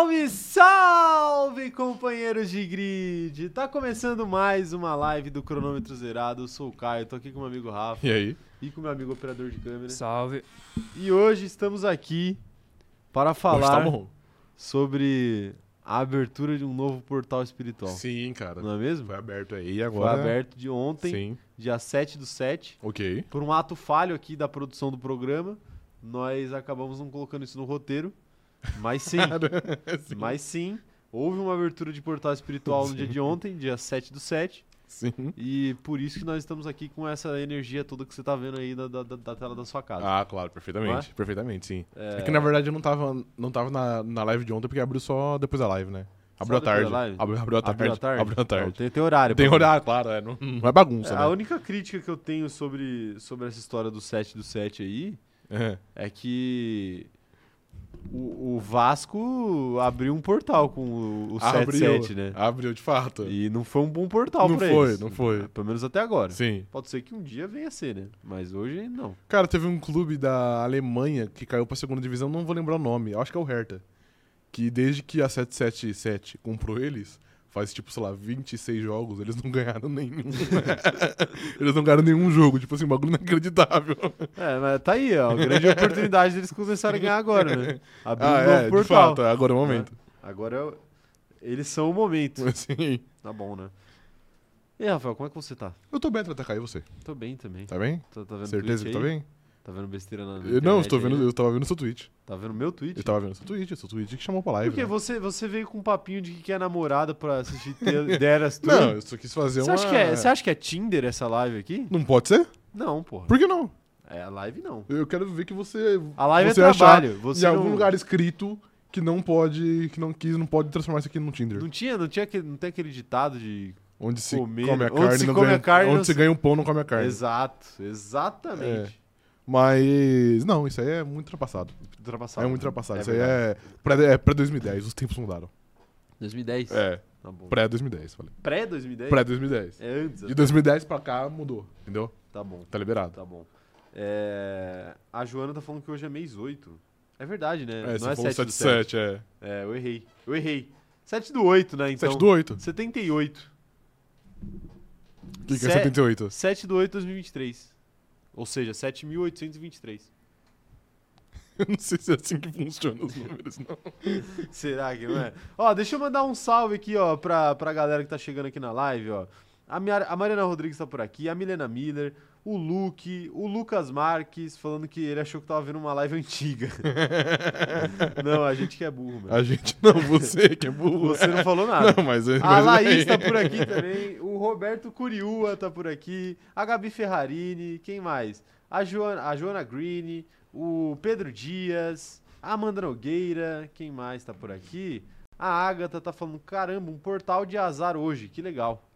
Salve, salve, companheiros de grid! Tá começando mais uma live do Cronômetro Zerado. Eu sou o Caio, tô aqui com meu amigo Rafa E aí? e com meu amigo operador de câmera. Salve. E hoje estamos aqui para Hoje falar tá sobre a abertura de um novo portal espiritual. Sim, cara. Não é mesmo? Foi aberto aí Foi agora. aberto de ontem, Sim. dia 7 do 7. Ok. Por um ato falho aqui da produção do programa, nós acabamos não colocando isso no roteiro. Mas sim, Sim. mas sim, houve uma abertura de portal espiritual no dia de ontem, dia 7 do 7. Sim. E por isso que nós estamos aqui com essa energia toda que você tá vendo aí da, da, da- tela da sua casa. Ah, claro, perfeitamente. Não Perfeitamente, sim. É, É que na verdade eu não tava, não tava na, na live de ontem porque abriu só depois da live, né? Abriu à tarde. Abriu, abriu à tarde. abriu à tarde? Abriu à tarde. Não, tem, tem horário. Tem horário, claro. É, não, não é bagunça, É, né? A única crítica que eu tenho sobre, sobre essa história do 7 do 7 aí É. é que o, o Vasco abriu um portal com o, o 7-7, né? Abriu, de fato. E não foi um bom portal Não pra foi, eles. não foi. Pelo menos até agora. Sim. Pode ser que um dia venha a ser, né? Mas hoje não. Cara, teve um clube da Alemanha que caiu pra segunda divisão, não vou lembrar o nome. Acho que é o Hertha. Que desde que a 777 comprou eles, faz tipo, sei lá, 26 jogos, eles não ganharam nenhum. eles não ganharam nenhum jogo. Tipo assim, um bagulho inacreditável. É, mas tá aí, ó. Grande oportunidade deles começarem a ganhar agora, né? Abrir ah, um novo é, de portal. fato, agora é o momento. Agora é o- eles são o momento. Assim, Tá bom, né? E aí, Rafael, como é que você tá? eu tô bem atacar e você. Tô bem também. Tá bem? Tá, tá vendo Certeza que tá bem? Tá vendo besteira na, Eu, não, eu, aí, vendo, né? eu tava vendo seu tweet. Tá vendo meu tweet? Eu tava vendo seu tweet, seu tweet que chamou pra live. Porque né? você, você veio com um papinho de que quer namorada pra assistir Deras tudo. Não, eu só quis fazer você, uma... acha que é, você acha que é Tinder essa live aqui? Não pode ser? Não, porra. Por que não? É, a live não. Eu quero ver que você. A live você é trabalho. Você em não, algum lugar escrito que não pode. que não quis, não pode transformar isso aqui num Tinder. Não tinha, não tinha aquele, não tem aquele ditado de. Onde se Comer- come a onde carne se não come ganha. a carne, onde se ganha um pão não come a carne. Exato, exatamente. Mas. Não, isso aí é muito ultrapassado. Ultrapassado. é muito ultrapassado. É isso aí verdade. é pré- é pré-2010. Os tempos mudaram. 2010? É, Tá bom. pré-2010, falei. Pré-2010? Pré-2010. É antes. De 2010 pra cá mudou, entendeu? Tá bom, Tá liberado. tá bom. É, A Joana tá falando que hoje é mês 8. É verdade, né? É, Não você é falou 7 do 7, é. É, eu errei. Eu errei. 7 do 8, né? Então, 7 do 8. 78. O que, que é Se- 78? 7 do 8 de 2023. Ou seja, 7.823. Eu não sei se é assim que funcionam os números, não. Será que não é? Ó, deixa eu mandar um salve aqui, ó, pra, pra galera que tá chegando aqui na live, ó. A, minha, a Mariana Rodrigues tá por aqui, a Milena Miller, o Luke, o Lucas Marques, falando que ele achou que tava vendo uma live antiga. não, a gente que é burro, mano. A gente não, você que é burro. Você não falou nada. Não, mas... A mas- Laís tá por aqui também, o Roberto Curiua tá por aqui, a Gabi Ferrarini, quem mais? A Joana, a Joana Green, o Pedro Dias, a Amanda Nogueira, quem mais tá por aqui? A Agatha tá falando, caramba, um portal de azar hoje, que legal.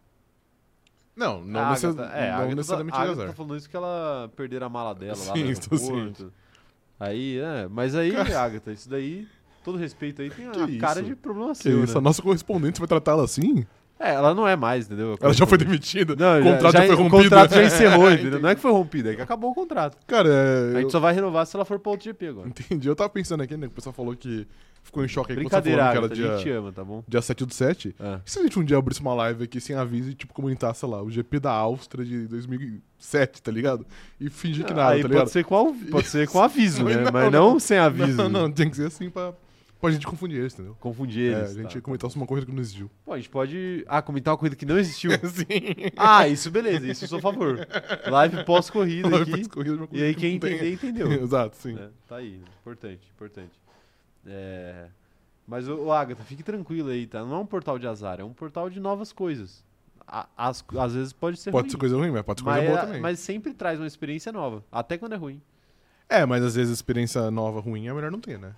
Não, não, a necess- Agatha, é, não Agatha, necessariamente tá, a de Agatha azar. tá falando isso que ela perderam a mala dela lá Sim, no estou aeroporto. Aí, é, mas aí, Agatha, isso daí, todo respeito aí, tem Que a cara de problema Que seu, isso, né? a nossa correspondente, vai tratá-la assim? É, ela não é mais, entendeu? Ela já foi demitida, Não, o contrato já, já, foi o rompido. contrato já encerrou, entendeu? Não é que foi rompido, é que acabou o contrato. Cara, A é, gente eu só vai renovar se ela for pra outro GP agora. entendi. Eu tava pensando aqui, né, que o pessoal falou que ficou em choque aí você Brincadeira, que Agatha, era a gente te dia, ama, tá bom? dia 7 do 7. É. E se a gente um dia abrisse uma live aqui sem aviso e, tipo, comentar, sei lá, o GP da Áustria de 2007, tá ligado? E fingir que nada, Aí tá ligado? pode ser, com, pode ser com aviso, né? Mas não, não. sem aviso. Não, não, tem que ser assim pra, pra gente confundir eles, entendeu? Confundir É, eles. a gente tá. comentar sobre uma coisa que não existiu. Pô, a gente pode. Ah, comentar uma coisa que não existiu. Sim. ah, isso beleza, isso eu sou a favor. Live pós-corrida Live aqui. pós-corrida, coisa E aí que quem não tem. entender, entendeu. Exato, sim. É, tá aí, importante, importante. É, Mas, ô, Agatha, fique tranquilo aí, tá? Não é um portal de azar, é um portal de novas coisas. A- As, às vezes pode ser Pode ruim. ser coisa ruim, mas pode ser coisa mas, boa é- também. mas sempre traz uma experiência nova, até quando é ruim. É, mas às vezes experiência nova ruim é melhor não ter, né?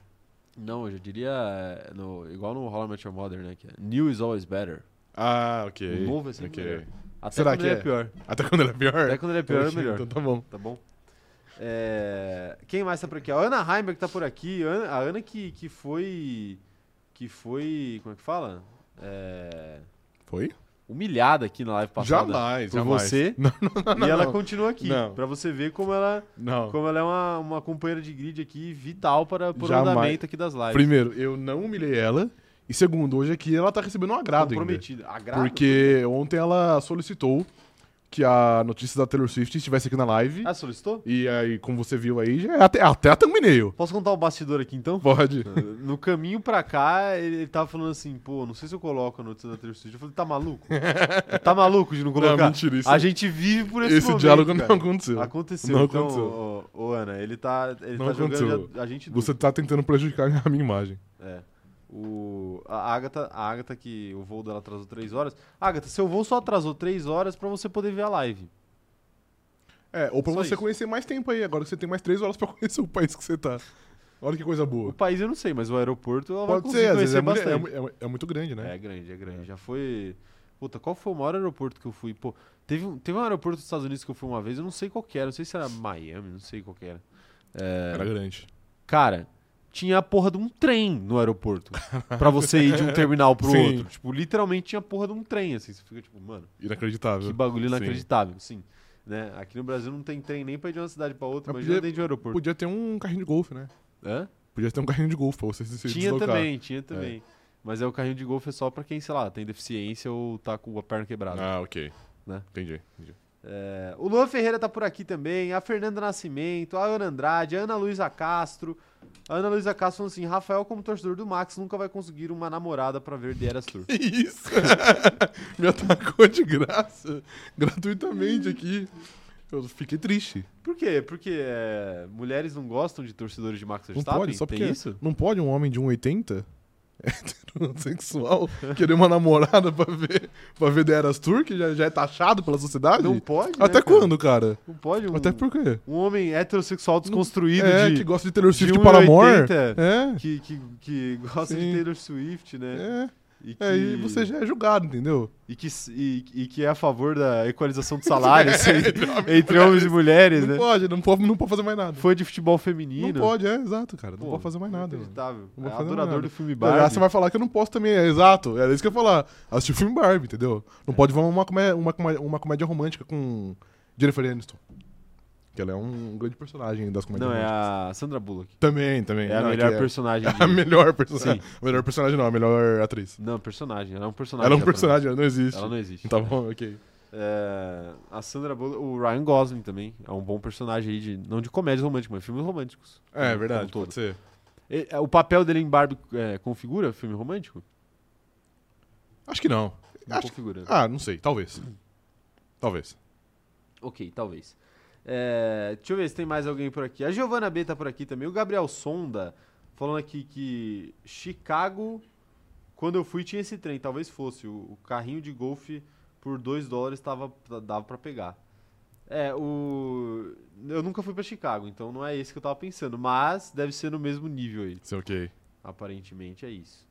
Não, eu já diria é, no- igual no How I Met Your Mother, né? Que é, New is always better. Ah, ok. O novo é sempre Ok. melhor. Até Será quando que ele é é? pior. Até quando ele é pior? Até quando ele é pior é melhor. Então tá bom. Tá bom? É, Quem mais tá por aqui? A Ana Heimberg tá por aqui. Ana- A Ana que, que foi. Que foi. Como é que fala? É, Foi? Humilhada aqui na live passada Jamais, por jamais. você. Não, não, não, e ela continua aqui, pra você ver como ela, Não. como ela é uma, uma companheira de grid aqui vital para o andamento aqui das lives. Primeiro, eu não humilhei ela. E segundo, hoje aqui ela tá recebendo um agrado ainda. Comprometida. Agrado? Porque ontem ela solicitou que a notícia da Taylor Swift estivesse aqui na live. Ah, solicitou? E aí, como você viu aí, já é até, até a thumbnail. Posso contar o bastidor aqui então? Pode. No caminho pra cá, ele, ele tava falando assim, pô, não sei se eu coloco a notícia da Taylor Swift. Eu falei, tá maluco? tá maluco de não colocar? Não, mentira, isso- a gente vive por esse, Esse momento, diálogo cara. não aconteceu. Aconteceu. Não então, aconteceu. Ô, ô, Ana, ele tá, ele Não tá aconteceu. jogando a, a gente. Você tá tentando prejudicar a minha imagem. É. O, a Agatha, a Agatha, que o voo dela atrasou 3 horas. Agatha, seu voo só atrasou 3 horas pra você poder ver a live. É, ou pra Só você isso. conhecer mais tempo aí. Agora você tem mais três horas pra conhecer o país que você tá. Olha que coisa O boa. país eu não sei, mas o aeroporto ela vai Pode conseguir ser, às vezes é, é é- é muito grande, né? É grande, é grande. Já foi. Puta, qual foi o maior aeroporto que eu fui? Pô, teve um, teve um aeroporto dos Estados Unidos que eu fui uma vez, eu não sei qual que era, não sei se era Miami, não sei qual que era. É, Era grande. Cara, tinha a porra de um trem no aeroporto. pra você ir de um terminal pro Sim. outro. Tipo, literalmente tinha a porra de um trem, assim. Você fica tipo, mano, Inacreditável. que bagulho Sim. inacreditável, sim. Né? Aqui no Brasil não tem trem nem pra ir de uma cidade pra outra, Mas já podia- dentro de um aeroporto. Podia ter um carrinho de golfe, né? Hã? Podia ter um carrinho de golfe pra você se Tinha deslocar. também, tinha também. Mas é o carrinho de golfe é só pra quem, sei lá, tem deficiência ou tá com a perna quebrada. Ah, ok. Né? Entendi. entendi. É, o Luan Ferreira tá por aqui também, a Fernanda Nascimento, a Ana Andrade, a Ana Luísa Castro. A Ana Luísa Castro falou assim: Rafael, como torcedor do Max, nunca vai conseguir uma namorada pra ver The Eras Tour. Que isso? Me atacou de graça. Gratuitamente aqui. Eu fiquei triste. Por quê? Porque é, mulheres não gostam de torcedores de Max Não Verstappen? pode, só Tem porque isso? não pode um homem de 1,80 heterossexual querer uma namorada pra ver, pra ver The Eras Tour, que já, já é taxado pela sociedade? Não pode? né, Até cara? quando, cara? Não pode um, Até por quê? um homem heterossexual desconstruído é, de, que gosta de Taylor de Swift para amor. 1,80, É, que, que, que gosta de Sim. Taylor Swift, né? é. E que, É, e você já é julgado, entendeu? e, que, e, e que é a favor da equalização de salários entre, entre homens e mulheres, Não né? pode, não pode, não pode fazer mais nada. Foi de futebol feminino. Não pode, é, exato, cara. Não Pô, pode fazer mais nada. Inacreditável. Não É fazer adorador do filme Barbie. você vai falar que eu não posso também, é exato. Era isso que eu ia falar. Assistir o filme Barbie, entendeu? Não pode ver uma comédia, uma, comédia, uma comédia romântica com Jennifer Aniston. Que ela é um grande personagem das comédias Não, é a Sandra Bullock. Também, também. É a Não, melhor é personagem. A de- melhor personagem. Sim. A melhor personagem não, a melhor atriz. Não, personagem. Ela é um personagem. Ela é um personagem, ela não existe. Ela não existe. Tá bom, ok. É, a Sandra Bullock, o Ryan Gosling também é um bom personagem aí de não de comédias românticas, mas filmes românticos. É, verdade, pode ser. É, O papel dele em Barbie é, configura filme romântico? Acho que não. Não Acho configura. Ah, não sei, talvez. Talvez. Ok, talvez. É, deixa eu ver se tem mais alguém por aqui. A Giovana B tá por aqui também. O Gabriel Sonda falando aqui que Chicago, quando eu fui, tinha esse trem. Talvez fosse. O, o carrinho de golfe por 2 dólares tava, dava pra pegar. É, o. Eu nunca fui pra Chicago, então não é esse que eu tava pensando. Mas deve ser no mesmo nível aí. Isso é ok. Aparentemente é isso.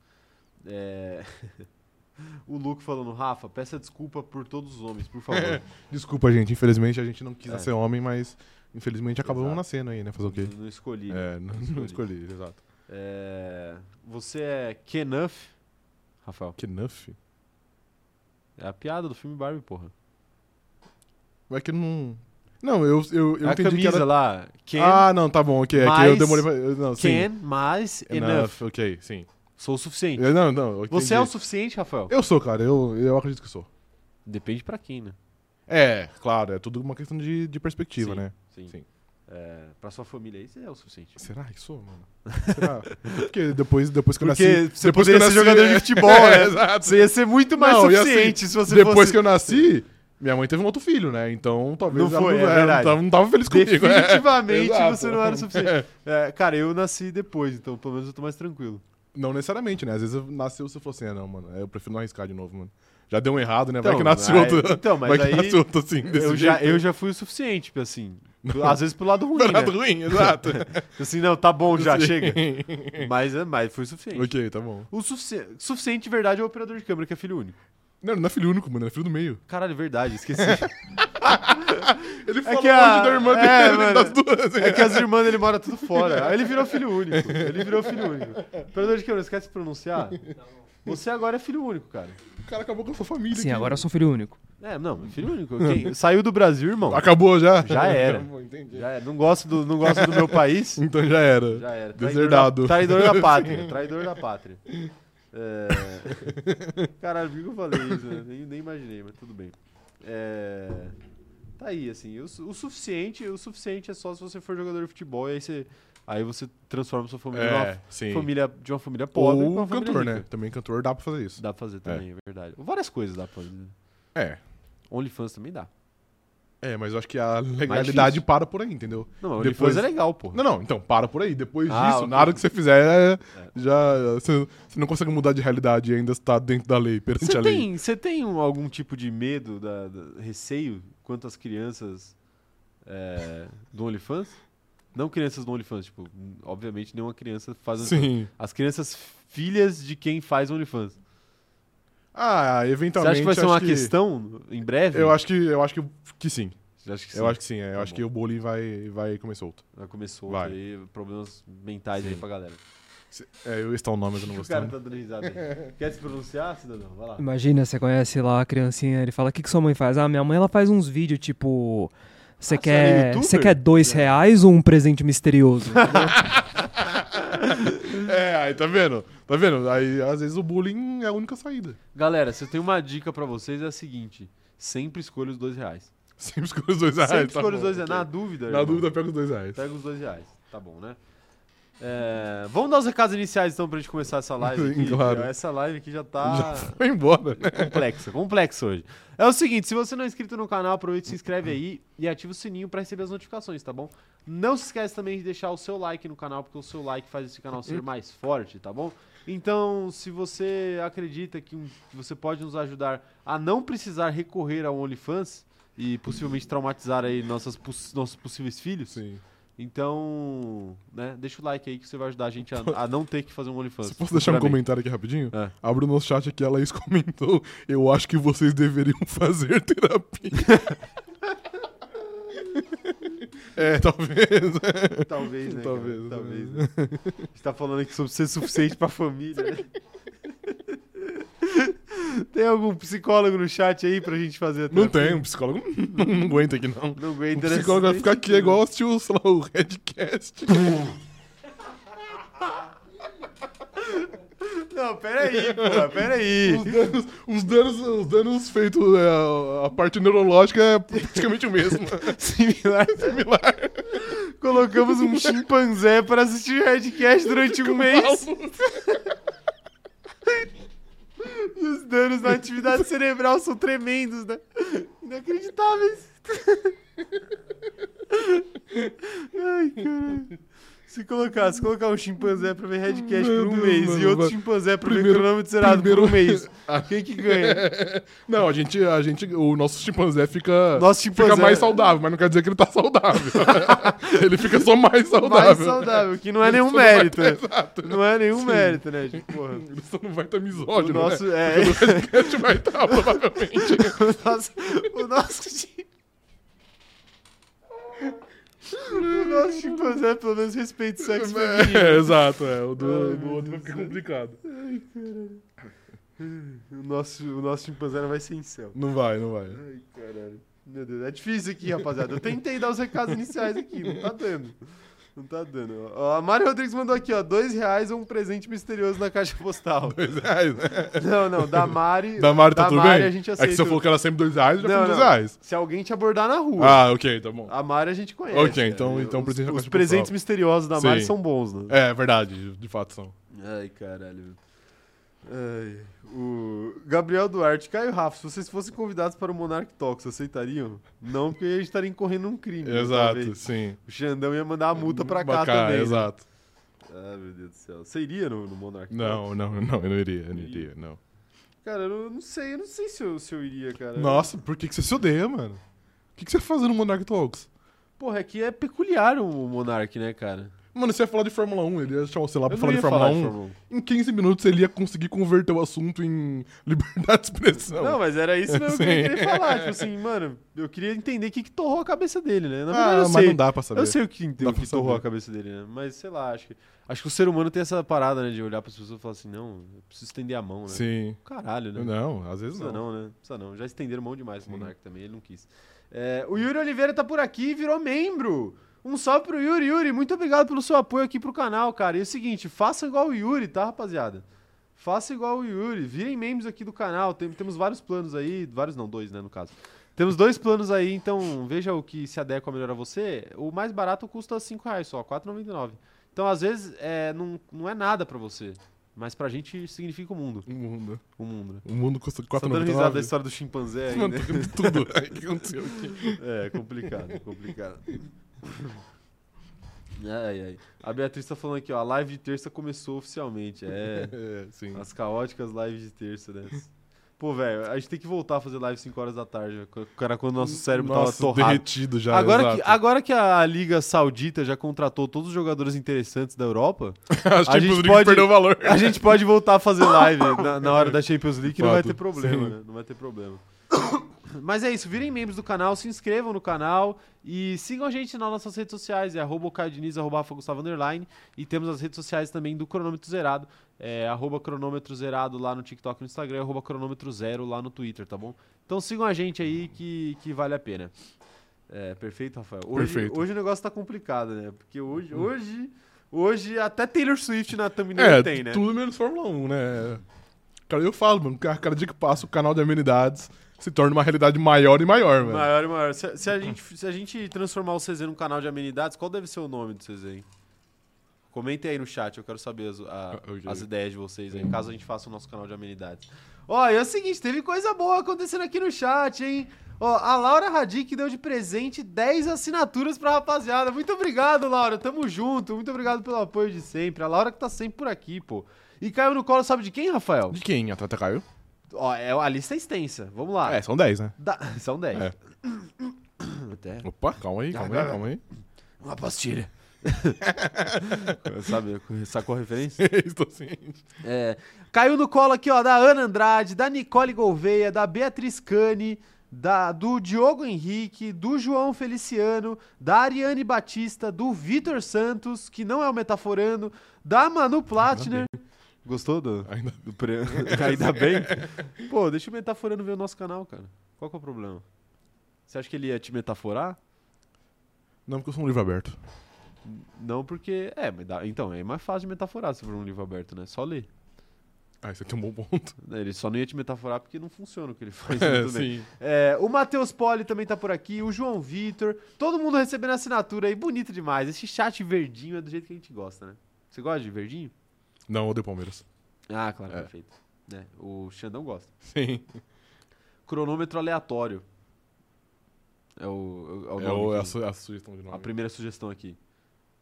É... o Luke falando, Rafa, peça desculpa por todos os homens, por favor. Desculpa, gente. Infelizmente a gente não quis É. ser homem, mas infelizmente acabamos nascendo aí, né? Fazer o quê? Não, escolhi. É, não, escolhi. não escolhi, exato. É, Você é Kenuff, Rafael. Que nuff? É a piada do filme Barbie, porra. É que não. Não, eu, eu, eu a entendi camisa que era. lá, Ken, Ah, não, tá bom, ok. É que eu demorei pra. Não, sim. Ken mais enough. Enough, ok, sim. Sou o suficiente. Eu- Não, não. eu Você é o entendi. suficiente, Rafael? Eu sou, cara, eu, eu acredito que sou. Depende pra quem, né? É, claro, é tudo uma questão de, de perspectiva, Sim. né? Sim. Sim. É, pra sua família aí, você é o suficiente. Será que sou, mano? Será? Porque depois, depois que eu Porque nasci. você depois que poderia eu ser nasci- jogador de é, futebol, né? Exato. Você ia ser muito mais Não, e assim, suficiente se você Depois fosse... que eu nasci, minha mãe teve um outro filho, né? Então talvez Não ela foi, é não, verdade. não, tava, não tava feliz comigo. é. Definitivamente Exato. você não era o suficiente. É, cara, eu nasci depois, então pelo menos eu tô mais tranquilo. Não necessariamente, né? Às vezes eu nasceu você falou assim, ah, não, mano, eu prefiro não arriscar de novo, mano. Já deu um errado, né? Vai Então, que nasce aí- outro. então, mas Vai que nasce outro assim, desse Eu já, jeito. eu já fui o suficiente, assim. Às vezes pro lado ruim, Pro né? lado ruim, exato. Assim, não, tá bom já, Sim. chega. Mas, é, mas foi o suficiente. ok, tá bom. O sufici suficiente, de verdade, é o operador de câmera, que é filho único. Não, não é filho único, mano, é filho do meio. Caralho, é verdade, esqueci. Ele falou que a- da irmã é, dele, mano, das duas. é que as irmãs dele moram tudo fora. Aí ele virou filho único. Ele virou filho único. Operador de câmera, esquece de pronunciar? Você agora é filho único, cara. O cara acabou com a sua família. Sim, aqui. agora eu sou filho único. É, não, filho único. Quem- saiu do Brasil, irmão. Acabou já? Já era. Acabou, entendi. Já é. Não gosto do, não gosto do meu país. Então já era. Já era. Deserdado. Da, traidor da pátria. Traidor da pátria. É... Caralho, por que eu falei isso? né? Nem, nem imaginei, mas tudo bem. É... Tá aí, assim. O, o suficiente, o suficiente é só se você for jogador de futebol e aí você, aí você transforma sua família É, numa família de uma família pobre pra Ou uma família cantor, né? Também cantor dá pra fazer isso. Dá pra fazer também, é verdade. Várias coisas dá pra fazer. É. OnlyFans também dá. É, mas eu acho que a legalidade para por aí, entendeu? Não, Depois- é legal, pô. Não, não, então, para por aí. Depois Ah, disso, ok. nada que você fizer, já. Você, você não consegue mudar de realidade e ainda está dentro da lei, perante Você a lei. tem, você tem um- algum tipo de medo, da, da- receio quanto às crianças é, do OnlyFans? Não crianças do OnlyFans, tipo, obviamente nenhuma criança faz OnlyFans. Sim. As crianças filhas de quem faz OnlyFans. Ah, Você eventualmente. acha que vai ser uma que- questão em breve? Eu acho que, eu acho que, que sim. Você acha que sim? Eu acho que sim. é. Eu Tá acho bom. que o bullying vai, vai comer solto. Já começou Vai. aí, problemas mentais aí Sim. pra galera. É, eu está o nome, mas eu não O gostei. cara tá dando risada aí. Quer se pronunciar, cidadão? Vai lá. Imagina, você conhece lá a criancinha, ele fala, o que, que sua mãe faz? Ah, minha mãe ela faz uns vídeos tipo. Você Ah, você é quer, youtuber? você quer dois É. reais ou um presente misterioso? É, aí tá vendo? Tá vendo? Aí às vezes o bullying é a única saída. Galera, se eu tenho uma dica pra vocês, é a seguinte. Sempre escolha os dois reais. Sempre escolha os dois reais. Sempre tá escolha os bom, dois reais. Na dúvida, Na irmão. dúvida, pega os dois reais. Pega os dois reais. Tá bom, né? É, vamos dar os recados iniciais então pra gente começar essa live aqui. claro. Essa live aqui já tá Já foi embora, né? complexa, complexa hoje. É o seguinte, se você não é inscrito no canal, aproveita e se inscreve aí e ativa o sininho pra receber as notificações, tá bom? Não se esquece também de deixar o seu like no canal, porque o seu like faz esse canal ser mais forte, tá bom? Então, se você acredita que você pode nos ajudar a não precisar recorrer ao OnlyFans e possivelmente traumatizar aí nossas, nossos possíveis filhos, Sim. Então, né, deixa o like aí que você vai ajudar a gente a, a não ter que fazer um OnlyFans. Se posso deixar um comentário aqui rapidinho? É. Abre o nosso chat aqui, a Laís comentou. Eu acho que vocês deveriam fazer terapia. é, talvez. Talvez, né? Talvez, Cara? Talvez. né? Né? A gente tá falando aqui sobre ser suficiente pra família, né? Tem algum psicólogo no chat aí pra gente fazer Não tem, um psicólogo não, não aguenta aqui, não. Não aguenta, né? psicólogo vai ficar aqui é igual assistir o, sei lá, o Redcast. Não, peraí, pô, peraí. Os danos, os danos, os danos feitos, é, a parte neurológica é praticamente o mesmo. Similar. Similar. Colocamos um chimpanzé para assistir Redcast durante um mês. E os danos na atividade cerebral são tremendos, né? Inacreditáveis. Ai, caralho. Se colocar, se colocar um chimpanzé pra ver Redcast Meu por um Deus, mês mano, e outro mano. chimpanzé pra ver Primeiro- cronômetro zerado por um primeiro- mês, quem que ganha? Não, a gente, a gente, o nosso chimpanzé fica, Nosso chimpanzé fica mais saudável, mas não quer dizer que ele tá saudável. ele fica só mais saudável. mais saudável, que não é nenhum não mérito, né? Exato. Não é nenhum Sim. mérito, né? Tipo, porra. Ele só não vai estar O misógino, nosso, né? é, Porque o Redcast vai estar, provavelmente. o nosso, o nosso nosso chimpanzé pelo menos respeita o sexo feminino. É, exato, é. O do, Ai, do outro Deus fica do céu. complicado. O nosso, o nosso chimpanzé não vai ser em céu. Não vai, não vai. Ai, caralho. Meu Deus, é difícil aqui, rapaziada. Eu tentei dar os recados iniciais aqui, não tá dando. Não tá dando. Ó, a Mari Rodrigues mandou aqui, ó, dois reais ou um presente misterioso na caixa postal. Dois reais, né? Não, não, da Mari. Da Mari tá tudo Mari bem? a gente é aceita. que se eu falou que era sempre dois reais, já Não, foi dois não. reais. Se alguém te abordar na rua. Ah, ok, tá bom. A Mari a gente conhece. Ok, então- então os, presente na os caixa presentes postal. misteriosos da Mari Sim. são bons, né? É, verdade, de fato são. Ai, caralho. Ai, o Gabriel Duarte, Caio Rafa, se vocês fossem convidados para o Monarch Talks, aceitariam? Não, porque a gente estaria incorrendo um crime. né, Exato, sim. O Xandão ia mandar a multa pra cá Bacana, também. né? Exato. Ah, meu Deus do céu. Você iria no, no Monarch Não, não, não, eu não iria, eu não iria, não. Cara, eu não, não sei, eu não sei se eu, se eu iria, cara. Nossa, por que, que você se odeia, mano? O que, que você faz no Monarch Talks? Porra, é que é peculiar o Monark, né, cara? Mano, você ia falar de Fórmula 1, ele ia chamar você lá pra falar não de Fórmula falar 1. de Fórmula 1. Em 15 minutos ele ia conseguir converter o assunto em liberdade de expressão. Não, mas era isso mesmo que eu Sim. queria falar. Tipo assim, mano, eu queria entender o que, que torrou a cabeça dele, né? Na verdade, ah, eu mas sei. não dá pra saber. Eu sei o que, Dá o que torrou a cabeça dele, né? Mas sei lá, acho que, acho que o ser humano tem essa parada, né? De olhar pras pessoas e falar assim, não, eu preciso estender a mão, né? Sim. Caralho, né? Não, às vezes Precisa não. não, né? Precisa não. Já estenderam mão demais Sim. Monark também, ele não quis. É, o Yuri Oliveira tá por aqui e virou membro. Um salve pro Yuri. Yuri, muito obrigado pelo seu apoio aqui pro canal, cara. E é o seguinte, façam igual o Yuri, tá, rapaziada? Faça igual o Yuri. Virem membros aqui do canal. Tem- temos vários planos aí. Vários não, dois, né, no caso. Temos dois planos aí, então veja o que se adequa melhor a você. O mais barato custa 5 reais só, R$ 4,99. Então, às vezes, é, não, não é nada pra você. Mas pra gente significa o mundo. O mundo. O mundo? O mundo custa Você tá dando risada da 4,99. história do chimpanzé aí, né? tudo. O que aconteceu aqui? É, complicado, complicado. Ai, ai. A Beatriz tá falando aqui, ó, a live de terça começou oficialmente. É, É, sim. as caóticas lives de terça, né? Pô, velho, a gente tem que voltar a fazer live 5 horas da tarde, cara, quando o nosso cérebro Nossa, tava torrado. derretido já. Agora que, exato. agora que a Liga Saudita já contratou todos os jogadores interessantes da Europa, a gente pode- perdeu o valor. a gente pode voltar a fazer live na, na hora da Champions League que não vai ter problema, sim. né? Não vai ter problema. Mas é isso, virem membros do canal, se inscrevam no canal e sigam a gente nas nossas redes sociais, é arroba Diniz, arroba Rafa Gustavo Underline, e temos as redes sociais também do Cronômetro Zerado, é arroba cronômetro zerado lá no TikTok e no Instagram, arroba cronômetro zero lá no Twitter, tá bom? Então sigam a gente aí que, que vale a pena. É, perfeito, Rafael? Hoje, Perfeito. hoje o negócio tá complicado, né? Porque hoje, hoje, hoje até Taylor Swift na thumbnail É, tem, né? tudo menos Fórmula 1, né? Cara, eu falo, mano, cada dia que passa o canal de amenidades se torna uma realidade maior e maior, velho. Maior e maior. Se, se a gente, se a gente transformar o CZ num canal de amenidades, qual deve ser o nome do CZ, hein? Comentem aí no chat, eu quero saber as, a- Ah, as ideias de vocês aí, caso a gente faça o nosso canal de amenidades. Ó, e é o seguinte, teve coisa boa acontecendo aqui no chat, hein? Ó, a Laura Radic deu de presente 10 assinaturas pra rapaziada. Muito obrigado, Laura. Tamo junto. Muito obrigado pelo apoio de sempre. A Laura que tá sempre por aqui, pô. E caiu no colo, sabe de quem, Rafael? De quem? Atleta Caio? Ó, é, a lista é extensa. Vamos lá. É, são 10, né? Da- São 10. É. Até. Opa, calma aí, calma aí, calma aí. Uma pastilha. Sabe, sacou a referência? Estou ciente. É, caiu no colo aqui, ó, da Ana Andrade, da Nicole Gouveia, da Beatriz Cane, da, do Diogo Henrique, do João Feliciano, da Ariane Batista, do Vitor Santos, que não é o metaforando, da Manu Platner. Gostou do, Ainda. do pre... Ainda bem? Pô, deixa o metaforando ver o nosso canal, cara. Qual que é o problema? Você acha que ele ia te metaforar? Não, porque eu sou um livro aberto. Não, porque. É, então, é mais fácil de metaforar se for um livro aberto, né? Só ler. Ah, você tem um bom ponto. Ele só não ia te metaforar porque não funciona o que ele faz. É, sim. É, o Matheus Poli também tá por aqui, o João Vitor, todo mundo recebendo assinatura aí, bonito demais. Esse chat verdinho é do jeito que a gente gosta, né? Você gosta de verdinho? Não, odeio Palmeiras. Ah, claro, É. perfeito. É, o Xandão gosta. Sim. Cronômetro aleatório. É o, é o É, nome o, é a, su- a sugestão de nome. a primeira sugestão aqui.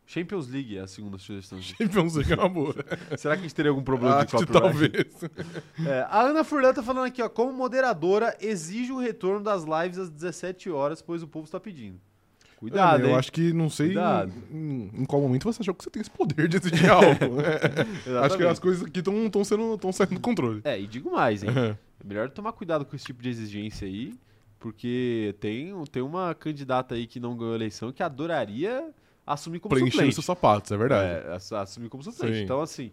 Champions League é a segunda sugestão. Champions League é boa. Será que a gente teria algum problema de Acho que copyright? talvez. É, a Ana Furlan tá falando aqui, ó, como moderadora, exige o retorno das lives às 17 horas, pois o povo está pedindo. Cuidado, eu acho que não sei em, em qual momento você achou que você tem esse poder de exigir algo. É, acho que as coisas aqui estão sendo tão saindo do controle. É, e digo mais, hein? É melhor tomar cuidado com esse tipo de exigência aí, porque tem, tem uma candidata aí que não ganhou a eleição que adoraria assumir como Preencher suplente. seus sapatos, é verdade. É, ass- assumir como suplente. Sim. Então, assim,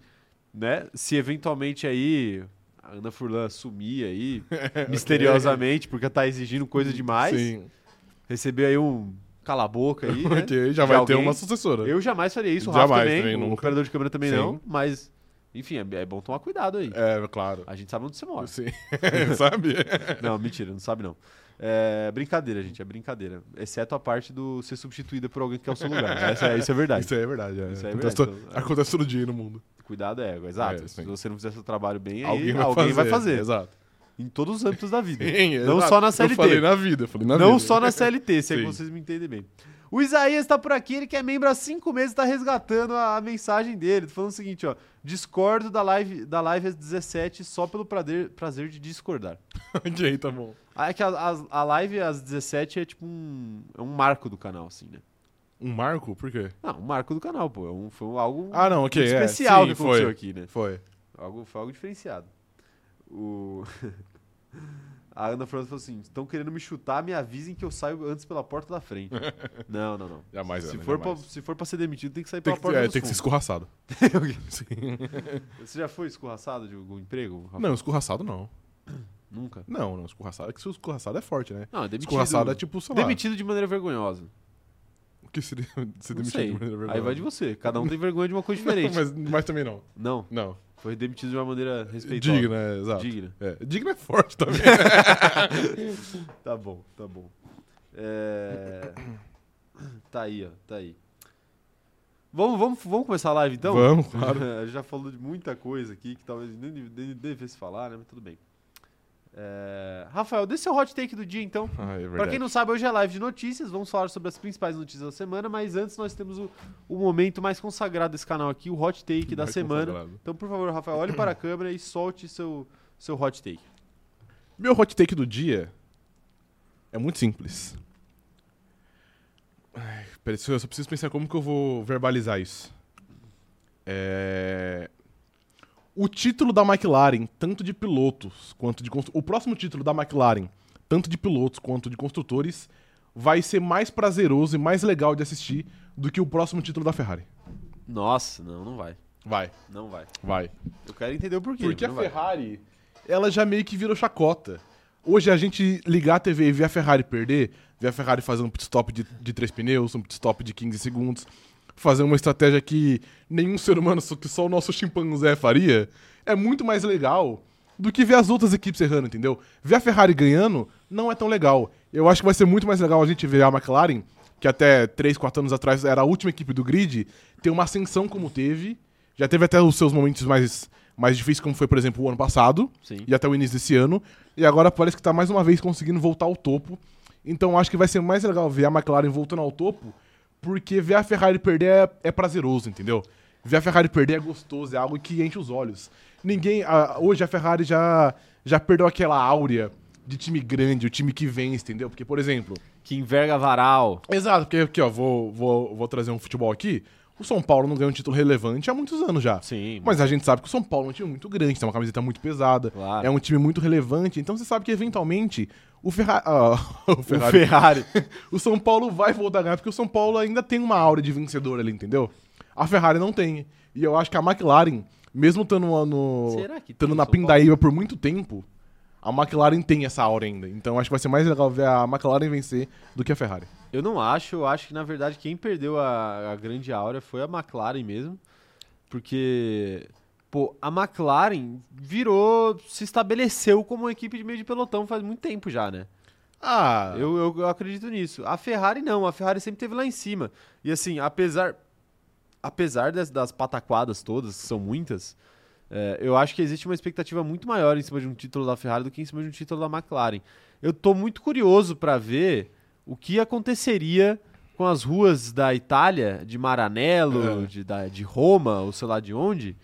né? Se eventualmente aí a Ana Furlan sumir aí, misteriosamente, porque tá exigindo coisa demais, Sim. receber aí um cala a boca aí, né? Ok, já vai ter alguém. uma sucessora. Eu jamais faria isso, o Rafa Jamais também, também, o operador de câmera também Sim. não, mas, enfim, é, é bom tomar cuidado aí. É, claro. A gente sabe onde você mora. Sim. Sabe? Não, mentira, não sabe não. É brincadeira, gente, é brincadeira. Exceto a parte do ser substituída por alguém que quer o seu lugar. Essa, é- isso é verdade. Isso é verdade. é. Isso é acontece, verdade, to- então, é. acontece todo dia no mundo. Cuidado é, exato. É, Se você não fizer seu trabalho bem, aí alguém vai alguém fazer. vai fazer. Exato. Em todos os âmbitos da vida. Sim, Não exato. só na CLT. Eu falei na vida. Falei na não vida. só na CLT, se é que vocês me entendem bem. O Isaías tá por aqui, ele que é membro há cinco meses, tá resgatando a, a mensagem dele. Tá falando o seguinte, ó. Discordo da live, da live às 17 só pelo prazer, prazer de discordar. ok, tá bom. Ah, é que a, a, a live às 17 é tipo um, é um marco do canal, assim, né? Um marco? Por quê? Não, um marco do canal, pô. É um, foi algo Ah, não, ok. muito é, especial sim, que aconteceu foi. aqui, né? Foi. Algo, foi algo diferenciado. O... A Ana França falou assim: estão querendo me chutar, me avisem que eu saio antes pela porta da frente. não, não, não. Jamais, se, Ana, for pra, jamais. se for pra ser demitido, tem que sair Tem pela que, porta é, dos tem que ser escorraçado. Você já foi escorraçado de algum emprego? Rafa? Não, escorraçado não. Nunca. Não, não, escorraçado. É que se escorraçado é forte, né? Não, é demitido. Escorraçado é tipo, sei lá. Demitido de maneira vergonhosa. O que seria ser Não demitido de maneira vergonhosa? Aí vai de você. Cada um tem vergonha de uma coisa diferente. mas, mas também não. Não, Não. Foi demitido de uma maneira respeitosa. Digna, é, exato. Digna. É, digna é forte também. Tá bom, tá bom. É... Tá aí, ó, tá aí. Vamos, vamos, vamos começar a live então? Vamos, claro. A gente já falou de muita coisa aqui que talvez nem, nem devesse falar, né? Mas tudo bem. É... Rafael, dê seu hot take do dia então. Ah, é. Pra quem não sabe, hoje é live de notícias. Vamos falar sobre as principais notícias da semana, mas antes nós temos o, o momento mais consagrado desse canal aqui, o hot take da Mais semana. consagrado. Então, por favor, Rafael, olhe para a câmera e solte seu, seu hot take. Meu hot take do dia é muito simples. Ai, peraí, eu só preciso pensar como que eu vou verbalizar isso. É... O título da McLaren, tanto de pilotos quanto de o próximo título da McLaren, tanto de pilotos quanto de construtores, vai ser mais prazeroso e mais legal de assistir do que o próximo título da Ferrari. Nossa, não, não vai. Vai, Não vai. vai. Eu quero entender o porquê. Porque a não vai. Ferrari, ela já meio que virou chacota. Hoje a gente ligar a TV e ver a Ferrari perder, ver a Ferrari fazer um pit stop de, de três pneus, um pit stop de 15 segundos, fazer uma estratégia que nenhum ser humano, só que só o nosso chimpanzé faria, é muito mais legal do que ver as outras equipes errando, entendeu? Ver a Ferrari ganhando não é tão legal. Eu acho que vai ser muito mais legal a gente ver a McLaren, que até 3, 4 anos atrás era a última equipe do grid, ter uma ascensão como teve. Já teve até os seus momentos mais, mais difíceis, como foi, por exemplo, o ano passado Sim. e até o início desse ano. E agora parece que tá mais uma vez conseguindo voltar ao topo. Então acho que vai ser mais legal ver a McLaren voltando ao topo, porque ver a Ferrari perder é, é prazeroso, entendeu? Ver a Ferrari perder é gostoso, é algo que enche os olhos. Ninguém. a- hoje a Ferrari já, já perdeu aquela áurea de time grande, o time que vence, entendeu? Porque, por exemplo. Que enverga varal. Exato, porque aqui, ó, vou, vou, vou trazer um futebol aqui. O São Paulo não ganha um título relevante há muitos anos já. Sim. Mas a gente sabe que o São Paulo é um time muito grande, tem uma camiseta muito pesada, Claro. é um time muito relevante, então você sabe que eventualmente o, Ferra... ah, o o Ferrari, Ferrari. o São Paulo vai voltar a ganhar, porque o São Paulo ainda tem uma aura de vencedor ali, entendeu? A Ferrari não tem. E eu acho que a McLaren, mesmo estando no, Será que estando na pindaíba por muito tempo, a McLaren tem essa aura ainda. Então acho que vai ser mais legal ver a McLaren vencer do que a Ferrari. Eu não acho, eu acho que na verdade quem perdeu a, a grande áurea foi a McLaren mesmo. Porque, pô, a McLaren virou, se estabeleceu como uma equipe de meio de pelotão faz muito tempo já, né? Ah, Eu, eu, eu acredito nisso. A Ferrari não, a Ferrari sempre teve lá em cima. E assim, apesar apesar das, das pataquadas todas, que são muitas, é, eu acho que existe uma expectativa muito maior em cima de um título da Ferrari do que em cima de um título da McLaren. Eu tô muito curioso para ver o que aconteceria com as ruas da Itália, de Maranello, É. de, da- de Roma, ou sei lá de onde,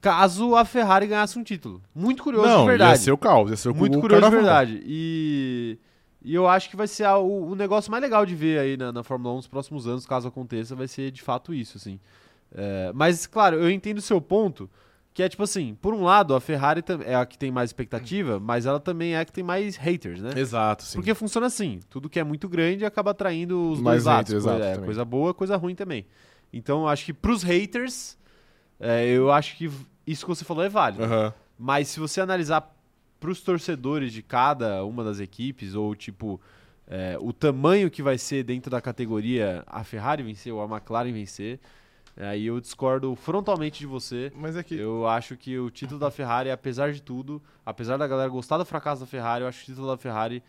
caso a Ferrari ganhasse um título. Muito curioso não, de verdade. ia ser o caos, ia ser o Muito o curioso de verdade. E, e eu acho que vai ser a- o, o negócio mais legal de ver aí na, na Fórmula 1 nos próximos anos, caso aconteça, vai ser de fato isso, assim. É, mas, claro, eu entendo o seu ponto, que é tipo assim, por um lado, a Ferrari é a que tem mais expectativa, mas ela também é a que tem mais haters, né? Exato, sim. Porque funciona assim, tudo que é muito grande acaba atraindo os Mais dois lados. haters, coisa, exato, é, coisa boa, coisa ruim também. Então, eu acho que pros haters, é, eu acho que isso que você falou é válido. Aham. Mas se você analisar para os torcedores de cada uma das equipes, ou tipo, é, o tamanho que vai ser dentro da categoria a Ferrari vencer ou a McLaren vencer, é, aí eu discordo frontalmente de você. Mas é que. Eu acho que o título da Ferrari, apesar de tudo, apesar da galera gostar do fracasso da Ferrari, eu acho que o título da Ferrari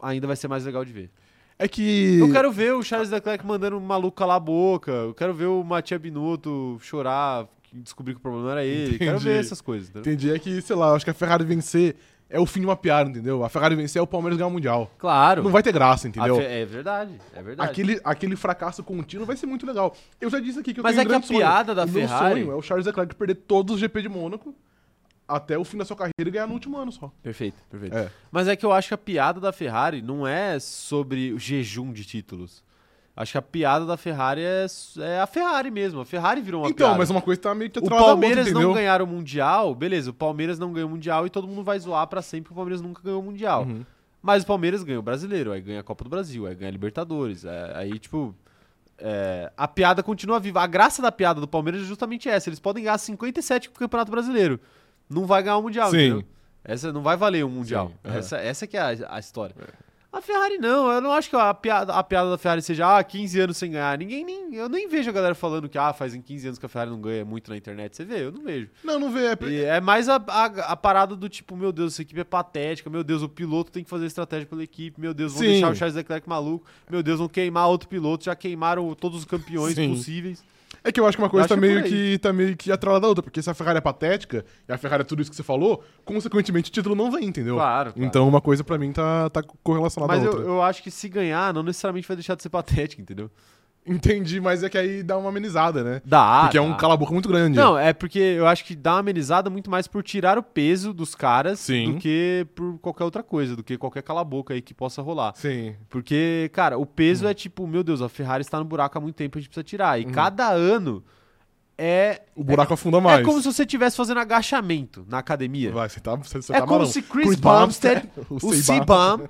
ainda vai ser mais legal de ver. É que. Eu quero ver o Charles Leclerc mandando um maluco calar a boca, eu quero ver o Matia Binotto chorar, descobrir que o problema era ele, quero Entendi. ver essas coisas. entendeu? Entendi, é que, sei lá, acho que a Ferrari vencer é o fim de uma piada, entendeu? A Ferrari vencer é o Palmeiras ganhar o Mundial. Claro. Não vai ter graça, entendeu? É verdade, é verdade. Aquele, aquele fracasso contínuo vai ser muito legal. Eu já disse aqui que eu Mas tenho é um que a sonho. piada da o meu Ferrari- sonho é o Charles Leclerc perder todos os GP de Mônaco até o fim da sua carreira e ganhar no último ano só. Perfeito, perfeito. É. Mas é que eu acho que a piada da Ferrari não é sobre o jejum de títulos. Acho que a piada da Ferrari é, é a Ferrari mesmo. A Ferrari virou uma Então, piada. mas uma coisa tá meio que O outra, Palmeiras não ganharam o Mundial, beleza, o Palmeiras não ganhou o Mundial e todo mundo vai zoar pra sempre que o Palmeiras nunca ganhou o Mundial. Uhum. Mas o Palmeiras ganha o Brasileiro, aí ganha a Copa do Brasil, aí ganha a Libertadores. é, aí, tipo, é, a piada continua viva. A graça da piada do Palmeiras é justamente essa. Eles podem ganhar 57 com o Campeonato Brasileiro. Não vai ganhar o Mundial, Sim. entendeu? Essa não vai valer o Mundial. Sim, é. Essa, essa que é a, a história. A Ferrari não, eu não acho que a piada, a piada da Ferrari seja ah, 15 anos sem ganhar. Ninguém nem. Eu nem vejo a galera falando que ah, fazem 15 anos que a Ferrari não ganha muito na internet. Você vê? Eu não vejo. Não, não vê. É... É mais a, a, a parada do tipo, meu Deus, essa equipe é patética, meu Deus, o piloto tem que fazer estratégia pela equipe, meu Deus, vão Sim. deixar o Charles Leclerc maluco, meu Deus, vão queimar outro piloto, já queimaram todos os campeões Sim. possíveis. É que eu acho que uma coisa tá meio que, tá meio que atrelada à outra, porque se a Ferrari é patética e a Ferrari é tudo isso que você falou, consequentemente o título não vem, entendeu? Claro, claro. Então uma coisa pra mim tá, tá correlacionada Mas à eu, outra. eu acho que se ganhar, não necessariamente vai deixar de ser patética, entendeu? Entendi, mas é que aí dá uma amenizada, né? Dá. porque é dá. um cala-boca muito grande. Não, é porque eu acho que dá uma amenizada muito mais por tirar o peso dos caras Sim. do que por qualquer outra coisa, do que qualquer cala-boca aí que possa rolar. Sim. Porque, cara, o peso Hum. é tipo, meu Deus, a Ferrari está no buraco há muito tempo, a gente precisa tirar. E Uhum. cada ano é. O buraco afunda mais. É como se você estivesse fazendo agachamento na academia. Vai, você tá, você, você é tá como marão. se Chris Bumstead, o. Seabam,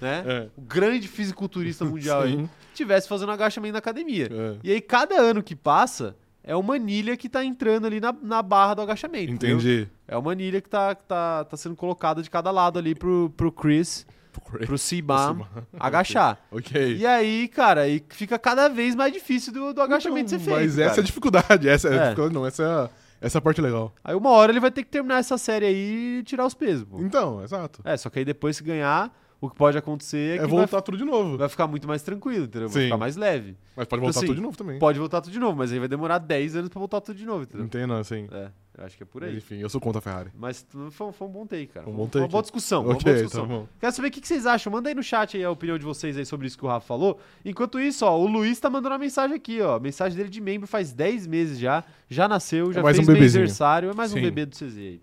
né? É. O grande fisiculturista mundial aí, estivesse fazendo agachamento na academia. É. E aí, cada ano que passa, é uma anilha que tá entrando ali na, na barra do agachamento. entendeu? Entendi. É uma anilha que tá, que tá, tá sendo colocada de cada lado ali pro, pro Chris, pro Seabam agachar. Ok. E aí, cara, aí fica cada vez mais difícil do, do agachamento Então, ser feito. Mas essa é a cara. dificuldade. Essa é, a É. dificuldade, não, essa é a, essa é parte legal. Aí uma hora ele vai ter que terminar essa série aí e tirar os pesos, pô. Então, exato. É, só que aí depois se ganhar, o que pode acontecer é É, que voltar vai, tudo de novo. vai ficar muito mais tranquilo, entendeu? Vai Sim. ficar mais leve. Mas pode voltar Assim, tudo de novo também. Pode voltar tudo de novo, mas aí vai demorar 10 anos pra voltar tudo de novo, entendeu? Entendo, assim. É, eu acho que é por Mas, aí. enfim, eu sou contra a Ferrari. Mas foi, foi um bom take, cara. Um Foi bom Foi uma take. boa discussão. uma boa ok, discussão. tá bom. Quero saber o que vocês acham. Manda aí no chat aí a opinião de vocês aí sobre isso que o Rafa falou. Enquanto isso, ó, o Luiz tá mandando uma mensagem aqui, ó. Mensagem dele de membro faz 10 meses já. Já nasceu, já mais fez um bebezinho. aniversário. É mais um Sim. bebê do CZ aí.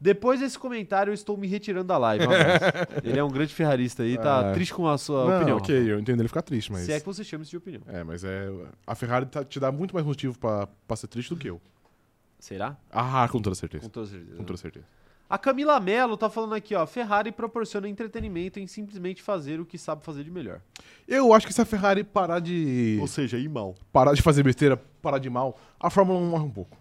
Depois desse comentário, eu estou me retirando da live. Ele é um grande ferrarista aí, tá Ah. triste com a sua Não, opinião. ok, eu entendo ele ficar triste, mas... Se é que você chama isso de opinião. É, mas é... A Ferrari tá- te dá muito mais motivo pra, pra ser triste do que eu. Será? Ah, com toda certeza. Com toda certeza. Com toda certeza. A Camila Mello tá falando aqui, ó. Ferrari proporciona entretenimento em simplesmente fazer o que sabe fazer de melhor. Eu acho que se a Ferrari parar de... seja, ir mal. Parar de fazer besteira, parar de mal, a Fórmula 1 morre um pouco.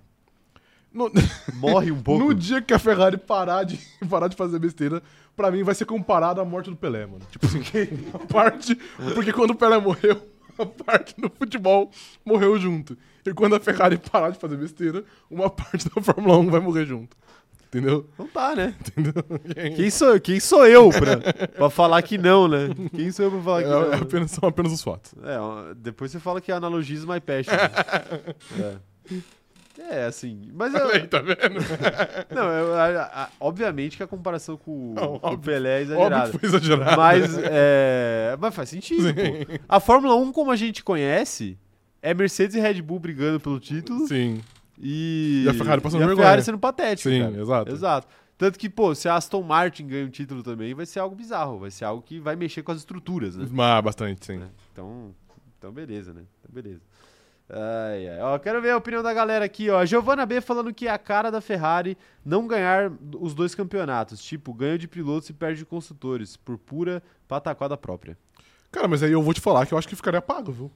No, Morre um pouco. no dia que a Ferrari parar de, parar de fazer besteira, pra mim vai ser comparado à morte do Pelé, mano. Tipo assim, a parte... Porque quando o Pelé morreu, a parte do futebol morreu junto. E quando a Ferrari parar de fazer besteira, uma parte da Fórmula 1 vai morrer junto. Entendeu? Não tá, né? Entendeu? Quem sou, quem sou eu pra, pra falar que não, né? Quem sou eu pra falar que É, não? é apenas, são apenas os fatos. É, depois você fala que é analogismo my passion. é. É, assim. Mas eu, Aí, tá vendo? não, eu- a- a- obviamente que a comparação com, o- Não, com o Pelé é exagerada. foi exagerado. Mas, é, mas faz sentido, Sim. pô. A Fórmula 1, como a gente conhece, é Mercedes e Red Bull brigando pelo título Sim. e, E a Ferrari passando e a vergonha. Ferrari sendo patética. Sim, cara. exato. Exato. Tanto que, pô, se a Aston Martin ganha um título também, vai ser algo bizarro. Vai ser algo que vai mexer com as estruturas, né? Mas bastante, sim. né? Então, então, beleza, né? Então, beleza. Ai, ai. Ó, quero ver a opinião da galera aqui, ó. A Giovanna B falando que é a cara da Ferrari não ganhar os dois campeonatos. Tipo, ganho de pilotos e perde de construtores, por pura pataquada própria. Cara, mas aí eu vou te falar que eu acho que ficaria pago, viu?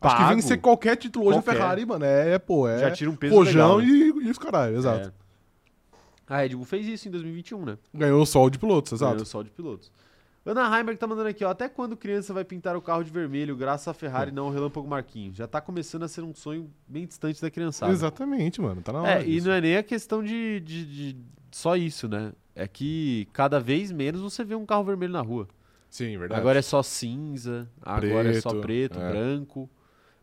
Acho que Pago? vencer qualquer título hoje Qualquer. da Ferrari, mano, é, pô, é. Já tira um peso Rojão legal, né? e, e os caralho, exato. É. A Red Bull fez isso em 2021, né? Ganhou o sol de pilotos, exato. Ganhou só de pilotos. Ana Heimberg tá mandando aqui, ó. Até quando criança vai pintar o carro de vermelho, graças à Ferrari, não ao Relâmpago Marquinhos? Já tá começando a ser um sonho bem distante da criançada. Exatamente, mano. Tá na hora. É, e disso. não é nem a questão de, de- de só isso, né? É que cada vez menos você vê um carro vermelho na rua. Sim, verdade. Agora é só cinza, agora é só Preto, preto, é. branco.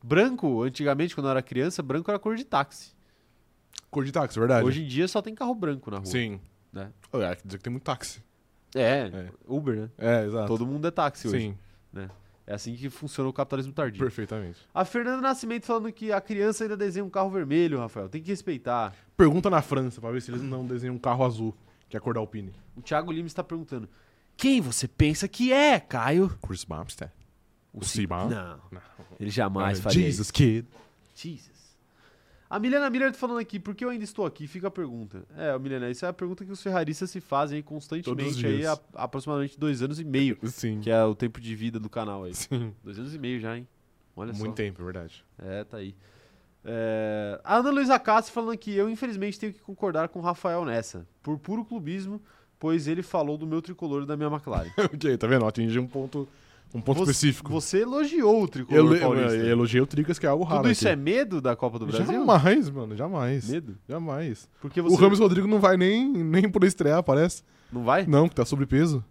Branco, antigamente, quando eu era criança, branco era cor de táxi. Cor de táxi, verdade. Hoje em dia só tem carro branco na rua. Sim. Né? É, quer dizer que tem muito táxi. É, É. Uber, né? É, exato. Todo mundo é táxi hoje. Sim, É assim que funciona o capitalismo tardio. perfeitamente. A Fernanda Nascimento falando que a criança ainda desenha um carro vermelho, Rafael. Tem que respeitar. Pergunta na França pra ver se eles não desenham um carro azul, que é a cor da Alpine. O Thiago Lima está perguntando: Quem você pensa que é, Caio? Chris Bumstead. O Sima? Não. Não. Ele jamais faria Jesus isso. Kid. Jesus. A Milena Miller tá falando aqui, por que eu ainda estou aqui? Fica a pergunta. É, Milena, isso é a pergunta que os ferraristas se fazem aí constantemente aí há aproximadamente dois anos e meio, Sim. que é o tempo de vida do canal aí. Sim. Dois anos e meio já, hein? Olha Muito só. tempo, é verdade. É, tá aí. É, A Ana Luísa Castro falando aqui, eu infelizmente tenho que concordar com o Rafael nessa, por puro clubismo, pois ele falou do meu tricolor e da minha McLaren. ok, tá vendo? Atingi um ponto, um ponto Você- específico. Você elogiou o Eu, tricolor eu, paulista. eu elogiei o Tricas, que é algo raro. Tudo isso aqui. é medo da Copa do Brasil? Jamais, mano, jamais. Medo? Jamais. Porque você O Ramos Rodrigo não vai nem, nem poder estrear, parece. não vai? Não, que tá sobrepeso.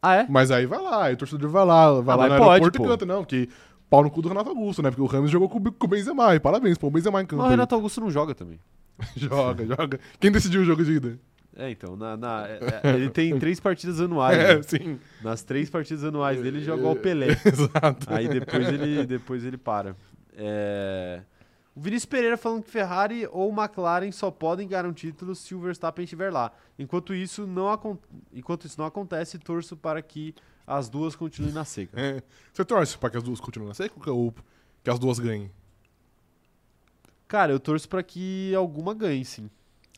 Ah, é? Mas aí vai lá, aí o torcedor vai lá, vai Ah, lá no pode, aeroporto pô. e canta, não, que pau no cu do Renato Augusto, né? Porque o Ramos jogou com, o- com o Benzema, e parabéns, pô, o Benzema em campo. Mas o. Renato Augusto não joga também. joga, joga. Quem decidiu o jogo de ida? É, então, na, na- é- é- ele tem três partidas anuais. É, né? sim. Nas três partidas anuais dele, ele joga o Pelé. Exato. Aí depois ele, depois ele para. É, O Vinícius Pereira falando que Ferrari ou McLaren só podem ganhar um título se o Verstappen estiver lá. Enquanto isso não, acon- Enquanto isso não acontece, torço para que as duas continuem na seca. É. Você torce pra que as duas continuem na seca ou que as duas ganhem? Cara, eu torço para que alguma ganhe, sim.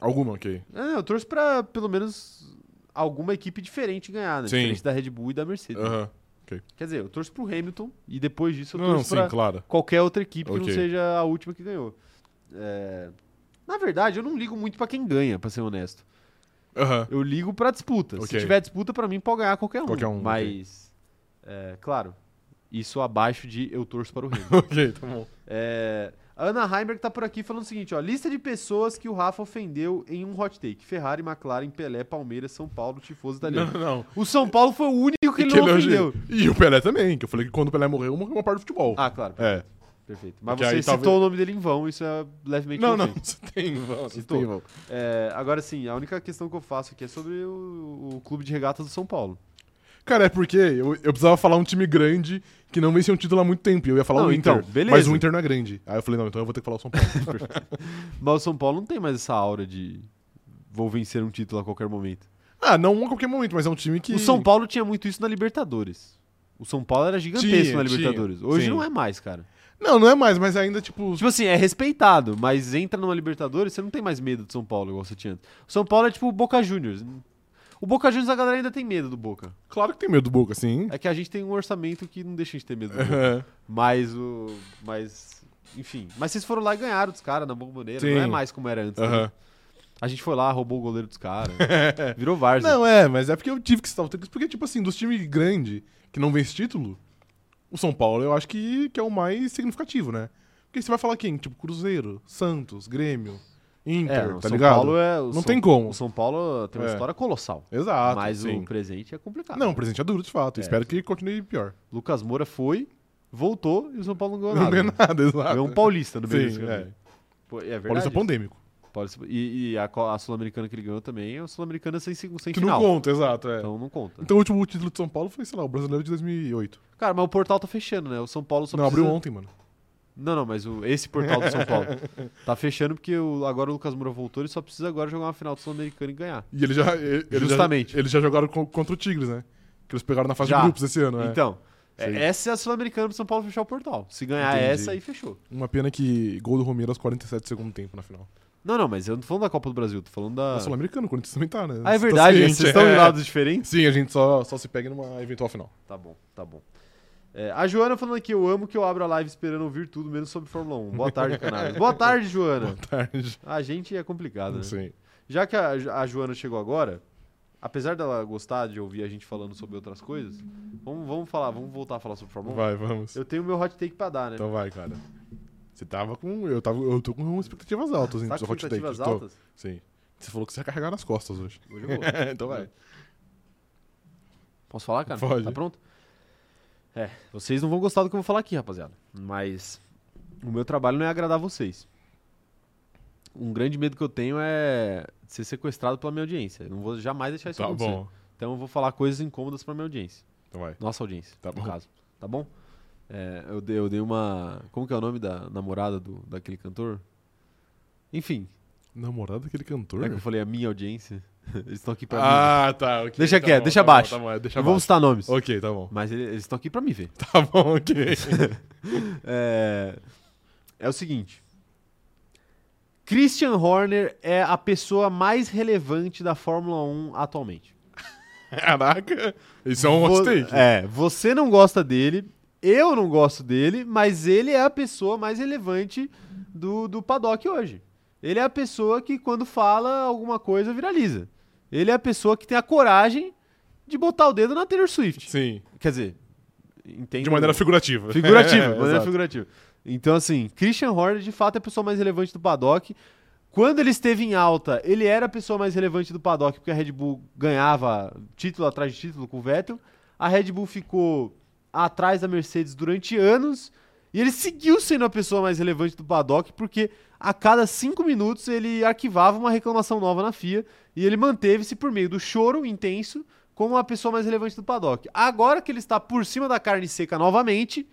Alguma, ok. É, eu torço para pelo menos alguma equipe diferente ganhar, né? Sim. Diferente da Red Bull e da Mercedes. Aham. Quer dizer, eu torço pro Hamilton e depois disso eu Não, torço sim, pra claro. qualquer outra equipe que não seja a última que ganhou. É, Na verdade, eu não ligo muito pra quem ganha, pra ser honesto. Aham. Eu ligo pra disputa. Se Ok. tiver disputa, pra mim pode ganhar qualquer um. Qualquer um, Mas, é, claro, isso abaixo de eu torço para o Hamilton. ok, tá bom. É, a Ana Heimberg tá por aqui falando o seguinte, ó. Lista de pessoas que o Rafa ofendeu em um hot take. Ferrari, McLaren, Pelé, Palmeiras, São Paulo, Tifoso Não, italiano. não. O São Paulo foi o único que ele não ofendeu. E o Pelé também, que eu falei que quando o Pelé morreu, morreu uma parte do futebol. Ah, claro. É. Perfeito. Mas Porque você aí citou talvez- o nome dele em vão, isso é levemente Não, não, você tem, Ivan, você Citou. tem, Ivan. É, agora sim, a única questão que eu faço aqui é sobre o, o clube de regatas do São Paulo. Cara, é porque eu, eu precisava falar um time grande que não vencia um título há muito tempo. e Eu ia falar Não, o Inter. então, beleza. Mas o Inter não é grande. Aí eu falei, não, então eu vou ter que falar o São Paulo. Mas o São Paulo não tem mais essa aura de vou vencer um título a qualquer momento. ah, não a qualquer momento, mas é um time que. O São Paulo tinha muito isso na Libertadores. O São Paulo era gigantesco Tinha, na tinha, Libertadores. Hoje sim. não é mais, cara. Não, não é mais, mas ainda, tipo. Tipo assim, é respeitado, mas entra numa Libertadores, você não tem mais medo do São Paulo igual você tinha antes. O São Paulo é tipo o Boca Juniors. O Boca Juniors a galera ainda tem medo do Boca. Claro que tem medo do Boca, sim. É que a gente tem um orçamento que não deixa a gente ter medo do Boca. É. Mas o. Mas. Enfim. Mas vocês foram lá e ganharam dos caras na bomboneira. Não Sim. é mais como era antes. né? A gente foi lá, roubou o goleiro dos caras. Virou Várzea. Não, é, mas é porque eu tive que citar o porque, tipo assim, dos times grandes que não vence título, o São Paulo eu acho que, que é o mais significativo, né? Porque você vai falar quem? Tipo, Cruzeiro, Santos, Grêmio, Inter, É, tá São ligado? Paulo é. Não São- tem como. O São Paulo tem uma É. história colossal. Exato. mas sim. o presente é complicado. Não, o presente é duro, de fato. É. Espero que continue pior. Lucas Moura foi, voltou e o São Paulo não ganhou Não nada. ganha nada, exato. Ganhou um paulista no meio Sim, desse é. Pô, é verdade. Paulista pandêmico. Paulista- E, e a, a Sul-Americana que ele ganhou também é a Sul-Americana sem, sem Que final. não conta, exato, é. Então não conta. Então o último título de São Paulo foi, sei lá, o brasileiro de 2008. Cara, mas o portal tá fechando, né? O São Paulo só não, precisa... abriu ontem, mano. Não, não, mas o, esse portal do São Paulo tá fechando porque o- agora o Lucas Moura voltou, ele só precisa agora jogar uma final do Sul-Americano e ganhar. E ele já. ele- Justamente. Já, eles já jogaram co- contra o Tigres, né? Que eles pegaram na fase Já. de grupos esse ano, né? Então, é- essa é a Sul-Americana pro São Paulo fechar o portal. Se ganhar Entendi. essa, aí fechou. Uma pena que gol do Romero aos 47 do segundo tempo na final. Não, não, mas eu não tô falando da Copa do Brasil, tô falando da. É Sul-Americano, o Corinthians também tá, né? Ah, é tá verdade, ciente, vocês estão é. em lados diferentes? Sim, a gente só, só se pega numa eventual final. Tá bom, tá bom. É, a Joana falando aqui, eu amo que eu abro a live esperando ouvir tudo, menos sobre Fórmula 1. Boa tarde, canal. Boa tarde, Joana. Boa tarde. A gente é complicado, né? Sim. Já que a, a Joana chegou agora, apesar dela gostar de ouvir a gente falando sobre outras coisas, vamos, vamos falar, vamos voltar a falar sobre Fórmula 1. Vai, vamos. Eu tenho meu hot take pra dar, né? Então vai, cara. Você tava com. Eu, tava, eu tô com expectativas altas, hein? tá com hot take. expectativas Tô. altas? Sim. Você falou que você ia carregar nas costas hoje. Hoje eu vou. então vai. Posso falar, cara? Pode. Tá pronto? É, vocês não vão gostar do que eu vou falar aqui, rapaziada. Mas o meu trabalho não é agradar vocês. Um grande medo que eu tenho é ser sequestrado pela minha audiência. Eu não vou jamais deixar isso Tá acontecer. bom. Então eu vou falar coisas incômodas pra minha audiência. Então vai. Nossa audiência, Tá no bom. caso. Tá bom? É, eu, dei, eu dei uma. Como que é o nome da namorada do, daquele cantor? Enfim, Namorado daquele cantor? é que eu falei a minha audiência. Eles estão aqui pra mim. Ah, tá. ok, Deixa tá quieto, bom, deixa tá abaixo. Tá bom, é, deixa Não vamos citar nomes. Ok, tá bom. Mas ele- eles estão aqui pra me ver. Tá bom, ok. É, é o seguinte. Christian Horner é a pessoa mais relevante da Fórmula 1 atualmente. Caraca. Isso é um hot take. É, você não gosta dele, eu não gosto dele, mas ele é a pessoa mais relevante do, do paddock hoje. Ele é a pessoa que, quando fala alguma coisa, viraliza. Ele é a pessoa que tem a coragem de botar o dedo na Taylor Swift. Sim. Quer dizer, entende? De maneira figurativa. Figurativa, É, de maneira exato. figurativa. Então, assim, Christian Horner, de fato, é a pessoa mais relevante do paddock. Quando ele esteve em alta, ele era a pessoa mais relevante do paddock, porque a Red Bull ganhava título atrás de título com o Vettel. A Red Bull ficou atrás da Mercedes durante anos. E ele seguiu sendo a pessoa mais relevante do paddock, porque a cada cinco minutos ele arquivava uma reclamação nova na FIA. E ele manteve-se por meio do choro intenso como a pessoa mais relevante do paddock. Agora que ele está por cima da carne seca novamente,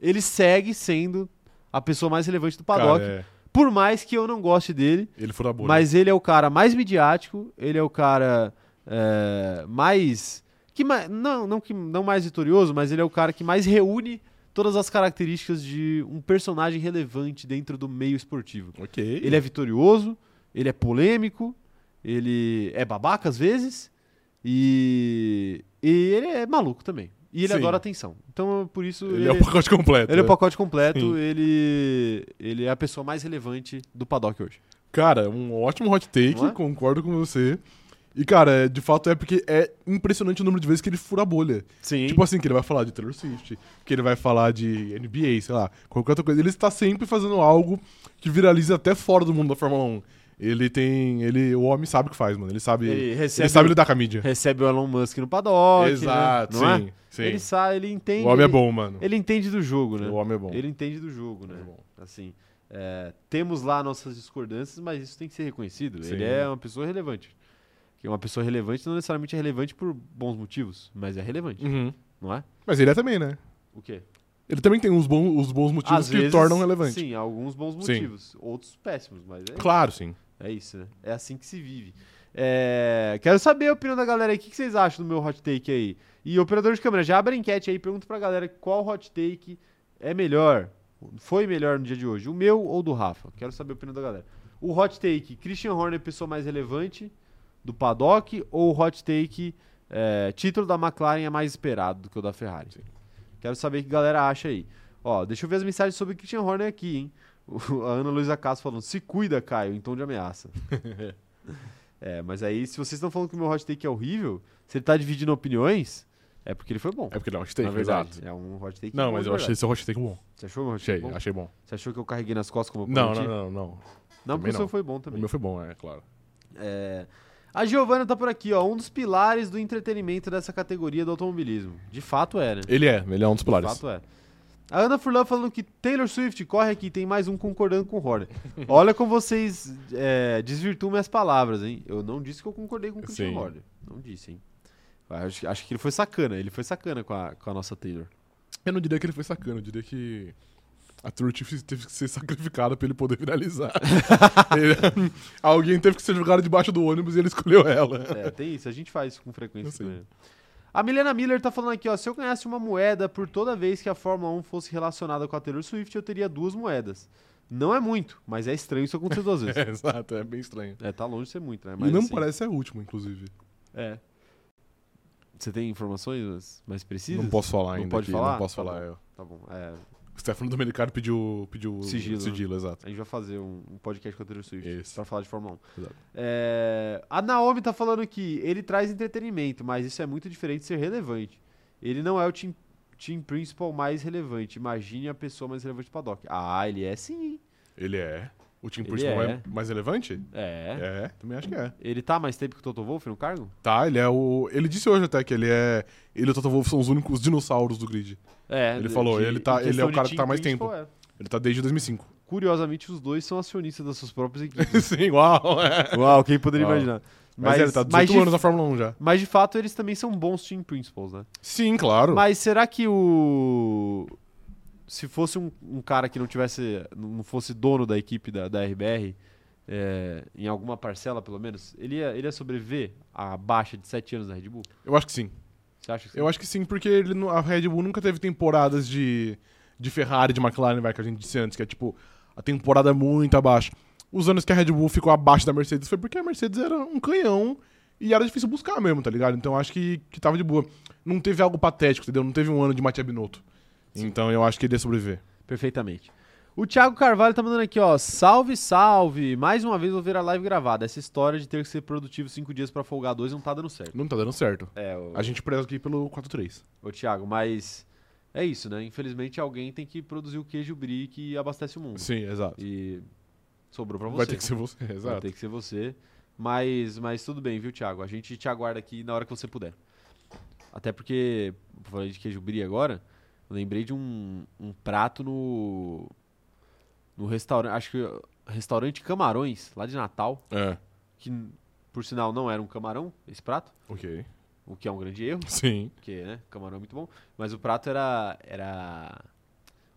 ele segue sendo a pessoa mais relevante do paddock. Cara, é, Por mais que eu não goste dele, ele mas ele é o cara mais midiático, ele é o cara é, mais. Que não, não, que, não mais vitorioso, mas ele é o cara que mais reúne todas as características de um personagem relevante dentro do meio esportivo. Ok. Ele é vitorioso, ele é polêmico, ele é babaca às vezes e, e ele é maluco também. E ele Sim. adora atenção. Então, por isso. Ele é o pacote completo. ele é o né? pacote completo, Sim. ele, ele é a pessoa mais relevante do paddock hoje. Cara, um ótimo hot take, é? concordo com você. E, cara, de fato é porque é impressionante o número de vezes que ele fura a bolha. Sim. Tipo assim, que ele vai falar de Taylor Swift, que ele vai falar de NBA, sei lá, qualquer outra coisa. Ele está sempre fazendo algo que viraliza até fora do mundo da Fórmula 1. Ele tem. Ele, o homem sabe o que faz, mano. Ele sabe. ele Ele, recebe, sabe lidar com a mídia. recebe o Elon Musk no paddock. Exato, né? Não é? sim. sim. Ele sabe, ele entende. o homem é bom, mano. Ele entende do jogo, né? O homem é bom. Ele entende do jogo, né? É bom. Assim, é, temos lá nossas discordâncias, mas isso tem que ser reconhecido. Sim. Ele é uma pessoa relevante. Que uma pessoa relevante não necessariamente é relevante por bons motivos, mas é relevante, Uhum. não é? Mas ele é também, né? O quê? Ele também tem os bons, os bons motivos Às que o vezes, tornam relevante. Sim, alguns bons Sim. motivos, outros péssimos, mas é, Claro, sim. é isso, né? É assim que se vive. É, quero saber a opinião da galera aí. O que que vocês acham do meu hot take aí? E operador de câmera, já abre a enquete aí, pergunta pra galera qual hot take é melhor, foi melhor no dia de hoje, o meu ou do Rafa? Quero saber a opinião da galera. O hot take, Christian Horner, pessoa mais relevante do paddock, ou o hot take, é, título da McLaren é mais esperado do que o da Ferrari? Quero saber o que a galera acha aí. Ó, deixa eu ver as mensagens sobre Christian Horner aqui, hein? O- a Ana Luísa Castro falando, se cuida, Caio, em tom de ameaça. é, mas aí, se vocês estão falando que o meu hot take é horrível, se ele tá dividindo opiniões, é porque ele foi bom. É porque ele é um hot take, na verdade. exato. É um hot take Não, bom mas eu achei verdade. esse hot take bom. Você achou meu hot Achei, take bom? achei bom. Você achou que eu carreguei nas costas como eu Não, prometi? não, não, não. Não, porque o seu não. foi bom O também. meu foi bom, é claro. É, A Giovana tá por aqui, ó. Um dos pilares do entretenimento dessa categoria do automobilismo. De fato é, né? Ele é, ele é um dos De pilares. fato é. A Ana Furlan falando que Taylor Swift, corre aqui, tem mais um concordando com o Horner. Olha como vocês é, desvirtuam minhas palavras, hein? Eu não disse que eu concordei com o Christian Sim. Horner. Não disse, hein? Acho, acho que ele foi sacana. Ele foi sacana com a, com a nossa Taylor. Eu não diria que ele foi sacana, eu diria que a Swift teve que ser sacrificada pra ele poder viralizar. Ele- Alguém teve que ser jogado debaixo do ônibus e ele escolheu ela. É, tem isso. A gente faz isso com frequência também. A Milena Miller tá falando aqui, ó. Se eu ganhasse uma moeda por toda vez que a Fórmula 1 fosse relacionada com a Taylor Swift, eu teria duas moedas. Não é muito, mas é estranho isso acontecer duas vezes. É, exato, é bem estranho. É, tá longe de ser muito, né? e Mas, não assim, parece ser a última, inclusive. É. Você tem informações mais precisas? Não posso falar Não ainda. pode aqui, falar? Não posso Tá falar. bom. eu. Tá bom. É, O Stefano Domenicali pediu, pediu Sigilo, sigilo, né? exato. a gente vai fazer um, um podcast com a Taylor Swift Isso. pra falar de Fórmula 1. Exato. É, a Naomi tá falando que ele traz entretenimento, mas isso é muito diferente de ser relevante. Ele não é o team, team principal mais relevante. Imagine a pessoa mais relevante do paddock. Ah, ele é sim. Ele é. O Ele principal é. é. mais relevante? É. É, também acho que é. Ele tá mais tempo que o Toto Wolff no cargo? Tá, ele é o. Ele disse hoje até que ele é. Ele e o Toto Wolff são os únicos dinossauros do grid. É. Ele de- falou, ele tá- ele é o de cara que tá mais tempo. é. Ele tá desde 2005. Curiosamente, os dois são acionistas das suas próprias equipes. Sim, uau. É. Uau, quem poderia Uau. imaginar? Mas, ele tá 18 mas, de, anos na Fórmula 1 já. mas de fato eles também são bons team principals, né? Sim, claro. Mas será que o. Se fosse um, um cara que não tivesse. não fosse dono da equipe da, da RBR, é, em alguma parcela pelo menos, ele ia, ele ia sobreviver à baixa de 7 anos da Red Bull? Eu acho que sim. Você acha que sim? Eu acho que sim, porque ele, a Red Bull nunca teve temporadas de, de Ferrari, de McLaren, vai, que a gente disse antes, que é tipo, a temporada muito abaixo. Os anos que a Red Bull ficou abaixo da Mercedes foi porque a Mercedes era um canhão e era difícil buscar mesmo, tá ligado? Então eu acho que, que tava de boa. Não teve algo patético, entendeu? Não teve um ano de Matia Binotto. Então eu acho que ele ia sobreviver. Perfeitamente. O Thiago Carvalho tá mandando aqui, ó. Salve, salve! Mais uma vez vou ver a live gravada. Essa história de ter que ser produtivo cinco dias pra folgar dois não tá dando certo. Não tá dando certo. É, o, A gente preza aqui pelo 4-3. o Thiago, mas é isso, né? Infelizmente alguém tem que produzir o queijo brie que abastece o mundo. Sim, exato. E sobrou pra você. Vai ter que ser você, Vai exato. ter que ser você. Mas, mas tudo bem, viu, Thiago? A gente te aguarda aqui na hora que você puder. Até porque, falei de queijo brie agora, lembrei de um, um prato no. No restaurante. Acho que. Restaurante Camarões, lá de Natal. É, Que, por sinal, não era um camarão, esse prato. ok. O que é um grande erro, Sim. porque, né? Camarão é muito bom. Mas o prato era. Era.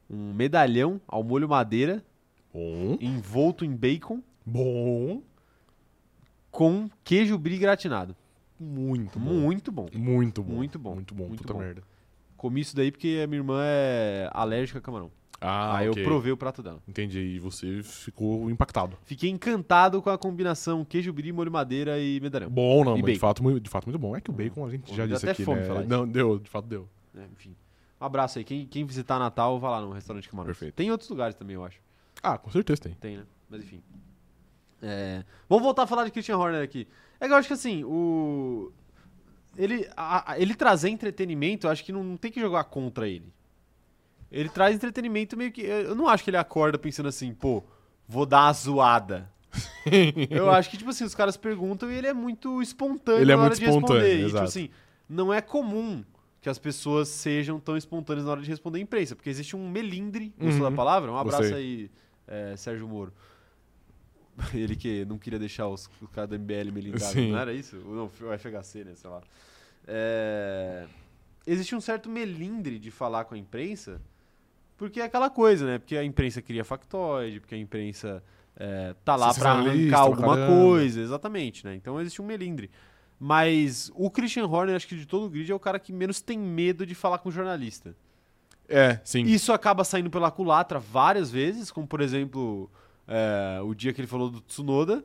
Um medalhão ao molho madeira, Bom. envolto em bacon, Bom. com queijo brie gratinado. Muito bom. Muito bom. Muito bom. Muito bom. Muito bom. Muito Puta bom. merda. Comi isso daí porque a minha irmã é alérgica a camarão. Ah, Aí ok. eu provei o prato dela. Entendi. E você ficou impactado. Fiquei encantado com a combinação queijo brie, molho madeira e medalhão. Bom, não, mas de fato, muito, de fato muito bom. É que o bacon a gente já disse até aqui, fome né? falar. Não, deu, de fato deu. É, enfim. Um abraço aí. Quem, quem visitar Natal, vá lá no restaurante Camarão. Perfeito. Tem outros lugares também, eu acho. Ah, com certeza tem. Tem, né? Mas enfim. É, Vamos voltar a falar de Christian Horner aqui. É que eu acho que assim, o. Ele, a- a- ele trazer entretenimento, eu acho que não, não tem que jogar contra ele. Ele traz entretenimento meio que. Eu não acho que ele acorda pensando assim, pô, vou dar uma zoada. eu acho que, tipo assim, os caras perguntam e ele é muito espontâneo Ele é na hora muito de responder. espontâneo, E, tipo exato. assim, não é comum que as pessoas sejam tão espontâneas na hora de responder a imprensa, porque existe um melindre, gostou Uhum. da palavra? Um abraço Gostei. aí, é, Sérgio Moro. Ele que não queria deixar os, os caras da MBL Sim. não era isso? Não, o FHC, né, sei lá. É, existe um certo melindre de falar com a imprensa, porque é aquela coisa, né? Porque a imprensa cria factoide, porque a imprensa é, tá lá pra Sensacionalista arrancar alguma caramba. coisa, exatamente, né? Então existe um melindre. Mas o Christian Horner, acho que de todo o grid, é o cara que menos tem medo de falar com jornalista. É, sim. Isso acaba saindo pela culatra várias vezes, como por exemplo, é, o dia que ele falou do Tsunoda,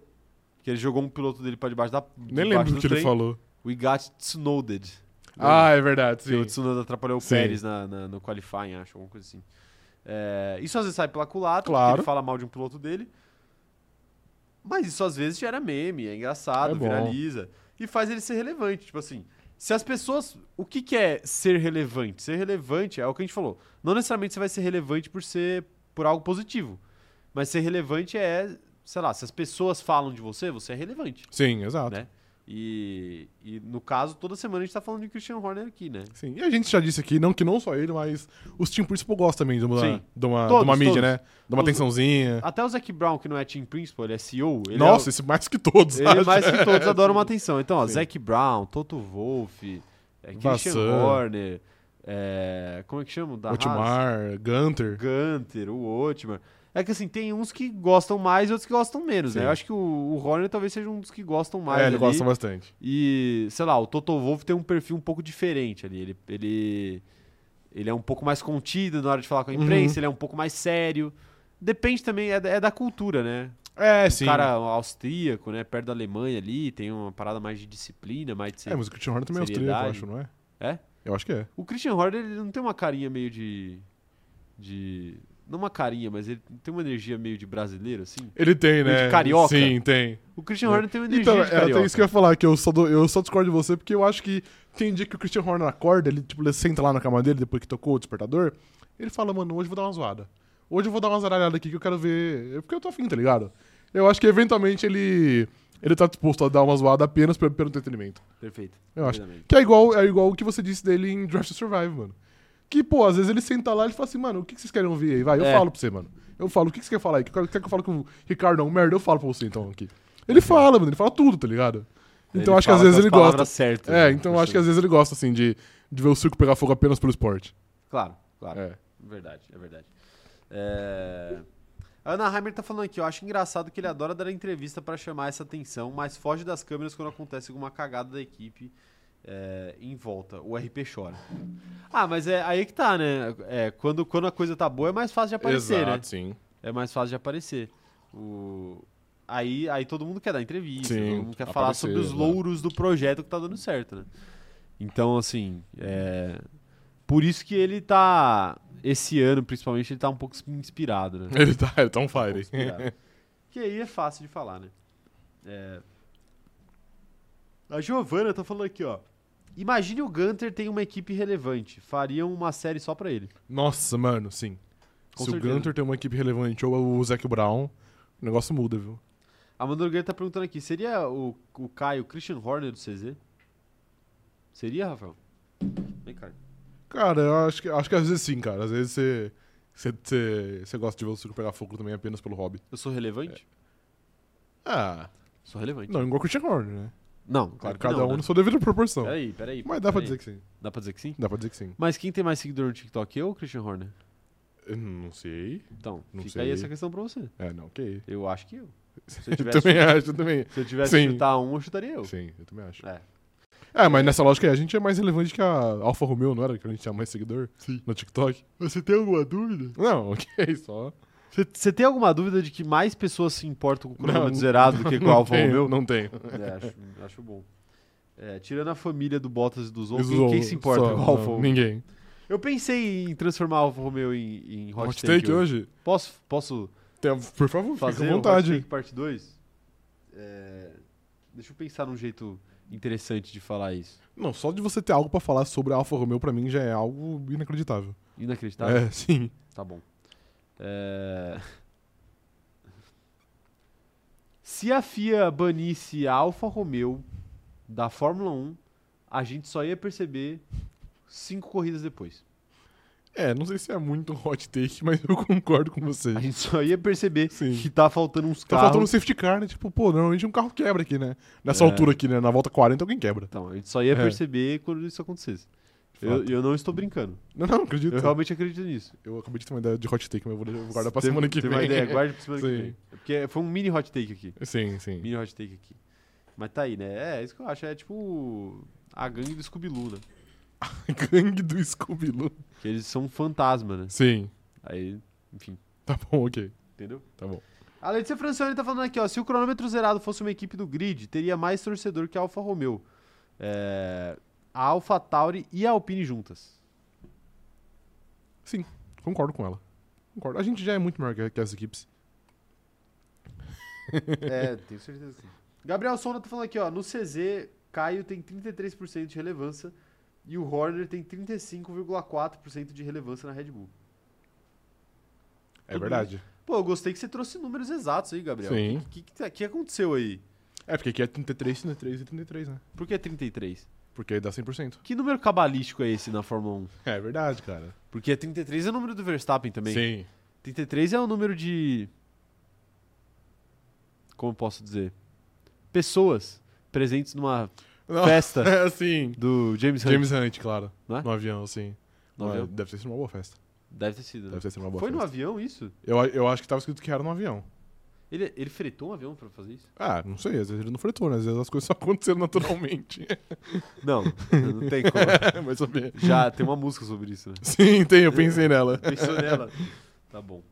que ele jogou um piloto dele pra debaixo da. Nem debaixo lembro do que ele trem. falou. We got Tsunoded. Ah, é verdade, Que o sim. Tsunoda atrapalhou o Sim. Pérez na, na- no qualifying, acho, alguma coisa assim. É, isso às vezes sai pela culatra, Claro. porque ele fala mal de um piloto dele. Mas isso às vezes gera meme, é engraçado, É viraliza. E faz ele ser relevante. Tipo assim, se as pessoas. O que, que é ser relevante? Ser relevante é o que a gente falou. Não necessariamente você vai ser relevante por ser por algo positivo. Mas ser relevante é, sei lá, se as pessoas falam de você, você é relevante. Sim, exato. Né? E, e no caso, toda semana a gente tá falando de Christian Horner aqui, né? Sim. E a gente já disse aqui, não que não só ele, mas os Team Principal gostam também de uma, Sim. de uma, Todos, de uma mídia, todos. né? De uma Os- atençãozinha. Até o Zac Brown, que não é team principal, ele é CEO. Ele Nossa, é, esse mais que todos. o- ele acho. mais que todos adoram uma atenção. Então, ó, Sim. Zac Brown, Toto Wolff, é, Christian Vassan. Horner, é, como é que chama? o Da Haas? Otmar, Gunter. Gunter, o Otmar. É que assim, tem uns que gostam mais e outros que gostam menos, né? Sim. Eu acho que o, o Horner talvez seja um dos que gostam mais. é, ele gosta bastante. E, sei lá, o Toto Wolff tem um perfil um pouco diferente ali. Ele, ele, ele é um pouco mais contido na hora de falar com a imprensa, Uhum. ele é um pouco mais sério. Depende também, é, da- é da cultura, né? É, O sim. cara austríaco, né? Perto da Alemanha ali, tem uma parada mais de disciplina, mais de... É, mas o Christian Horner também é austríaco, eu acho, não é? É? Eu acho que é. O Christian Horner, ele não tem uma carinha meio de... de... Não uma carinha, mas ele tem uma energia meio de brasileiro, assim. Ele tem, Meio de né? carioca. Sim, tem. O Christian Horner tem uma energia Então, de era carioca. até isso que eu ia falar, que eu só, dou- eu só discordo de você, porque eu acho que tem dia que o Christian Horner acorda, ele, tipo, ele senta lá na cama dele, depois que tocou o despertador, ele fala, mano, hoje eu vou dar uma zoada. Hoje eu vou dar uma zaralhada aqui que eu quero ver. Porque eu tô afim, tá ligado? Eu acho que eventualmente ele. Ele tá disposto a dar uma zoada apenas pelo, pelo entretenimento. Perfeito. Eu acho. Que é igual, é igual o que você disse dele em Draft to Survive, mano. Que, pô, às vezes ele senta lá e ele fala assim, mano, o que que vocês querem ouvir aí? Vai, eu É. falo pra você, mano. Eu falo, o que que você quer falar aí? Quer que eu falo com o Ricardo não? Merda, eu falo pra você então aqui. Ele fala, mano, ele fala tudo, tá ligado? Então Ele acho que às vezes ele gosta. É, né? então acho que às vezes ele gosta, assim, de, de ver o circo pegar fogo apenas pelo esporte. Claro, claro. É. Verdade, é verdade. É, A Ana Heimer tá falando aqui, eu acho engraçado que ele adora dar entrevista pra chamar essa atenção, mas foge das câmeras quando acontece alguma cagada da equipe é, em volta. O RP chora. Ah, mas é aí que tá, né? É, quando, quando a coisa tá boa é mais fácil de aparecer, Exato, né? sim. É mais fácil de aparecer. O... Aí, aí todo mundo quer dar entrevista, Sim, todo mundo quer falar aparecer, sobre os louros do projeto que tá dando certo, né? Então, assim, é... por isso que ele tá, esse ano principalmente, ele tá um pouco inspirado, né? Ele tá, ele tá on Um fire. inspirado. que aí é fácil de falar, né? É... A Giovana tá falando aqui, ó. Imagine o Gunter tem uma equipe relevante. Fariam uma série só pra ele. Nossa, mano, sim. Com Se certeza. o Gunter tem uma equipe relevante ou o Zac Brown, o negócio muda, viu? A Amanda Nogueira tá perguntando aqui, seria o, o Caio Christian Horner do CZ? Seria, Rafael? Vem, cara. Cara, eu acho que, acho que às vezes sim, cara. Às vezes você, você, gosta de ver o circo pegar fogo também apenas pelo hobby. Eu sou relevante? Ah, Sou relevante. não, igual o Christian Horner, né? Não, claro que Cada não, um né? na sua devida proporção. Peraí, peraí. Mas dá pra peraí. dizer que sim. Dá pra dizer que sim? Dá pra dizer que sim. Mas quem tem mais seguidor no TikTok, eu ou Christian Horner? Eu não sei. Então, Não fica sei. aí essa questão pra você. É, não, ok. Eu acho que eu. Se eu tivesse, também acho, eu também. se eu tivesse Sim. que chutar um, eu chutaria eu. Sim, eu também acho. É. É, mas nessa lógica aí, a gente é mais relevante que a Alfa Romeo, não era? Que a gente tinha mais seguidor no TikTok. Você tem alguma dúvida? Não, ok, só. Você tem alguma dúvida de que mais pessoas se importam com o cronômetro Não, zerado do que com o não Alfa tenho, Romeo? Não tenho. É, acho, acho bom. É, tirando a família do Bottas e do Zou, Isso quem, quem se importa só, com o Alfa Romeo? Ninguém. Eu pensei em transformar o Alfa Romeo em, em hot, Hot, take, take hoje? Posso, posso Tem- por favor, fazer fica à vontade. Hot Take parte 2? É, deixa eu pensar num jeito interessante de falar isso. Não, só de você ter algo pra falar sobre a Alfa Romeo pra mim já é algo inacreditável. Inacreditável? É, sim. Tá bom. É, Se a FIA banisse a Alfa Romeo da Fórmula 1, a gente só ia perceber cinco corridas depois. É, não sei se é muito hot take, mas eu concordo com você. A gente só ia perceber Sim. que tá faltando uns Tá carros. faltando um safety car, né? Tipo, pô, normalmente um carro quebra aqui, né? Nessa É. altura aqui, né? Na volta 40 alguém quebra. Então, a gente só ia É. perceber quando isso acontecesse. Eu, eu não estou brincando. Não, não, acredito. Eu realmente acredito nisso. Eu acabei de ter uma ideia de hot take, mas eu vou guardar pra Teve- semana que teve vem. uma ideia, guarde pra semana que Sim. vem. É Porque foi um mini hot take aqui. Sim, sim. Mini hot take aqui. Mas tá aí, né? É, isso que eu acho. É tipo a gangue do Scooby-Doo, né? Gangue do Scooby-Doo. Que eles são um fantasma, né? Sim. Aí, enfim, Tá bom, ok. entendeu? Tá bom. A Letícia Francione tá falando aqui, ó. Se o cronômetro zerado fosse uma equipe do grid, teria mais torcedor que a Alfa Romeo. É, a Alfa Tauri e a Alpine juntas. Concordo com ela. Concordo. A gente já é muito maior que, que as equipes. É, tenho certeza que sim. Gabriel Sonda tá falando aqui, ó. No CZ, Caio tem 33% de relevância e o Horner tem 35,4% de relevância na Red Bull. É Tudo verdade. Pô, eu gostei que você trouxe números exatos aí, Gabriel. Sim. O que, que, que- que aconteceu aí? É, porque aqui é 33, 33 e 33, né? Por que 33? Porque aí dá 100%. Que número cabalístico é esse na Fórmula 1? É verdade, cara. Porque 33 é o número do Verstappen também. Sim. 33 é o número de. Como posso dizer? Pessoas presentes numa Não, festa É, sim. do James Hunt. James Hunt, claro. Não é? No avião, sim. No Mas avião? Deve ter sido uma boa festa. Deve ter sido. né? Deve ter sido uma boa Foi no festa. avião isso? Eu, eu acho que tava escrito que era no avião. Ele, ele fretou um avião pra fazer isso? Ah, não sei, às vezes ele não fretou, né? Às vezes as coisas só aconteceram naturalmente. Não, não tem como. Mas saber. Já tem uma música sobre isso, né? Sim, tem, eu pensei nela. Pensou nela? Tá bom.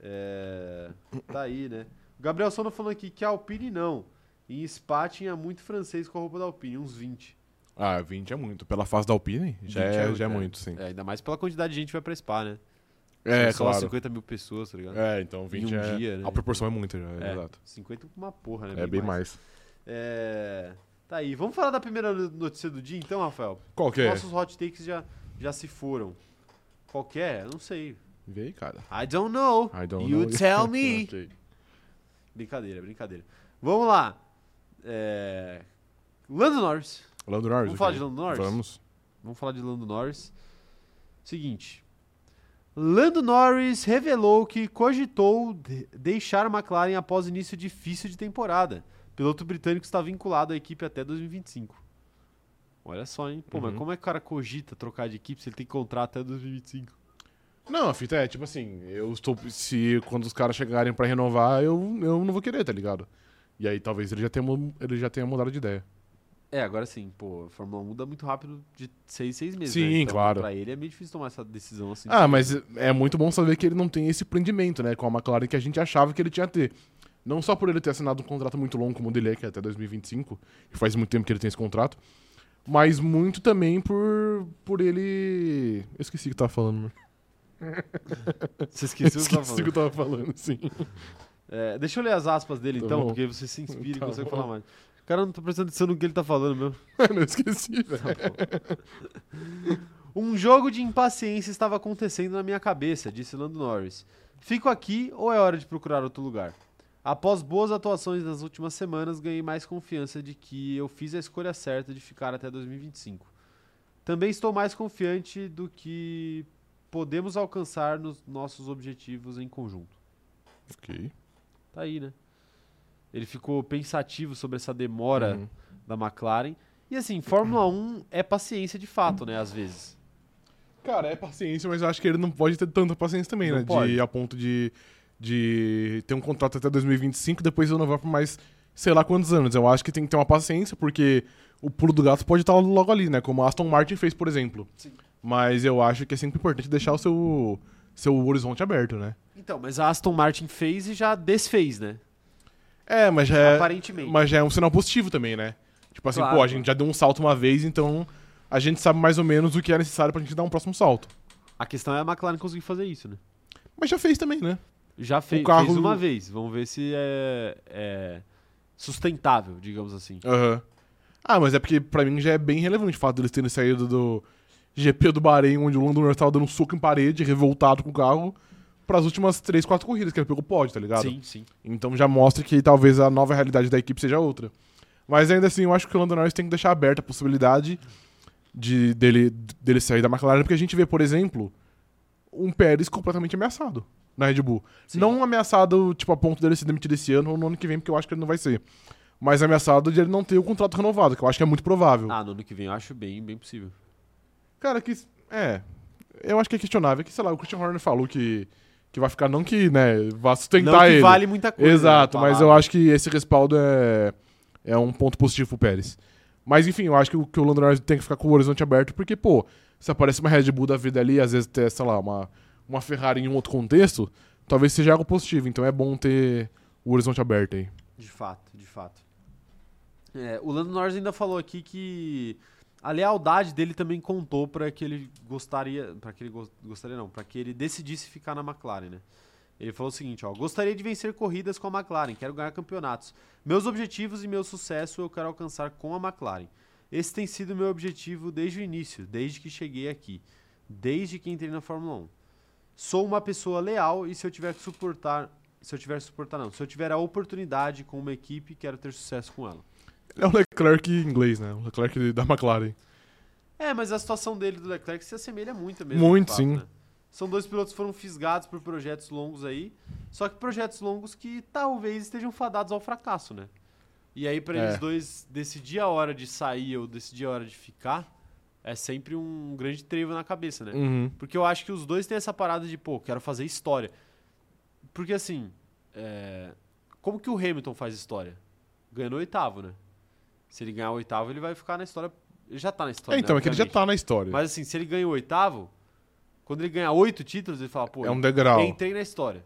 É, Tá aí, né? O Gabriel Sona falando aqui que a Alpine não. Em Spa tinha muito francês com a roupa da Alpine, uns 20. Ah, 20 é muito. Pela fase da Alpine, já 20 é, já é é. muito, sim. É, ainda mais pela quantidade de gente que vai pra Spa, né? É, São só claro. 50 mil pessoas, tá ligado? É, então 20 um é. dia, né? A proporção é muita já, é, É, exato. 50 com uma porra, né? É bem mais. É... Tá aí. Vamos falar da primeira notícia do dia então, Rafael? Qual que é? Nossos hot takes já, já se foram. Qual que é? Eu não sei. Vê aí, cara. I don't know. I don't you know. tell me. Brincadeira, brincadeira. Vamos lá. É... Lando Norris. Lando Norris. Vamos falar de Lando Norris? Vamos. Vamos falar de Lando Norris. Seguinte. Lando Norris revelou que cogitou de- deixar a McLaren após início difícil de temporada. O piloto britânico está vinculado à equipe até 2025. Olha só, hein? Pô, mas Uhum. como é que o cara cogita trocar de equipe se ele tem contrato até 2025? Não, a fita é, tipo assim, eu estou. Se quando os caras chegarem pra renovar, eu, eu não vou querer, tá ligado? E aí talvez ele já tenha, ele já tenha mudado de ideia. É, agora sim, pô, a Fórmula 1 muda muito rápido de seis, seis meses. Sim, né? Então, claro. Pra ele é meio difícil tomar essa decisão assim. Ah, mas é muito bom saber que ele não tem esse prendimento, né, com a McLaren que a gente achava que ele tinha ter. Não só por ele ter assinado um contrato muito longo como o dele é, que é até 2025, e faz muito tempo que ele tem esse contrato, mas muito também por, por ele. Eu esqueci o que eu tava falando. Você esqueceu o que eu tava Esqueci o que falando. eu tava falando, sim. É, deixa eu ler as aspas dele Tá então, bom. porque você se inspira Tá e consegue bom. falar mais. Cara não tá prestando atenção no que ele tá falando mesmo. Mano, eu esqueci, velho. Um jogo de impaciência estava acontecendo na minha cabeça, disse Lando Norris. Fico aqui ou é hora de procurar outro lugar? Após boas atuações nas últimas semanas, ganhei mais confiança de que eu fiz a escolha certa de ficar até 2025. Também estou mais confiante do que podemos alcançar nos nossos objetivos em conjunto. Ok. Tá aí, né? Ele ficou pensativo sobre essa demora Uhum. da McLaren. E assim, Fórmula 1 é paciência de fato, né? Às vezes. Cara, é paciência, mas eu acho que ele não pode ter tanta paciência também, Não né? pode. De, a ponto de, de ter um contrato até 2025 e depois renovar por mais sei lá quantos anos. Eu acho que tem que ter uma paciência, porque o pulo do gato pode estar logo ali, né? Como a Aston Martin fez, por exemplo. Sim. Mas eu acho que é sempre importante deixar o seu, seu horizonte aberto, né? Então, mas a Aston Martin fez e já desfez, né? É, mas já é, Aparentemente. mas já é um sinal positivo também, né? Tipo assim, Claro, pô, a gente já deu um salto uma vez, então a gente sabe mais ou menos o que é necessário pra gente dar um próximo salto. A questão é a McLaren conseguir fazer isso, né? Mas já fez também, né? Já fez, carro- fez uma vez. Vamos ver se é, é sustentável, digamos assim. Aham. Ah, mas é porque pra mim já é bem relevante o fato deles terem saído do GP do Bahrein, onde o Lando Norris tava dando um soco em parede, revoltado com o carro, pras últimas 3, 4 corridas que ele pegou o pódio, tá ligado? Sim, sim. Então já mostra que talvez a nova realidade da equipe seja outra. Mas ainda assim, eu acho que o Lando Norris tem que deixar aberta a possibilidade de, dele, dele sair da McLaren, porque a gente vê, por exemplo, um Pérez completamente ameaçado na Red Bull. Sim. Não ameaçado, tipo, a ponto dele ser demitido esse ano ou no ano que vem, porque eu acho que ele não vai ser. Mas ameaçado de ele não ter o contrato renovado, que eu acho que é muito provável. Ah, no ano que vem eu acho bem, bem possível. Cara, que. É. Eu acho que é questionável. Que, sei lá, o Christian Horner falou que, que vai ficar, não que, né, vá sustentar Não que ele. vale muita coisa. Exato, né, mas eu palavra. acho que esse respaldo é, é um ponto positivo pro Pérez. Mas enfim, eu acho que o, que o Lando Norris tem que ficar com o horizonte aberto, porque, pô, se aparece uma Red Bull da vida ali, às vezes ter, sei lá, uma, uma Ferrari em um outro contexto, talvez seja algo positivo. Então é bom ter o horizonte aberto aí. De fato, de fato. É, o Lando Norris ainda falou aqui que a lealdade dele também contou para que ele gostaria, para que ele gos- gostaria não, para que ele decidisse ficar na McLaren, né? Ele falou o seguinte, ó, gostaria de vencer corridas com a McLaren, quero ganhar campeonatos. Meus objetivos e meu sucesso eu quero alcançar com a McLaren. Esse tem sido meu objetivo desde o início, desde que cheguei aqui, desde que entrei na Fórmula 1. Sou uma pessoa leal e se eu tiver que suportar, se eu tiver que suportar não, se eu tiver a oportunidade com uma equipe, quero ter sucesso com ela. É o Leclerc inglês, né? O Leclerc da McLaren. É, mas a situação dele do Leclerc se assemelha muito mesmo. Muito, fato, sim. né? São dois pilotos que foram fisgados por projetos longos aí, só que projetos longos que talvez estejam fadados ao fracasso, né? E aí pra É. eles dois decidir a hora de sair ou decidir a hora de ficar, é sempre um grande trevo na cabeça, né? Uhum. Porque eu acho que os dois têm essa parada de, pô, quero fazer história. Porque assim, é, como que o Hamilton faz história? Ganhando o oitavo, né? Se ele ganhar o oitavo, ele vai ficar na história. Ele já tá na história. É, então, né, é que ele já tá na história. Mas assim, se ele ganha o oitavo, quando ele ganhar oito títulos, ele fala, pô, é um eu degrau. entrei na história.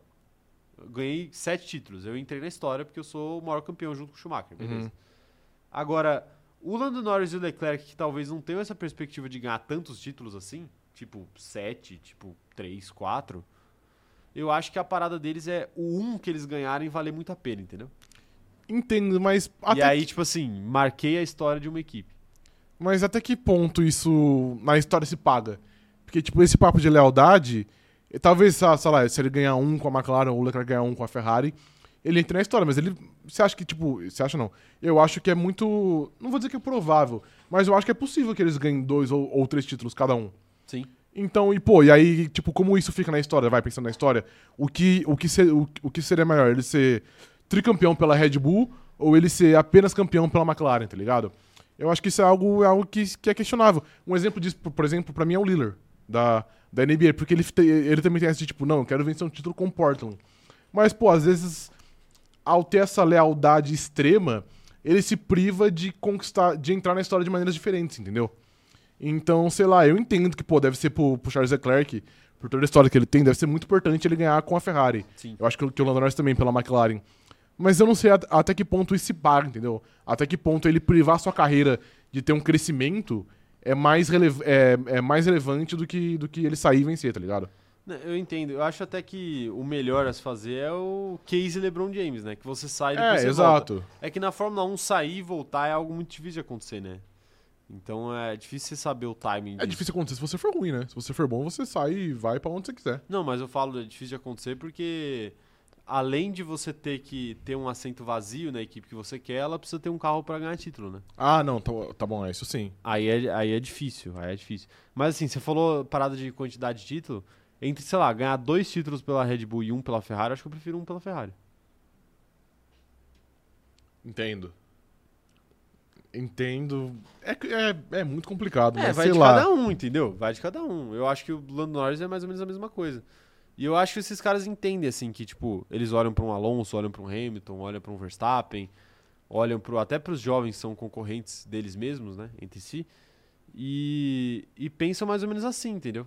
Eu ganhei sete títulos. Eu entrei na história porque eu sou o maior campeão junto com o Schumacher, beleza. Uhum. Agora, o Lando Norris e o Leclerc, que talvez não tenham essa perspectiva de ganhar tantos títulos assim, tipo sete, tipo três, quatro, eu acho que a parada deles é o um que eles ganharem valer muito a pena, entendeu? Entendo, mas E aí, tipo assim, marquei a história de uma equipe. mas até que ponto isso na história se paga? Porque, tipo, esse papo de lealdade, talvez, sei lá, se ele ganhar um com a McLaren ou o Leclerc ganhar um com a Ferrari, ele entra na história, mas ele. Você acha que, tipo. Você acha não? Eu acho que é muito. Não vou dizer que é provável, mas eu acho que é possível que eles ganhem dois ou, ou três títulos cada um. Sim. Então, e pô, e aí, tipo, como isso fica na história? Vai pensando na história, o que, o que, ser, o, o que seria melhor? Ele ser tricampeão pela Red Bull ou ele ser apenas campeão pela McLaren, tá ligado? Eu acho que isso é algo, é algo que, que é questionável. Um exemplo disso, por exemplo, pra mim é o Lillard. da, da NBA, porque ele, te- ele também tem essa de tipo, não, eu quero vencer um título com o Portland. Mas, pô, às vezes, ao ter essa lealdade extrema, ele se priva de conquistar, de entrar na história de maneiras diferentes, entendeu? Então, sei lá, eu entendo que, pô, deve ser pro, pro Charles Leclerc, por toda a história que ele tem, deve ser muito importante ele ganhar com a Ferrari. Sim. Eu acho que, que o Lando Norris também, pela McLaren. Mas eu não sei at- até que ponto isso se paga, entendeu? Até que ponto ele privar sua carreira de ter um crescimento é mais, é, é mais relevante do que, do que ele sair e vencer, tá ligado? Eu entendo. Eu acho até que o melhor a se fazer é o case LeBron James, né? Que você sai e depois É, você exato. volta. É que na Fórmula 1 sair e voltar é algo muito difícil de acontecer, né? Então é difícil você saber o timing É disso. difícil acontecer se você for ruim, né? Se você for bom, você sai e vai pra onde você quiser. Não, mas eu falo é difícil de acontecer porque além de você ter que ter um assento vazio na equipe que você quer, ela precisa ter um carro pra ganhar título, né? Ah, não, tá, tá bom, é isso sim. Aí é, aí é difícil, aí é difícil. Mas assim, você falou parada de quantidade de título, entre, sei lá, ganhar dois títulos pela Red Bull e um pela Ferrari, acho que eu prefiro um pela Ferrari. Entendo. Entendo. É, é, é muito complicado, É, mas vai sei de lá. cada um, entendeu? Vai de cada um. Eu acho que o Lando Norris é mais ou menos a mesma coisa. E eu acho que esses caras entendem, assim, que, tipo, eles olham pra um Alonso, olham pra um Hamilton, olham pra um Verstappen, olham pro, até pros jovens que são concorrentes deles mesmos, né, entre si, e, e pensam mais ou menos assim, entendeu?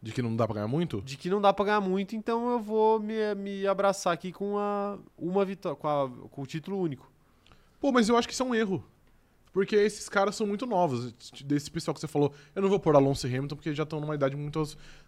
De que não dá pra ganhar muito? De que não dá pra ganhar muito, então eu vou me, me abraçar aqui com a, uma vitória, com, a- com o título único. Pô, mas eu acho que isso é um erro. Porque esses caras são muito novos. Desse pessoal que você falou, eu não vou pôr Alonso e Hamilton porque já estão numa idade muito,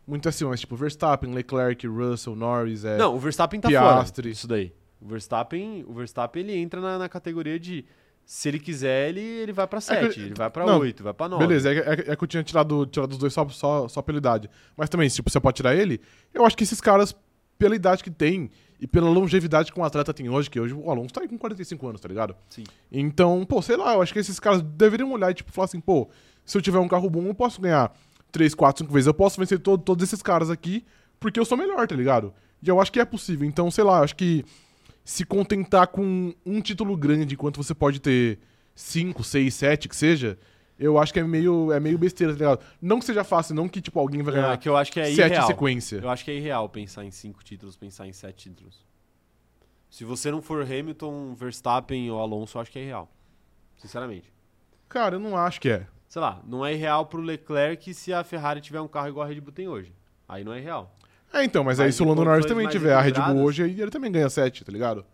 muito acima. Mas, tipo, Verstappen, Leclerc, Russell, Norris, é. Não, o Verstappen tá Piastri. fora disso daí. O Verstappen, o Verstappen ele entra na, na categoria de se ele quiser, ele, ele vai pra 7, ele vai pra não, 8, vai pra 9. Beleza, é, é- é que eu tinha tirado, tirado os dois só, só, só pela idade. Mas também, se tipo, você pode tirar ele, eu acho que esses caras, pela idade que tem e pela longevidade que um atleta tem hoje, que hoje o Alonso tá aí com 45 anos, tá ligado? Sim. Então, pô, sei lá, eu acho que esses caras deveriam olhar e tipo, falar assim, pô, se eu tiver um carro bom, eu posso ganhar 3, 4, 5 vezes. Eu posso vencer todo- todos esses caras aqui porque eu sou melhor, tá ligado? E eu acho que é possível. Então, sei lá, eu acho que se contentar com um título grande enquanto você pode ter 5, 6, 7, que seja, eu acho que é meio, é meio besteira, tá ligado? Não que seja fácil, não que tipo, alguém vai ganhar é que eu acho que é 7 em irreal. sequência. Eu acho que é irreal pensar em 5 títulos, pensar em 7 títulos. Se você não for Hamilton, Verstappen ou Alonso, eu acho que é irreal. Sinceramente. Cara, eu não acho que é. Sei lá, não é irreal pro Leclerc se a Ferrari tiver um carro igual a Red Bull tem hoje. Aí não é irreal. É, então, mas, aí Mas se o Lando Norris também tiver a Red Bull hoje, aí ele também ganha 7, tá ligado?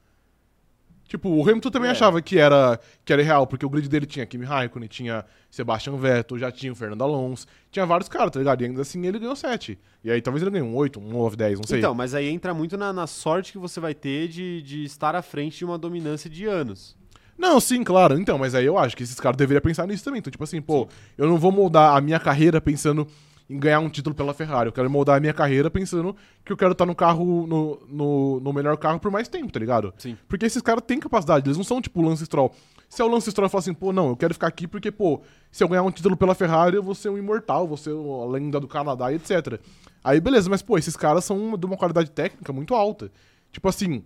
Tipo, o Hamilton também É. achava que era, que era real, porque o grid dele tinha Kimi Raikkonen, tinha Sebastian Vettel, já tinha o Fernando Alonso, tinha vários caras, tá ligado? E ainda assim ele ganhou 7. E aí talvez ele ganhe um 8, um 9, 10, não sei. Então, mas aí entra muito na, na sorte que você vai ter de, de estar à frente de uma dominância de anos. Não, sim, claro. Então, mas aí eu acho que esses caras deveriam pensar nisso também. Então, tipo assim, pô, eu não vou moldar a minha carreira pensando em ganhar um título pela Ferrari. Eu quero moldar a minha carreira pensando que eu quero estar no carro, no, no, no melhor carro por mais tempo, tá ligado? Sim. Porque esses caras têm capacidade, eles não são tipo o Lance Stroll. Se é o Lance Stroll e falar assim, pô, não, eu quero ficar aqui porque, pô, se eu ganhar um título pela Ferrari, eu vou ser um imortal, vou ser a lenda do Canadá e etc. Aí, beleza, mas, pô, esses caras são de uma qualidade técnica muito alta. Tipo assim,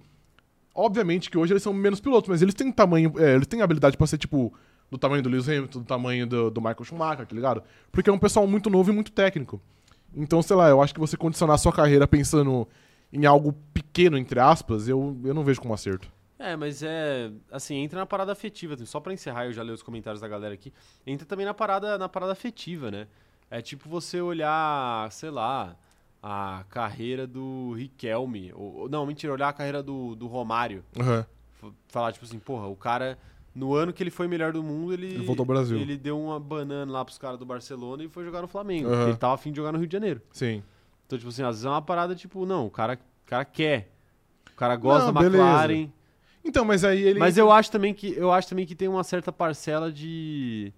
obviamente que hoje eles são menos pilotos, mas eles têm tamanho, é, eles têm habilidade pra ser, tipo, do tamanho do Lewis Hamilton, do tamanho do, do Michael Schumacher, tá ligado? Porque é um pessoal muito novo e muito técnico. Então, sei lá, eu acho que você condicionar a sua carreira pensando em algo pequeno, entre aspas, eu, eu não vejo como acerto. É, mas é. Assim, entra na parada afetiva. assim, Só pra encerrar, eu já li os comentários da galera aqui. Entra também na parada, na parada afetiva, né? É tipo você olhar, sei lá, a carreira do Riquelme. Ou, não, mentira, olhar a carreira do, do Romário. F- Falar, tipo assim, porra, o cara. No ano que ele foi melhor do mundo, ele. Ele voltou ao Brasil. Ele deu uma banana lá pros caras do Barcelona e foi jogar no Flamengo. Porque Ele tava afim de jogar no Rio de Janeiro. Sim. Então, tipo assim, às vezes é uma parada, tipo, não, o cara, o cara quer. O cara gosta Não, da beleza. McLaren. Então, mas aí ele. Mas eu acho também que eu acho também que tem uma certa parcela de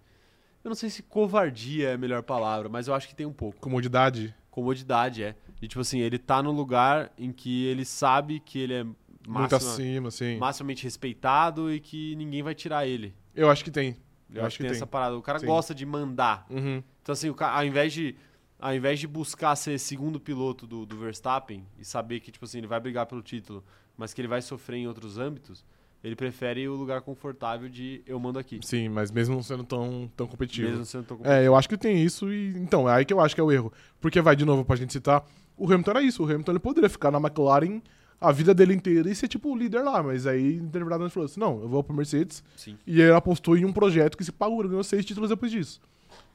eu não sei se covardia é a melhor palavra, mas eu acho que tem um pouco. Comodidade. Comodidade é. E tipo assim, ele tá no lugar em que ele sabe que ele é Muito máxima, acima, sim. maximamente respeitado e que ninguém vai tirar ele. Eu acho que tem. Eu, acho que tem, essa parada. O cara Sim. gosta de mandar. Uhum. Então assim, o cara, ao invés de ao invés de buscar ser segundo piloto do, do Verstappen e saber que tipo assim, ele vai brigar pelo título, mas que ele vai sofrer em outros âmbitos, ele prefere o lugar confortável de eu mando aqui. Sim, mas mesmo não sendo tão, tão competitivo. Mesmo sendo tão É, eu acho que tem isso e. Então, é aí que eu acho que é o erro. Porque vai de novo pra gente citar. O Hamilton era isso. O Hamilton ele poderia ficar na McLaren a vida dele inteira e ser tipo o líder lá. Mas aí, em determinado momento, ele falou assim: não, eu vou pro Mercedes. Sim. E ele apostou em um projeto que se pagou, ganhou seis títulos depois disso.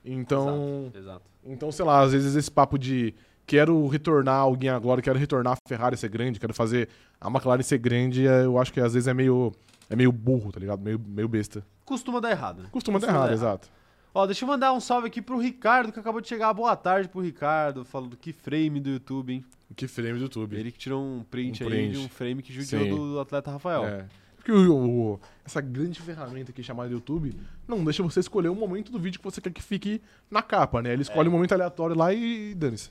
Então. Exato, exato. Então, sei lá, às vezes esse papo de quero retornar alguém agora, quero retornar a Ferrari ser grande, quero fazer a McLaren ser grande, é, eu acho que às vezes é meio, é meio burro, tá ligado? Meio, meio besta. Costuma dar errado, né? Costuma dar errado, exato. Ó, deixa eu mandar um salve aqui pro Ricardo, que acabou de chegar. Boa tarde pro Ricardo, falando do que frame do YouTube, hein? Que frame do YouTube. Ele que tirou um print Um aí print. de um frame que judiou do atleta Rafael. É. Porque o- o- essa grande ferramenta aqui chamada YouTube não deixa você escolher o momento do vídeo que você quer que fique na capa, né? Ele escolhe um momento aleatório lá e dane-se.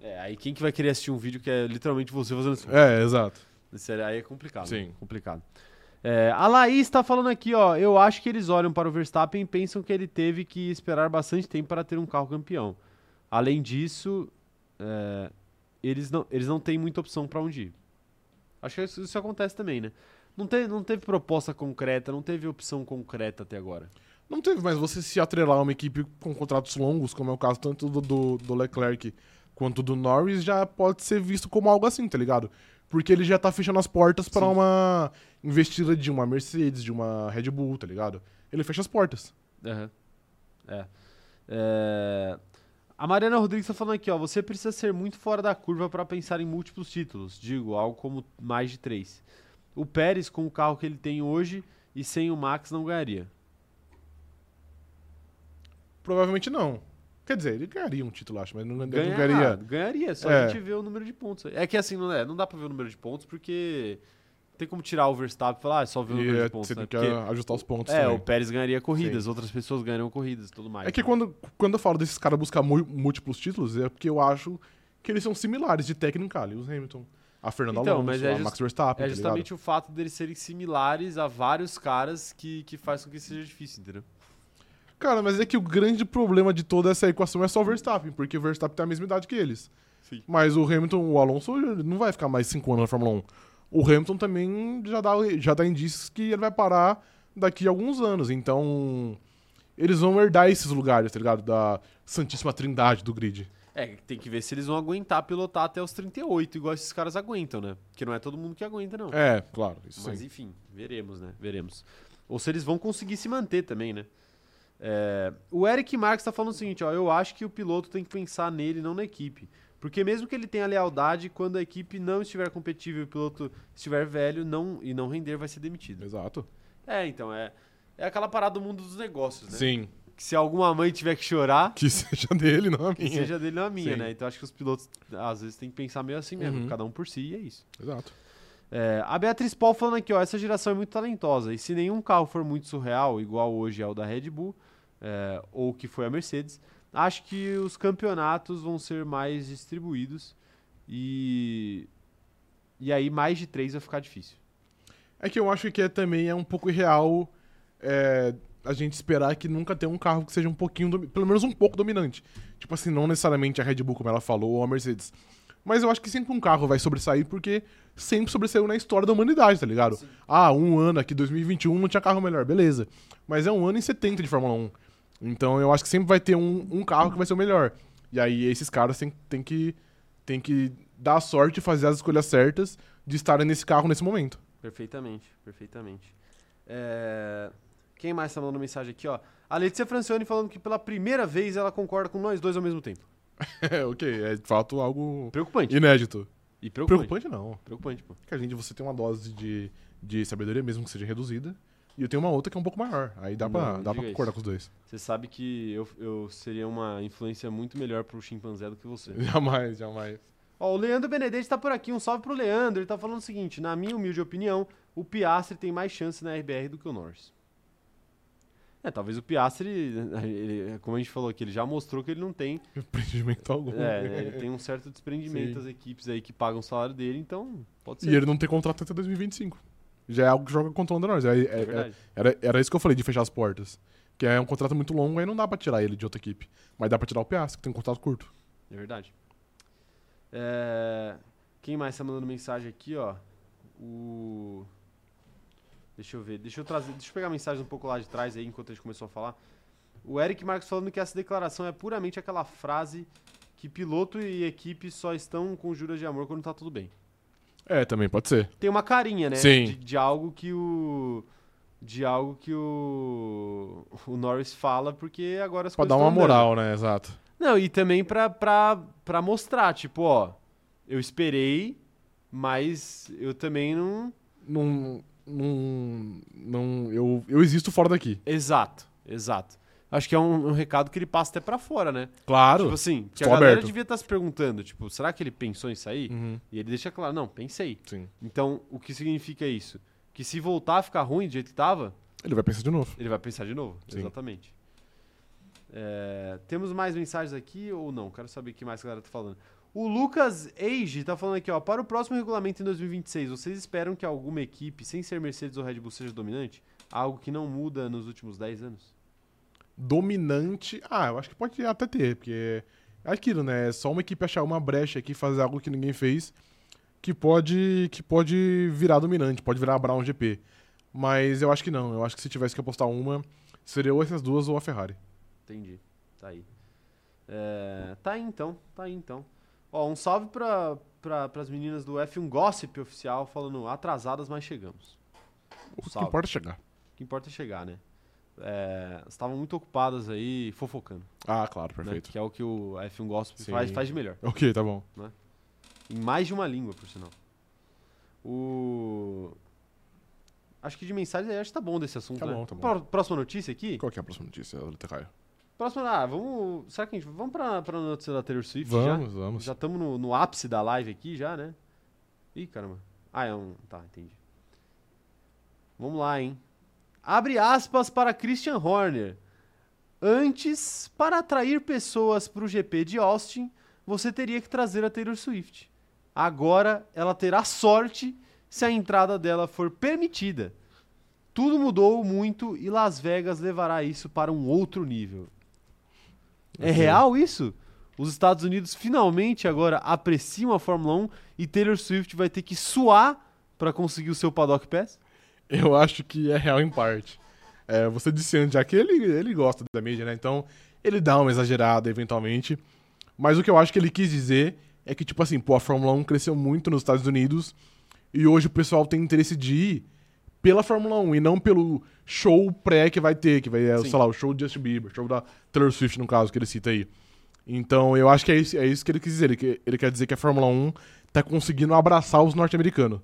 É, aí quem que vai querer assistir um vídeo que é literalmente você fazendo isso? É, exato. Aí é complicado. Sim. né? Complicado. É, a Laís tá falando aqui, ó. Eu acho que eles olham para o Verstappen e pensam que ele teve que esperar bastante tempo para ter um carro campeão. Além disso, é, eles, não, eles não têm muita opção para onde ir. Acho que isso, isso acontece também, né? Não, te, não teve proposta concreta, não teve opção concreta até agora. Não teve, mas você se atrelar a uma equipe com contratos longos, como é o caso tanto do, do, do Leclerc quanto do Norris, já pode ser visto como algo assim, tá ligado? Porque ele já tá fechando as portas para uma investida de uma Mercedes, de uma Red Bull, tá ligado? Ele fecha as portas. Aham. É. É, A Mariana Rodrigues tá falando aqui, ó. Você precisa ser muito fora da curva para pensar em múltiplos títulos. Digo, algo como mais de três. O Pérez, com o carro que ele tem hoje e sem o Max, não ganharia. Provavelmente não. Quer dizer, ele ganharia um título, acho, mas não, ele não Ganhar- ganharia. ganharia, só É. a gente vê o número de pontos. É que assim, não, é, não dá pra ver o número de pontos porque tem como tirar o Verstappen e falar, ah, é só ver o número é, de pontos. você né? tem que Porque, ajustar os pontos é, também. o Pérez ganharia corridas, outras pessoas ganhariam corridas e tudo mais. É que né? quando, quando eu falo desses caras buscar múltiplos títulos, é porque eu acho que eles são similares de técnica, Lewis Hamilton, a Fernanda Então, Alonso, mas é a Max Verstappen, É tá justamente o fato deles serem similares a vários caras que, que faz com que seja difícil, entendeu? Cara, mas é que o grande problema de toda essa equação é só o Verstappen, porque o Verstappen tem a mesma idade que eles. Sim. Mas o Hamilton, o Alonso, ele não vai ficar mais cinco anos na Fórmula 1. O Hamilton também já dá, já dá indícios que ele vai parar daqui a alguns anos. Então, eles vão herdar esses lugares, tá ligado? Da Santíssima Trindade do grid. É, tem que ver se eles vão aguentar pilotar até os 38, igual esses caras aguentam, né? Porque não é todo mundo que aguenta, não. É, claro, Mas sim. enfim, veremos, né? Veremos. Ou se eles vão conseguir se manter também, né? É, o Eric Marques tá falando o seguinte, ó, eu acho que o piloto tem que pensar nele, não na equipe. Porque mesmo que ele tenha lealdade, quando a equipe não estiver competitiva e o piloto estiver velho não, e não render, vai ser demitido. Exato. É, então, é, é aquela parada do mundo dos negócios, né? Sim. Que se alguma mãe tiver que chorar, Que seja dele, não a que minha. seja dele não a minha, Sim. né? Então acho que os pilotos, às vezes, têm que pensar meio assim mesmo, Uhum. cada um por si e é isso. Exato. É, a Beatriz Paul falando aqui, ó, essa geração é muito talentosa e se nenhum carro for muito surreal, igual hoje é o da Red Bull, é, ou que foi a Mercedes, acho que os campeonatos vão ser mais distribuídos e e aí mais de três vai ficar difícil. É que eu acho que é, também é um pouco irreal é, a gente esperar que nunca tenha um carro que seja um pouquinho, pelo menos um pouco dominante. Tipo assim, não necessariamente a Red Bull, como ela falou, ou a Mercedes. Mas eu acho que sempre um carro vai sobressair porque sempre sobressaiu na história da humanidade, tá ligado? Sim. Ah, um ano aqui, 2021, não tinha carro melhor, beleza. Mas é um ano em 70 de Fórmula 1. Então eu acho que sempre vai ter um, um carro que vai ser o melhor. E aí esses caras têm, têm, que, têm que dar a sorte e fazer as escolhas certas de estarem nesse carro nesse momento. Perfeitamente, perfeitamente. É, Quem mais tá mandando mensagem aqui, ó? A Letícia Francione falando que pela primeira vez ela concorda com nós dois ao mesmo tempo. É, ok, é de fato algo Preocupante. inédito. E preocupante. Preocupante não. Preocupante, pô. Porque a gente, você tem uma dose de, de sabedoria, mesmo que seja reduzida, e eu tenho uma outra que é um pouco maior. Aí dá pra, Não, dá pra concordar isso. com os dois. Você sabe que eu, eu seria uma influência muito melhor pro chimpanzé do que você. Jamais, jamais. Ó, o Leandro Benedetti tá por aqui. Um salve pro Leandro. Ele tá falando o seguinte: na minha humilde opinião, o Piastri tem mais chance na RBR do que o Norris. É, talvez o Piastri, ele- como a gente falou aqui, ele já mostrou que ele não tem. Empreendimento algum. É, né, ele tem um certo desprendimento Sim. das equipes aí que pagam o salário dele, então pode E ser. ele não tem contrato até 2025. Já é algo que joga contra o Lando Norris. É- é- É era, era isso que eu falei, de fechar as portas. Que é um contrato muito longo, aí não dá pra tirar ele de outra equipe. Mas dá pra tirar o Piastri, que tem um contrato curto. É verdade. É, Quem mais tá mandando mensagem aqui, ó? O. Deixa eu ver, deixa eu trazer, deixa eu pegar a mensagem um pouco lá de trás aí, enquanto a gente começou a falar. O Eric Marques falando que essa declaração é puramente aquela frase que piloto e equipe só estão com juras de amor quando tá tudo bem. É, também pode ser. Tem uma carinha, né? Sim. De, de algo que o. De algo que o. O Norris fala, porque agora as Pra coisas dar uma moral, né? Exato. Não, e também pra, pra, pra mostrar, tipo, ó, eu esperei, mas eu também não. Não. Não. não eu, eu existo fora daqui. Exato, exato. Acho que é um, um recado que ele passa até pra fora, né? Claro. Tipo assim, que a galera aberto. devia estar se perguntando, tipo, será que ele pensou em sair? Uhum, E ele deixa claro, não, pensei. sim. Então, o que significa isso? Que se voltar a ficar ruim do jeito que tava, Ele vai pensar de novo. ele vai pensar de novo. Sim. Exatamente. É, temos mais mensagens aqui ou não? Quero saber o que mais a galera tá falando. O Lucas Age tá falando aqui, ó. Para o próximo regulamento em 2026, vocês esperam que alguma equipe, sem ser Mercedes ou Red Bull, seja dominante? Algo que não muda nos últimos 10 anos? Dominante. Ah, eu acho que pode até ter, porque é aquilo, né? É só uma equipe achar uma brecha aqui, fazer algo que ninguém fez, que pode, que pode virar dominante, pode virar a Brown GP. Mas eu acho que não. Eu acho que se tivesse que apostar uma, seria ou essas duas ou a Ferrari. Entendi. Tá aí. É, tá aí então, tá aí então. Ó, um salve pra, pra, pras meninas do F1 Gossip oficial falando atrasadas, mas chegamos. O que importa é chegar. O que importa é chegar, né? É, estavam muito ocupadas aí fofocando. Ah, claro, né? perfeito. Que é o que o F1 Gossip Sim. faz, faz de melhor. Ok, tá bom. Em mais de uma língua, por sinal. O. Acho que de mensagem acho que tá bom desse assunto, Tá né? bom, tá bom. Pró- Próxima notícia aqui? Qual que é a próxima notícia, Letra Caio? Próxima, ah, vamos. Será que a gente. Vamos pra, pra notícia da Taylor Swift já? Vamos, vamos. Já estamos no, no ápice da live aqui, já, né? Ih, caramba. Ah, é um. Tá, entendi. Vamos lá, hein? Abre aspas para Christian Horner. Antes, para atrair pessoas para o GP de Austin, você teria que trazer a Taylor Swift. Agora, ela terá sorte se a entrada dela for permitida. Tudo mudou muito e Las Vegas levará isso para um outro nível. É Ok. real isso? Os Estados Unidos finalmente agora apreciam a Fórmula 1 e Taylor Swift vai ter que suar para conseguir o seu paddock pass? Eu acho que é real em parte. É, você disse antes já que ele, ele gosta da mídia, né? Então, ele dá uma exagerada eventualmente. Mas o que eu acho que ele quis dizer é que, tipo assim, pô, a Fórmula 1 cresceu muito nos Estados Unidos e hoje o pessoal tem interesse de ir pela Fórmula 1 e não pelo show pré que vai ter, que vai, é, sei lá, o show do Justin Bieber, show da Taylor Swift, no caso, que ele cita aí. Então, eu acho que é isso, é isso que ele quis dizer. Ele, que- ele quer dizer que a Fórmula 1 tá conseguindo abraçar os norte-americanos.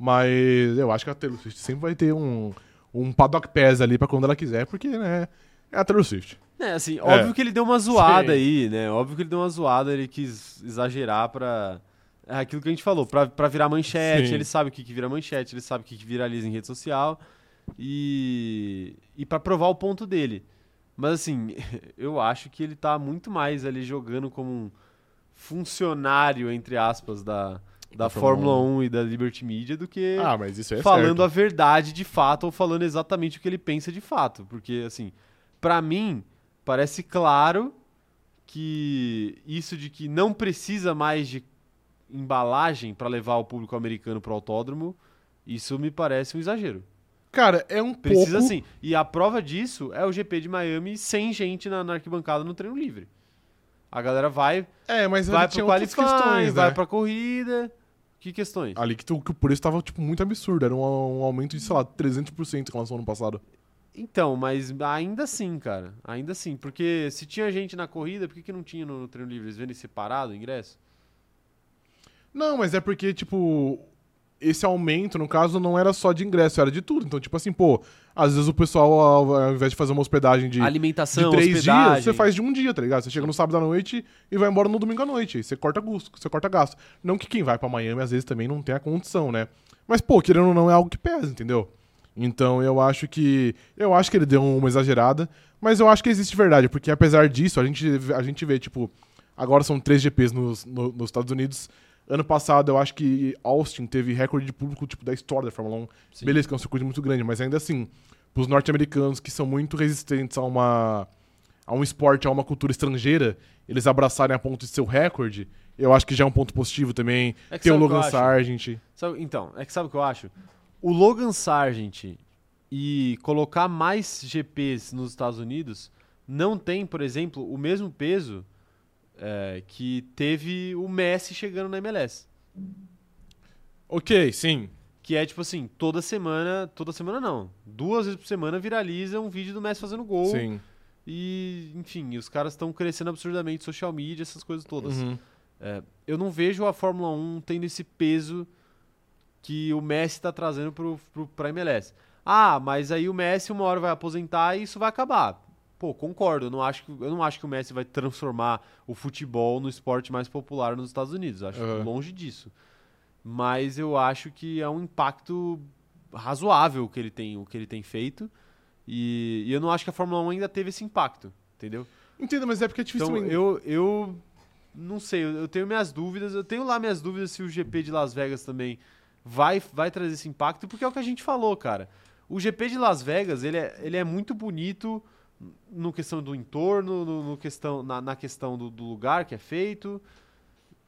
Mas eu acho que a Taylor Swift sempre vai ter um, um paddock pass ali pra quando ela quiser, porque, né, é a Taylor Swift. É, assim, óbvio que ele deu uma zoada Sim. aí, né? Óbvio que ele deu uma zoada, ele quis exagerar pra. É aquilo que a gente falou, pra, pra virar manchete, Sim. ele sabe o que, que vira manchete, ele sabe o que, que viraliza em rede social. E. E pra provar o ponto dele. Mas assim, eu acho que ele tá muito mais ali jogando como um funcionário, entre aspas, da, da Fórmula Fórmula 1 e da Liberty Media do que Ah, mas isso é falando certo. a verdade de fato ou falando exatamente o que ele pensa de fato. Porque, assim, pra mim, parece claro que isso de que não precisa mais de embalagem pra levar o público americano pro autódromo, isso me parece um exagero. Cara, é um Precisa pouco... sim. E a prova disso é o GP de Miami sem gente na, na arquibancada no treino livre. A galera vai, É, mas vai qualifying, questões, vai né? pra corrida. Que questões? Ali que, tu, que o preço tava, tipo, muito absurdo. Era um, um aumento de, sei lá, 300% em relação ao ano passado. Então, mas ainda assim, cara. Ainda assim. Porque se tinha gente na corrida, por que, que não tinha no, no treino livre? Eles vendem separado o ingresso? Não, mas é porque, tipo, esse aumento, no caso, não era só de ingresso, era de tudo. Então, tipo assim, pô, às vezes o pessoal, ao, invés de fazer uma hospedagem de, de Alimentação, três hospedagem. dias, você faz de um dia, tá ligado? Você chega no sábado à noite e vai embora no domingo à noite. Aí você corta custo, você corta gasto. Não que quem vai pra Miami, às vezes, também não tem a condição, né? Mas, pô, querendo ou não, é algo que pesa, entendeu? Então eu acho que. Eu acho que ele deu uma exagerada, mas eu acho que existe verdade, porque apesar disso, a gente, a gente vê, tipo, agora são três GPs nos, no- nos Estados Unidos. Ano passado, eu acho que Austin teve recorde de público, tipo, da história da Fórmula 1. Sim. Beleza, que é um circuito muito grande, mas ainda assim, pros norte-americanos que são muito resistentes a uma a um esporte, a uma cultura estrangeira, eles abraçarem a ponto de ser o recorde, eu acho que já é um ponto positivo também. É Tem o Logan? Sargent. Sabe- então, é que sabe o que eu acho? O Logan Sargent e colocar mais GPs nos Estados Unidos não tem, por exemplo, o mesmo peso é, que teve o Messi chegando na MLS. Ok, sim. Que é tipo assim, toda semana, toda semana não, duas vezes por semana viraliza um vídeo do Messi fazendo gol. Sim. E, enfim, os caras estão crescendo absurdamente, social media, essas coisas todas. Uhum. É, eu não vejo a Fórmula 1 tendo esse peso que o Messi está trazendo pro, pro, pra MLS. Ah, mas aí o Messi uma hora vai aposentar e isso vai acabar. Pô, concordo. Eu não acho que, eu não acho que o Messi vai transformar o futebol no esporte mais popular nos Estados Unidos. Acho Uhum. longe disso. Mas eu acho que é um impacto razoável o que ele tem, o que ele tem feito. E, e eu não acho que a Fórmula 1 ainda teve esse impacto, entendeu? Entendo, mas é porque é difícil Então, eu, eu não sei, eu eu tenho minhas dúvidas. Eu tenho lá minhas dúvidas se o GP de Las Vegas também vai, vai trazer esse impacto, porque é o que a gente falou, cara. O GP de Las Vegas, ele é, ele é muito bonito no questão do entorno, no, no questão, na, na questão do, do lugar que é feito,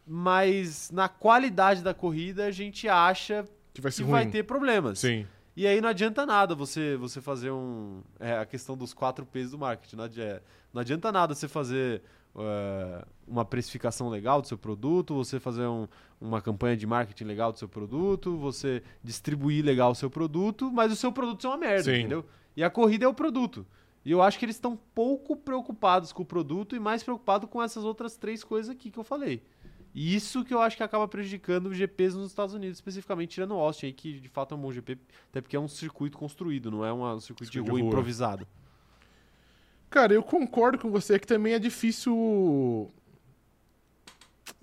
mas na qualidade da corrida a gente acha Que vai que vai ter problemas. Sim. E aí não adianta nada você, você fazer um. É a questão dos quatro P's do marketing. Não adianta, não adianta nada você fazer é, uma precificação legal do seu produto, você fazer um- uma campanha de marketing legal do seu produto, você distribuir legal o seu produto, mas o seu produto é uma merda, Sim. entendeu? E a corrida é o produto. E eu acho que eles estão pouco preocupados com o produto e mais preocupados com essas outras três coisas aqui que eu falei. E isso que eu acho que acaba prejudicando os GPs nos Estados Unidos, especificamente tirando o Austin aí, que de fato é um bom GP, até porque é um circuito construído, não é uma- um circuito, Circuito de de rua, rua. improvisado. Cara, eu concordo com você que também é difícil.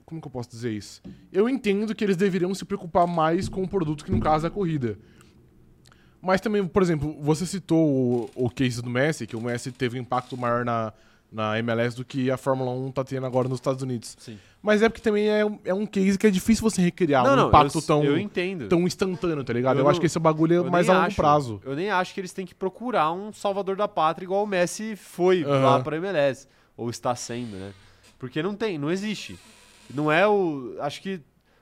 Como que eu posso dizer isso? Eu entendo que eles deveriam se preocupar mais com o produto, que no caso é a corrida. Mas também, por exemplo, você citou o, o case do Messi, que o Messi teve um impacto maior na, na MLS do que a Fórmula 1 tá tendo agora nos Estados Unidos. Sim. Mas é porque também é, um- é um case que é difícil você recriar não, um não, impacto eu, tão, eu entendo. tão instantâneo, tá ligado? Eu Eu, não- acho que esse bagulho Eu é mais a longo prazo. Eu nem acho que eles têm que procurar um salvador da pátria igual o Messi foi Aham. lá para MLS ou está sendo, né? Porque não tem, não existe. Não é o, acho que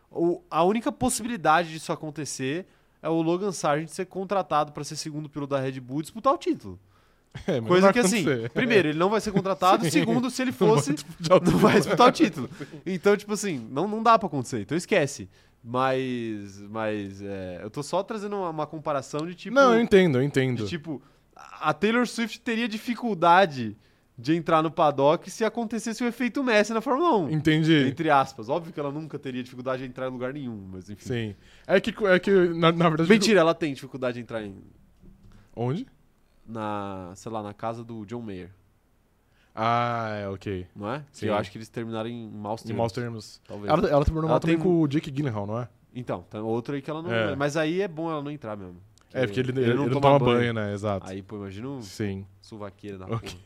o- a única possibilidade disso acontecer é o Logan Sargent ser contratado para ser segundo piloto da Red Bull e disputar o título. É, Coisa não que assim, acontecer. primeiro, ele não vai ser contratado, Sim. segundo, se ele Não fosse, disputar o não vai disputar o título. Então, tipo assim, não, não dá pra acontecer. Então esquece. Mas, mas é, eu tô só trazendo uma, uma comparação de tipo, Não, eu entendo, eu entendo. de tipo, a Taylor Swift teria dificuldade de entrar no paddock se acontecesse o efeito Messi na Fórmula 1. Entendi. Entre aspas. Óbvio que ela nunca teria dificuldade de entrar em lugar nenhum, mas enfim. Sim. É que, é que na, na verdade. Mentira, ela tem dificuldade de entrar em, Onde? na, sei lá, na casa do John Mayer, Ah, é, ok. não é? Sim. Que eu acho que eles terminaram em maus Em termos. maus termos. Talvez. Ela, ela terminou Ela mal também tem- com o Jake Gyllenhaal, não é? Então, tem outro aí que ela não. É. Mas aí é bom ela não entrar mesmo. É, porque ele, ele, não, toma banho, né? Exato. Aí, pô, imagina um Sim. suvaqueira da Ok. porra.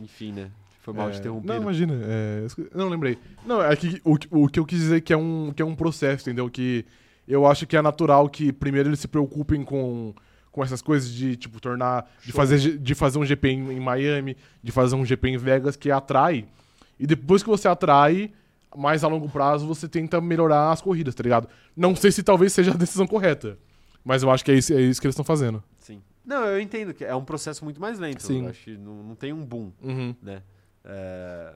Enfim, né? Foi mal É, de interromper. Não, imagina. é, não, lembrei. Não, é que o, o que eu quis dizer é que é, um, que é um processo, entendeu? Que eu acho que é natural que primeiro eles se preocupem com, com essas coisas de, tipo, tornar. De fazer, de fazer um GP em, em Miami, de fazer um GP em Vegas que atrai. E depois que você atrai, mais a longo prazo você tenta melhorar as corridas, tá ligado? Não sei se talvez seja a decisão correta. Mas eu acho que é isso, é isso que eles estão fazendo. Não, eu entendo que é um processo muito mais lento. Sim. Acho que não, não tem um boom, Uhum. né? É,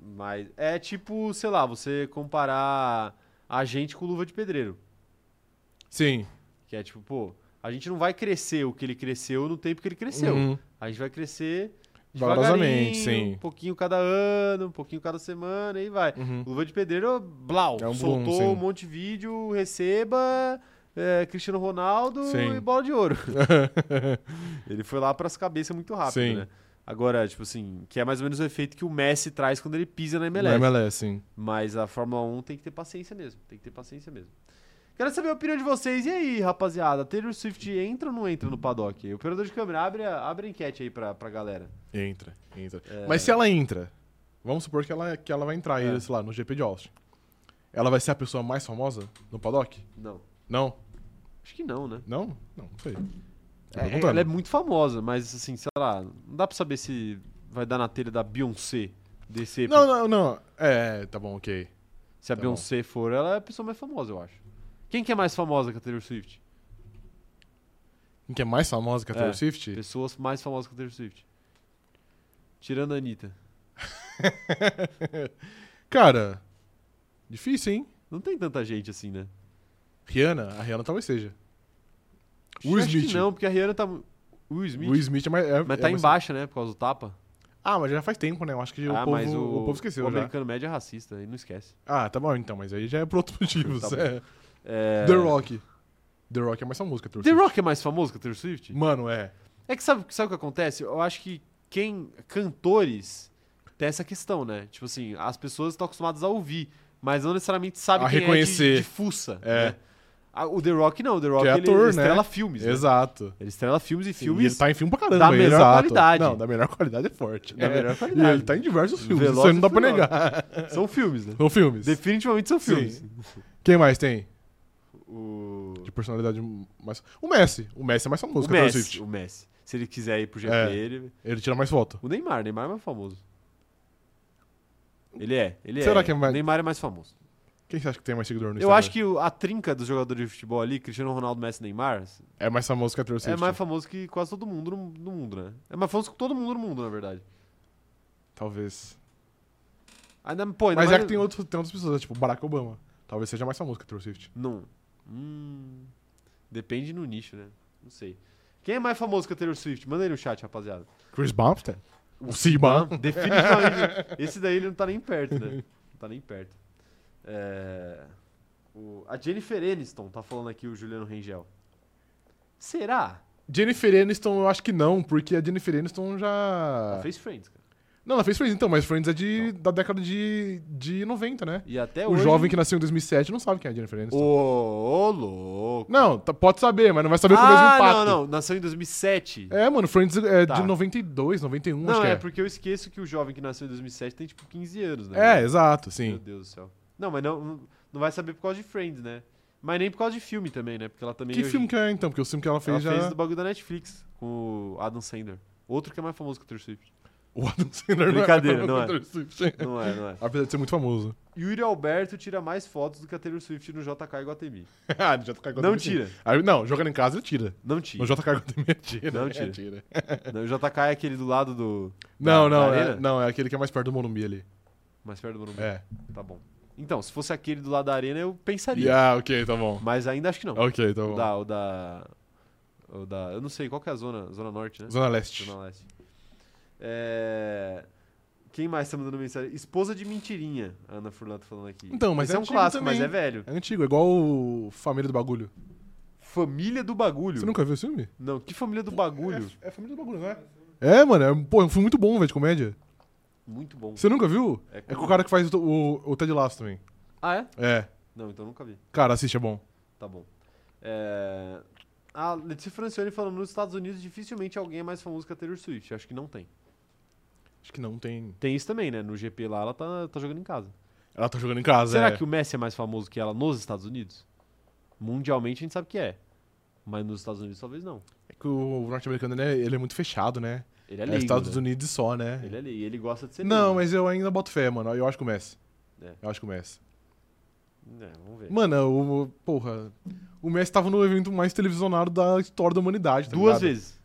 mas é tipo, sei lá, você comparar a gente com luva de pedreiro. Sim. Que é tipo, pô, a gente não vai crescer o que ele cresceu no tempo que ele cresceu. Uhum. A gente vai crescer Vagarosamente, sim. um pouquinho cada ano, um pouquinho cada semana e vai. Uhum. Luva de pedreiro, blau, É um boom, soltou sim. um monte de vídeo, receba, é, Cristiano Ronaldo Sim. e bola de ouro. ele foi lá pras cabeças muito rápido, Sim. né? Agora, tipo assim, que é mais ou menos o efeito que o Messi traz quando ele pisa na Na MLS. MLS, sim. Mas a Fórmula 1 tem que ter paciência mesmo, tem que ter paciência mesmo. Quero saber a opinião de vocês. E aí, rapaziada, Taylor Swift entra ou não entra no paddock? O operador de câmera, abre a, abre a enquete aí pra, pra galera. Entra, entra. É. Mas se ela entra, vamos supor que ela, que ela vai entrar aí, É. sei lá, no GP de Austin. Ela vai ser a pessoa mais famosa no paddock? Não. Não? Acho que não, né? Não? Não, não sei. É, ela é muito famosa, mas assim, sei lá, não dá pra saber se vai dar na telha da Beyoncé descer. Não, não, não. É, tá bom, ok. se a tá Beyoncé for, ela é a pessoa mais famosa, eu acho. Quem que é mais famosa que a Taylor Swift? Quem que é mais famosa que a É. Taylor Swift? Pessoas mais famosas que a Taylor Swift. Tirando a Anitta. Cara, difícil, hein? Não tem tanta gente assim, né? Rihanna? A Rihanna talvez seja. Will Acho que Smith. não, porque a Rihanna tá... Will Smith? Will Smith é mais. é- Mas é tá em mais- baixa, né? Por causa do tapa. Ah, mas já faz tempo, né? Eu acho que o, ah, povo, mas o, o povo esqueceu o já. americano médio é racista, aí não esquece. Ah, tá bom então, mas aí já é por outros motivos. Tá é. É... The Rock. The Rock é mais famoso que a Taylor The. Rock é mais famoso que a Taylor Swift? Mano, é. É que sabe, sabe o que acontece? Eu acho que quem. Cantores tem essa questão, né? Tipo assim, as pessoas estão acostumadas a ouvir, mas não necessariamente sabem A quem reconhecer. é de, de fuça. É. né? O The Rock não, o The Rock é ator, ele né? estrela filmes. né? Exato. Ele estrela filmes e Sim, filmes. E ele tá em filme pra caramba. da melhor Exato. qualidade. Não, da melhor qualidade é forte. Da É. melhor E qualidade. ele tá em diversos filmes. Velozes Isso aí não dá e pra negar. São filmes, né? São filmes. Definitivamente são Sim. filmes. Quem mais tem? O, De personalidade mais. O Messi. O Messi é mais famoso o que Messi. Swift. O Messi. Se ele quiser ir pro GP, É. ele. Ele tira mais foto. O Neymar, Neymar é mais famoso. Ele é, ele Será é. que é mais- Neymar é mais famoso. Quem você acha que tem mais seguidor no Eu Instagram? acho que o- a trinca dos jogadores de futebol ali, Cristiano Ronaldo, Messi e Neymar, É mais famoso que a Taylor é mais famoso que quase todo mundo no, no mundo, né? É mais famoso que todo mundo no mundo, na verdade. Talvez. Ainda, pô, ainda Mas é mais- que tem, outro, tem outras pessoas, tipo Barack Obama. Talvez seja mais famoso que a Taylor Swift. Não. Hum, depende no nicho, né? Não sei. Quem é mais famoso que a Taylor Swift? Manda aí no chat, rapaziada. Chris Bumstead? O Siba? Definitivamente. Esse daí ele não tá nem perto, né? Não tá nem perto. É, o- A Jennifer Aniston tá falando aqui, o Juliano Rengel. Será? Jennifer Aniston, eu acho que não, porque a Jennifer Aniston já. Ela fez Friends, cara. Não, ela fez Friends então, mas Friends é de, da década de, de 90, né? E até o hoje... jovem que nasceu em 2007 não sabe quem é a Jennifer Aniston. Ô, ô, louco. Não, tá- pode saber, mas não vai saber com o mesmo ah, impacto. não, não. Nasceu em 2007. É, mano, Friends é Tá. de 92, 91, acho não, que é, é. porque eu esqueço que o jovem que nasceu em 2007 tem, tipo, 15 anos, né? É, exato, Meu sim. Deus do céu. Não, mas não, não vai saber por causa de Friends, né? Mas nem por causa de filme também, né? Porque ela também... Que hoje- filme que é então? Porque o filme que ela fez Ela já. fez do bagulho da Netflix, com o Adam Sandler. Outro que é mais famoso que o Taylor Swift. O Adam Sandler Brincadeira, não não é. é. Taylor Swift. Não é, não é. Apesar de ser muito famoso. Yuri Alberto tira mais fotos do que a Taylor Swift no JK Iguatemi. ah, no JK Não tira, Aí, não, jogando em casa ele tira. não No tira. JK ele tira. Não é, tira. tira. Não, o JK é aquele do lado do... Não, da não, arena? é, não, é aquele que é mais perto do Morumbi ali. Mais perto do Morumbi. É. Tá bom. Então, se fosse aquele do lado da arena, eu pensaria. Ah, ok, tá bom. Mas ainda acho que não. Ok, tá O bom. da, o da... O da... Eu não sei, qual que é a zona? Zona Norte, né? Zona Leste. Zona Leste. É... Quem mais tá mandando mensagem? Esposa de mentirinha, a Ana Furlan tá falando aqui. Então, mas Esse é é um clássico, mas também. é velho. É antigo, é igual o Família do Bagulho. Família do Bagulho. Você nunca viu esse filme? Não, que Família do Bagulho? É, é Família do Bagulho, não é? É, mano, é, pô, é um filme muito bom, velho, de comédia. Muito bom. Você nunca viu? É É com o cara que faz o, o, o Ted Lasso também. Ah, é? É. Não, então nunca vi. Cara, assiste, é bom. Tá bom. É... A Letícia Francione falando, nos Estados Unidos dificilmente alguém é mais famoso que a Taylor Swift. Acho que não tem. Acho que não tem. Tem isso também, né? No GP lá, ela tá, tá jogando em casa. Ela tá jogando em casa, Será é. que o Messi é mais famoso que ela nos Estados Unidos? Mundialmente a gente sabe que é. Mas nos Estados Unidos talvez não. É que o norte-americano, né, ele é muito fechado, né? Ele é É, leigo, Estados né? Unidos só, né? Ele é leigo. E ele gosta de ser Não, leigo. mas eu ainda boto fé, mano. Eu acho que o Messi. É. Eu acho que o Messi. É, vamos ver. Mano, o, porra, o Messi tava no evento mais televisionado da história da humanidade, tá Duas ligado? vezes.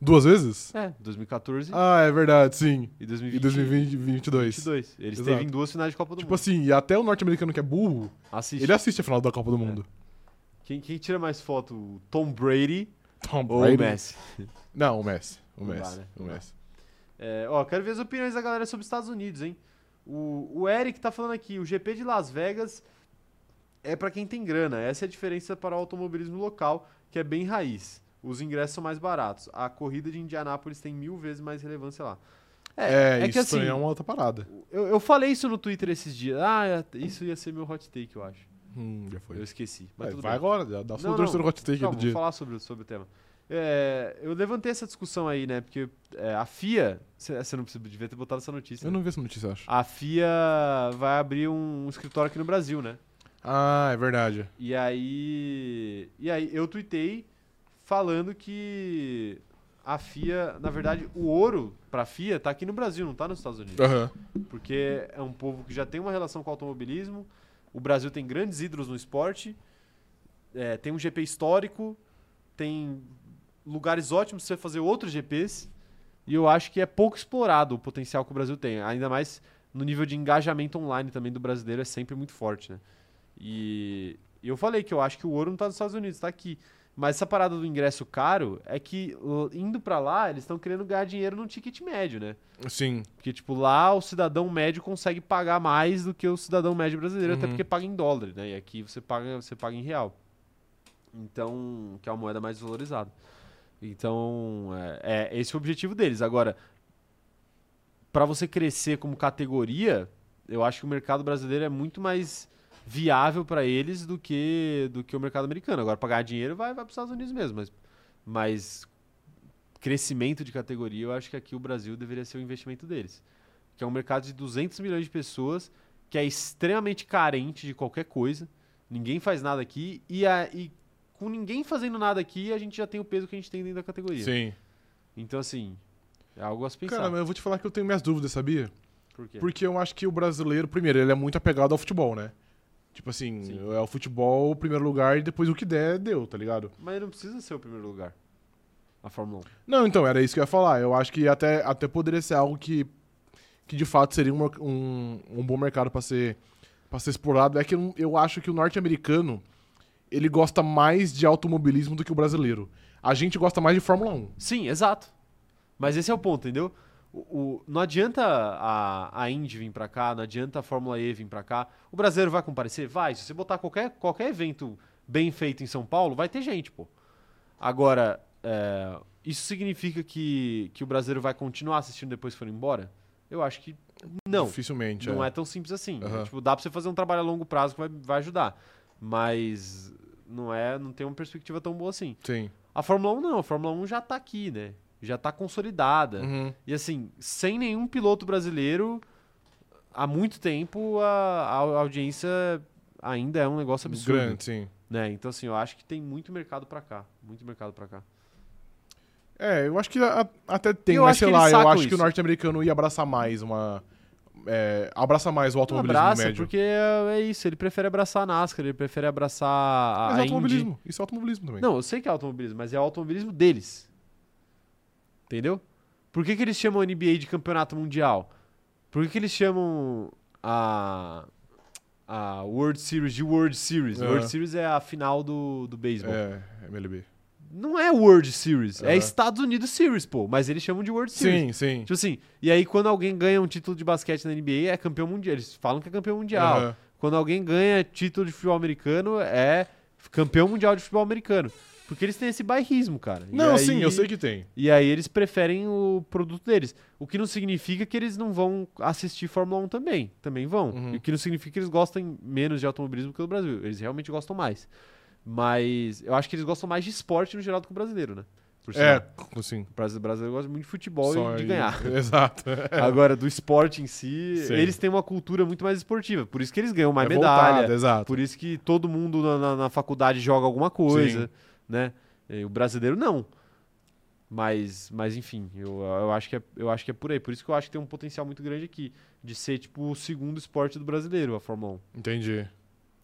Duas vezes? É, 2014 Ah, é verdade, sim. e E 2020. 2022. 2022. Ele Exato. esteve em duas finais de Copa do Tipo Mundo. assim, e até o norte-americano que é burro, Assiste. ele assiste a final da Copa do Mundo. Quem, quem tira mais foto? Tom Brady Tom ou Brady. o Messi? Não, o Messi. O Não dá, Messi. né? O Não. Messi. É, ó, quero ver as opiniões da galera sobre os Estados Unidos, hein? O, o Eric tá falando aqui, o GP de Las Vegas é pra quem tem grana. Essa é a diferença para o automobilismo local, que é bem raiz. Os ingressos são mais baratos. A corrida de Indianápolis tem mil vezes mais relevância lá. É, é isso que assim, é uma outra parada. eu, eu falei isso no Twitter esses dias. Ah, é- isso ia ser meu hot take, eu acho. Hum, já foi. Eu esqueci. Mas Vai, tudo vai bem. agora, dá dá o Não, não. hot take Calma, do dia. falar sobre, sobre o tema. É, eu levantei essa discussão aí, né? Porque é, a FIA. Você não precisa, devia ter botado essa notícia. Eu não vi essa notícia, acho. A FIA vai abrir um, escritório aqui no Brasil, né? Ah, é verdade. E aí. E aí eu tuitei falando que a FIA, na verdade, o ouro pra FIA tá aqui no Brasil, não tá nos Estados Unidos. Aham. Porque é um povo que já tem uma relação com o automobilismo. O Brasil tem grandes ídolos no esporte. é, tem um GP histórico. Tem lugares ótimos pra você fazer outros GPs. E eu acho que é pouco explorado o potencial que o Brasil tem. Ainda mais no nível de engajamento online também do brasileiro é sempre muito forte, né? E eu falei que eu acho que o ouro não tá nos Estados Unidos, tá aqui. Mas essa parada do ingresso caro é que indo pra lá, eles estão querendo ganhar dinheiro no ticket médio, né? Sim. Porque, tipo, lá o cidadão médio consegue pagar mais do que o cidadão médio brasileiro, até Uhum. porque paga em dólar, né? E aqui você paga, você paga em real. Então, que é uma moeda mais valorizada. Então, é, é esse o objetivo deles. Agora, para você crescer como categoria, eu acho que o mercado brasileiro é muito mais viável para eles do que do que o mercado americano. Agora, para ganhar dinheiro, vai, vai para os Estados Unidos mesmo. Mas, mas crescimento de categoria, eu acho que aqui o Brasil deveria ser o investimento deles. Que é um mercado de 200 milhões de pessoas, que é extremamente carente de qualquer coisa. Ninguém faz nada aqui. E, a- e com ninguém fazendo nada aqui, a gente já tem o peso que a gente tem dentro da categoria. Sim. Então, assim, é algo a se pensar. Cara, mas eu vou te falar que eu tenho minhas dúvidas, sabia? Por quê? Porque eu acho que o brasileiro, primeiro, ele é muito apegado ao futebol, né? Tipo assim, Sim. é o futebol o primeiro lugar e depois o que der, deu, tá ligado? Mas não precisa ser o primeiro lugar. A Fórmula 1. Não, então, era isso que eu ia falar. Eu acho que até, até poderia ser algo que, que de fato seria um, um, um bom mercado pra ser, pra ser explorado. É que eu, eu acho que o norte-americano, ele gosta mais de automobilismo do que o brasileiro. A gente gosta mais de Fórmula 1. Sim, exato. Mas esse é o ponto, entendeu? O, o- não adianta a, a Indy vir pra cá, não adianta a Fórmula E vir pra cá. O brasileiro vai comparecer? Vai. Se você botar qualquer, qualquer evento bem feito em São Paulo, vai ter gente, pô. Agora, é, isso significa que, que o brasileiro vai continuar assistindo depois que for embora? Eu acho que não. Dificilmente. Não é tão simples assim. Aham. Tipo, dá pra você fazer um trabalho a longo prazo que vai, vai ajudar. Mas não é, não tem uma perspectiva tão boa assim. Sim. A Fórmula 1 não, a Fórmula 1 já tá aqui, né? Já tá consolidada. Uhum. E assim, sem nenhum piloto brasileiro, há muito tempo a, a audiência ainda é um negócio absurdo. Grande, sim. Né? Então assim, eu acho que tem muito mercado pra cá. Muito mercado pra cá. É, eu acho que a- até tem, Eu mas sei lá, eu acho que o isso. norte-americano ia abraçar mais uma. É, abraça mais o automobilismo abraça, médio. porque é é isso, ele prefere abraçar a NASCAR, ele prefere abraçar a, Mas é a Indy. automobilismo. Isso é automobilismo também. Não, eu sei que é automobilismo, mas é o automobilismo deles. Entendeu? Por que, que eles chamam a NBA de campeonato mundial? Por que, que eles chamam a, a World Series de World Series? Aham. World Series é a final do, do beisebol. É, MLB. Não é World Series, é Aham. Estados Unidos Series, pô. Mas eles chamam de World Series. Sim, sim. Tipo assim, e aí quando alguém ganha um título de basquete na NBA, é campeão mundial. Eles falam que é campeão mundial. Aham. Quando alguém ganha título de futebol americano, é campeão mundial de futebol americano. Porque eles têm esse bairrismo, cara. E Não, aí- sim, eu sei que tem. E aí eles preferem o produto deles. O que não significa que eles não vão assistir Fórmula 1 também. Também vão. Uhum. E o que não significa que eles gostem menos de automobilismo que o Brasil. Eles realmente gostam mais. Mas eu acho que eles gostam mais de esporte no geral do que o brasileiro, né? Por É, sim. O brasi- brasileiro gosta muito de futebol Só e de ganhar. Exato. Agora, do esporte em si, Sim. eles têm uma cultura muito mais esportiva. Por isso que eles ganham mais É medalha. voltado, exato. Por isso que todo mundo na, na- na faculdade joga alguma coisa, Sim. né? E o brasileiro não. Mas, mas enfim, eu, eu, acho que é, eu acho que é por aí. Por isso que eu acho que tem um potencial muito grande aqui. De ser, tipo, o segundo esporte do brasileiro, a Fórmula 1. Entendi.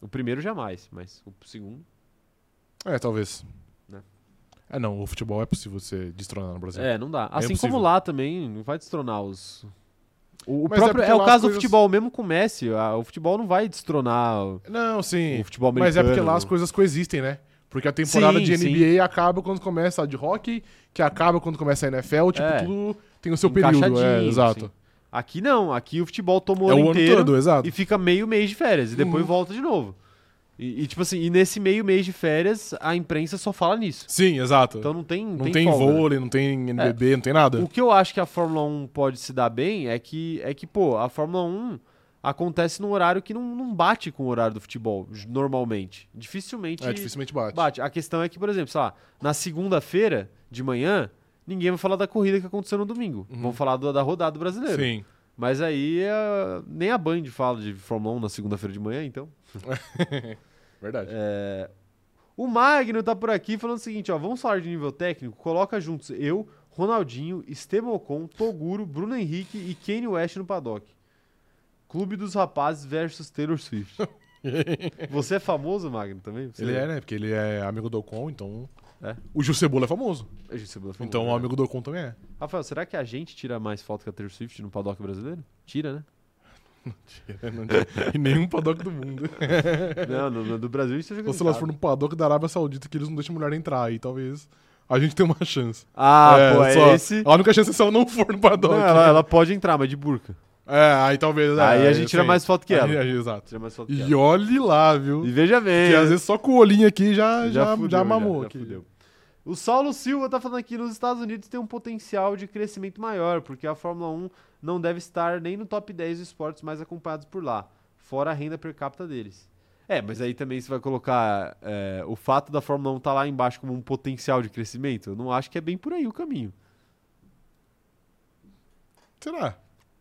O primeiro jamais, mas o segundo. É, talvez. Né? É, não, o futebol é possível você destronar no Brasil. É, não dá. Assim impossível. como lá também, não vai destronar os. O, o Mas é próprio, é, porque o lá caso as do coisas- futebol, mesmo com o Messi. a- o futebol não vai destronar o, Não, sim. o futebol americano. Mas é porque lá as coisas coexistem, né? Porque a temporada Sim, de sim. NBA acaba quando começa a de hockey, que acaba quando começa a NFL, tipo, É. tudo tem o seu período. É, Encaixadinho, exato. assim. Aqui não, aqui o futebol toma o É ano o ano inteiro todo, exato. e fica meio mês de férias e depois Uhum. volta de novo. E, e, tipo assim, e nesse meio mês de férias a imprensa só fala nisso. Sim, exato. Então não tem não tem, tem, folga. vôlei, não tem NBB, não tem nada. O que eu acho que a Fórmula 1 pode se dar bem é que é que pô, a Fórmula 1 acontece num horário que não, não bate com o horário do futebol normalmente. Dificilmente É, dificilmente bate. bate. A questão é que, por exemplo, sei lá, na segunda-feira de manhã, ninguém vai falar da corrida que aconteceu no domingo. Uhum. Vão falar do- da rodada do brasileiro. Sim. Mas aí é, nem a Band fala de Fórmula 1 na segunda-feira de manhã, então. Verdade. É, O Magno tá por aqui falando o seguinte, ó, vamos falar de nível técnico? Coloca juntos eu, Ronaldinho, Esteban Ocon, Toguro, Bruno Henrique e Kanye West no paddock. Clube dos Rapazes versus Taylor Swift. Você é famoso, Magno, também? Você- Ele é, né? Porque ele é amigo do Ocon, então É? O Gil Cebola é famoso. A gente se botou Então o famoso, amigo do Ocon também é. né? Rafael, será que a gente tira mais foto que a Taylor Swift no paddock brasileiro? Tira, né? Não tinha em nenhum paddock do mundo. não, no, no do Brasil isso é Ou se elas for no paddock da Arábia Saudita que eles não deixam mulher entrar aí, talvez a gente tenha uma chance. Ah, É, pô, é só- esse. A única chance é se ela não for no paddock. Não, ela, ela pode entrar, mas de burca. É, aí talvez. é, Aí a gente tira mais foto que ela. Aí, aí, exato. Tira mais foto E ela. olhe lá, viu? E veja bem. Que às vezes só com o olhinho aqui já, já, já, fudeu, mamou já aqui. fudeu. O Saulo Silva tá falando aqui nos Estados Unidos tem um potencial de crescimento maior, porque a Fórmula 1 não deve estar nem no top 10 dos esportes mais acompanhados por lá, fora a renda per capita deles. É, mas aí também você vai colocar é, o fato da Fórmula 1 estar lá embaixo como um potencial de crescimento. Eu não acho que é bem por aí o caminho. Será?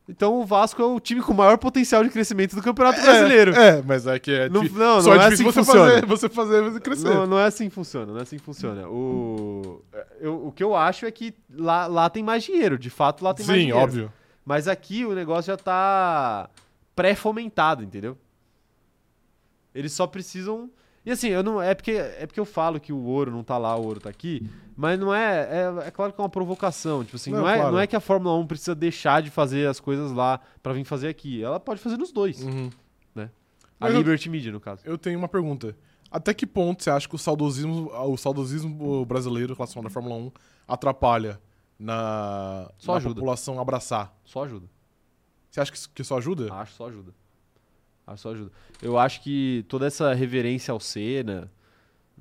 Então o Vasco é o time com maior potencial de crescimento do Campeonato Brasileiro. É, é, mas é que é. Não, di- não, só não é é difícil assim você, funciona. fazer, você fazer você crescer. Não, não é assim que funciona, não é assim que funciona. O, eu- o que eu acho é que lá, lá tem mais dinheiro, de fato lá tem mais Sim, dinheiro. óbvio. Mas aqui o negócio já tá pré-fomentado, entendeu? Eles só precisam. E assim, eu não, é, porque, é porque eu falo que o ouro não tá lá, o ouro tá aqui, mas não é. É, é claro que é uma provocação. Tipo assim, não, Não, é, claro. não é que a Fórmula 1 precisa deixar de fazer as coisas lá pra vir fazer aqui. Ela pode fazer nos dois. Uhum. A Mas eu- Liberty Media, no caso. Eu tenho uma pergunta. Até que ponto você acha que o saudosismo, o saudosismo brasileiro relacionado à Fórmula 1 atrapalha na, Só na ajuda. população abraçar? Só ajuda. Você acha que que isso ajuda? Acho só ajuda. Acho só ajuda. Eu acho que toda essa reverência ao Senna,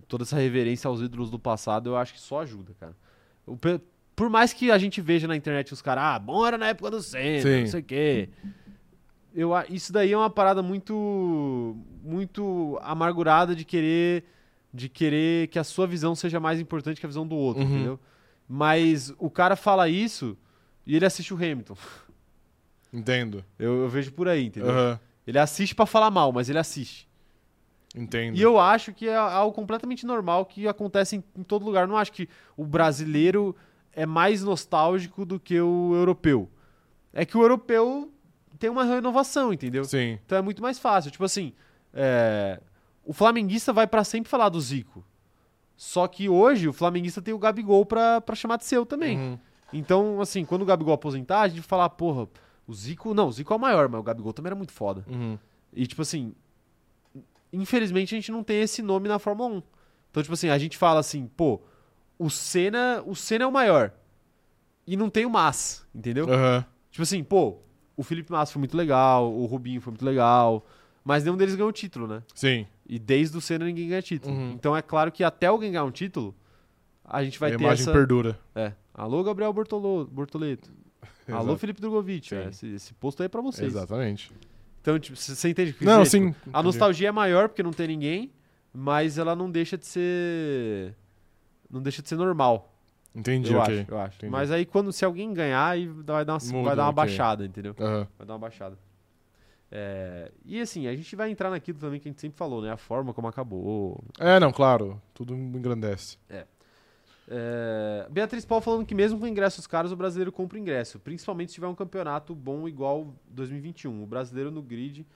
toda essa reverência aos ídolos do passado, eu acho que só ajuda, cara. O por mais que a gente veja na internet os caras, ah, bom era na época do Senna, Sim. não sei o quê. Eu, isso daí é uma parada muito muito amargurada de querer de querer que a sua visão seja mais importante que a visão do outro, Uhum. entendeu? Mas o cara fala isso e ele assiste o Hamilton. Entendo. Eu, eu vejo por aí, entendeu? Aham. Ele assiste pra falar mal, mas ele assiste. Entendo. E eu acho que é algo completamente normal que acontece em, em todo lugar. Eu não acho que o brasileiro é mais nostálgico do que o europeu. É que o europeu tem uma renovação, entendeu? Sim. Então é muito mais fácil. Tipo assim, é, o flamenguista vai pra sempre falar do Zico. Só que hoje o flamenguista tem o Gabigol pra, pra chamar de seu também. Uhum. Então, assim, quando o Gabigol aposentar, a gente falar, porra, o Zico. Não, o Zico é o maior, mas o Gabigol também era muito foda. Uhum. E, tipo assim, infelizmente a gente não tem esse nome na Fórmula 1. Então, tipo assim, a gente fala assim, pô, o Senna, o Senna é o maior. E não tem o Massa, entendeu? Aham. Tipo assim, pô, o Felipe Massa foi muito legal, o Rubinho foi muito legal, mas nenhum deles ganhou título, né? Sim. E desde o Senna ninguém ganha título. Uhum. Então é claro que até alguém ganhar um título, a gente vai a ter imagem essa... perdura. É. Alô, Gabriel Bortolo... Bortoleto. Alô. Felipe Drogovic. É, esse, esse posto aí é pra vocês. Exatamente. Então, tipo, você entende que Não, dizer? sim. A entendi. nostalgia é maior porque não tem ninguém, mas ela não deixa de ser. Não deixa de ser normal. Entendi, eu ok. acho, eu acho. Entendi. Mas aí quando se alguém ganhar, aí vai dar uma, Muda, vai dar uma ok. baixada, entendeu? Aham. Vai dar uma baixada. É, e assim, a gente vai entrar naquilo também que a gente sempre falou, né? A forma como acabou. É, não, claro. Tudo engrandece. É, Beatriz Paul falando que mesmo com ingressos caros, o brasileiro compra ingresso, principalmente se tiver um campeonato bom igual 2021. O brasileiro no grid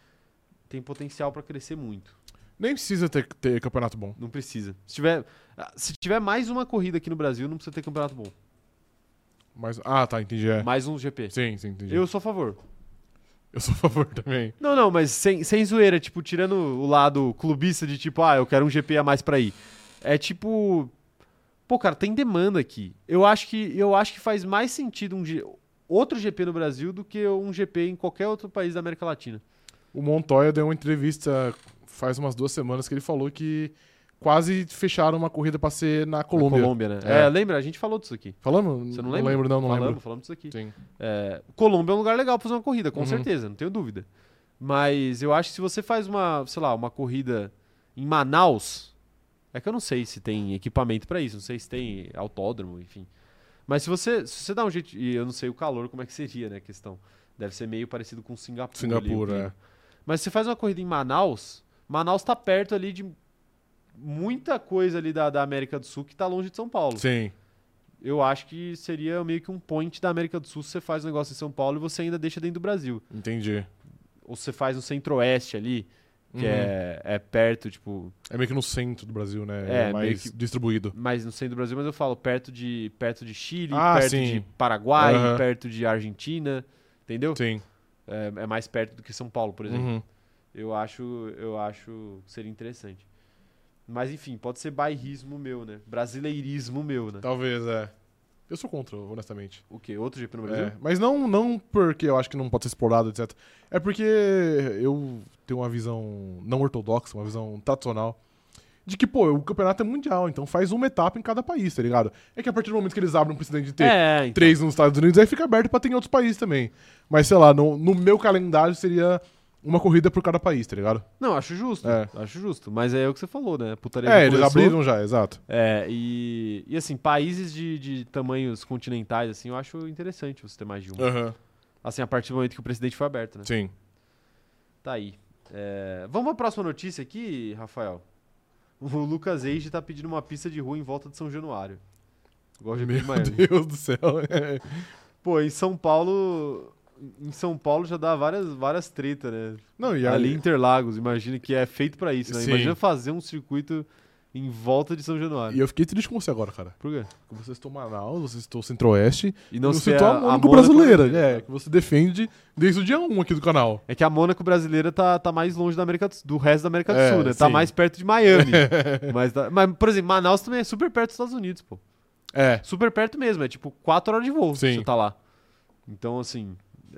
tem potencial para crescer muito. Nem precisa ter, ter campeonato bom. Não precisa. Se tiver, ah, se tiver mais uma corrida aqui no Brasil, não precisa ter campeonato bom. Mas, ah, tá, entendi. É. Mais um GP. Sim, sim, entendi. Eu sou a favor. Eu sou a favor também. Não, não, mas sem, sem zoeira, tipo, tirando o lado clubista de tipo, ah, eu quero um GP a mais pra ir. É tipo. Pô, cara, tem demanda aqui. Eu acho que, eu acho que faz mais sentido um outro GP no Brasil do que um GP em qualquer outro país da América Latina. O Montoya deu uma entrevista faz umas duas semanas que ele falou que quase fecharam uma corrida pra ser na Colômbia. Na Colômbia, né? É. É. lembra? A gente falou disso aqui. Falamos? Você não lembra? lembro, não, não falamos, lembro. Falamos disso aqui. Sim. É, Colômbia é um lugar legal pra fazer uma corrida, com Uhum. certeza, não tenho dúvida. Mas eu acho que se você faz uma, sei lá, uma corrida em Manaus, é que eu não sei se tem equipamento pra isso, não sei se tem autódromo, enfim. Mas se você, se você dá um jeito, e eu não sei o calor como é que seria, né, a questão. Deve ser meio parecido com Singapura. ali, Singapura, clima. é. Mas se você faz uma corrida em Manaus, Manaus tá perto ali de muita coisa ali da, da América do Sul que tá longe de São Paulo. Sim. Eu acho que seria meio que um point da América do Sul se você faz um negócio em São Paulo e você ainda deixa dentro do Brasil. Entendi. Ou você faz no centro-oeste ali. que Uhum. é, é perto, tipo, É meio que no centro do Brasil, né? É, É, mais que- distribuído. mais no centro do Brasil, mas eu falo perto de, perto de Chile, Ah, perto sim. de Paraguai, Aham. perto de Argentina, entendeu? Sim. É, é mais perto do que São Paulo, por exemplo. Uhum. Eu acho, eu acho que seria interessante. Mas enfim, pode ser bairrismo meu, né? Brasileirismo meu, né? Talvez, é. Eu sou contra, honestamente. O quê? Outro GP no Brasil? É, mas não, não porque eu acho que não pode ser explorado, etc. É porque eu tenho uma visão não ortodoxa, uma visão tradicional. De que, pô, o campeonato é mundial, então faz uma etapa em cada país, tá ligado? É que a partir do momento que eles abrem um precedente de ter É, então. três nos Estados Unidos, aí fica aberto pra ter em outros países também. Mas, sei lá, no, no meu calendário seria uma corrida por cada país, tá ligado? Não, acho justo. É. Acho justo. Mas é o que você falou, né? Putaria É, eles começou. abriram já, exato. É, e, e assim, países de, de tamanhos continentais, assim, eu acho interessante você ter mais de um. Aham, Assim, a partir do momento que o presidente foi aberto, né? sim. Tá aí. É, Vamos pra próxima notícia aqui, Rafael. O Lucas Eide tá pedindo uma pista de rua em volta de São Januário. Igual o GP de Meu Miami. Deus do céu. É. Pô, em São Paulo. Em São Paulo já dá várias, várias tretas, né? Não, e Ali em ali... Interlagos, imagina que é feito pra isso, né? Sim. Imagina fazer um circuito em volta de São Januário. E eu fiquei triste com você agora, cara. Por quê? Que você citou Manaus, você citou Centro-Oeste. E não Não ser citou a, a Mônaco brasileira, brasileira. é, que você defende desde o dia 1 aqui do canal. É que a Mônaco brasileira tá, tá mais longe da América do, do resto da América do É, Sul, né? Tá sim. mais perto de Miami. mas, tá- mas, por exemplo, Manaus também é super perto dos Estados Unidos, pô. É, Super perto mesmo, é tipo 4 horas de voo Sim. você tá lá. Então, assim,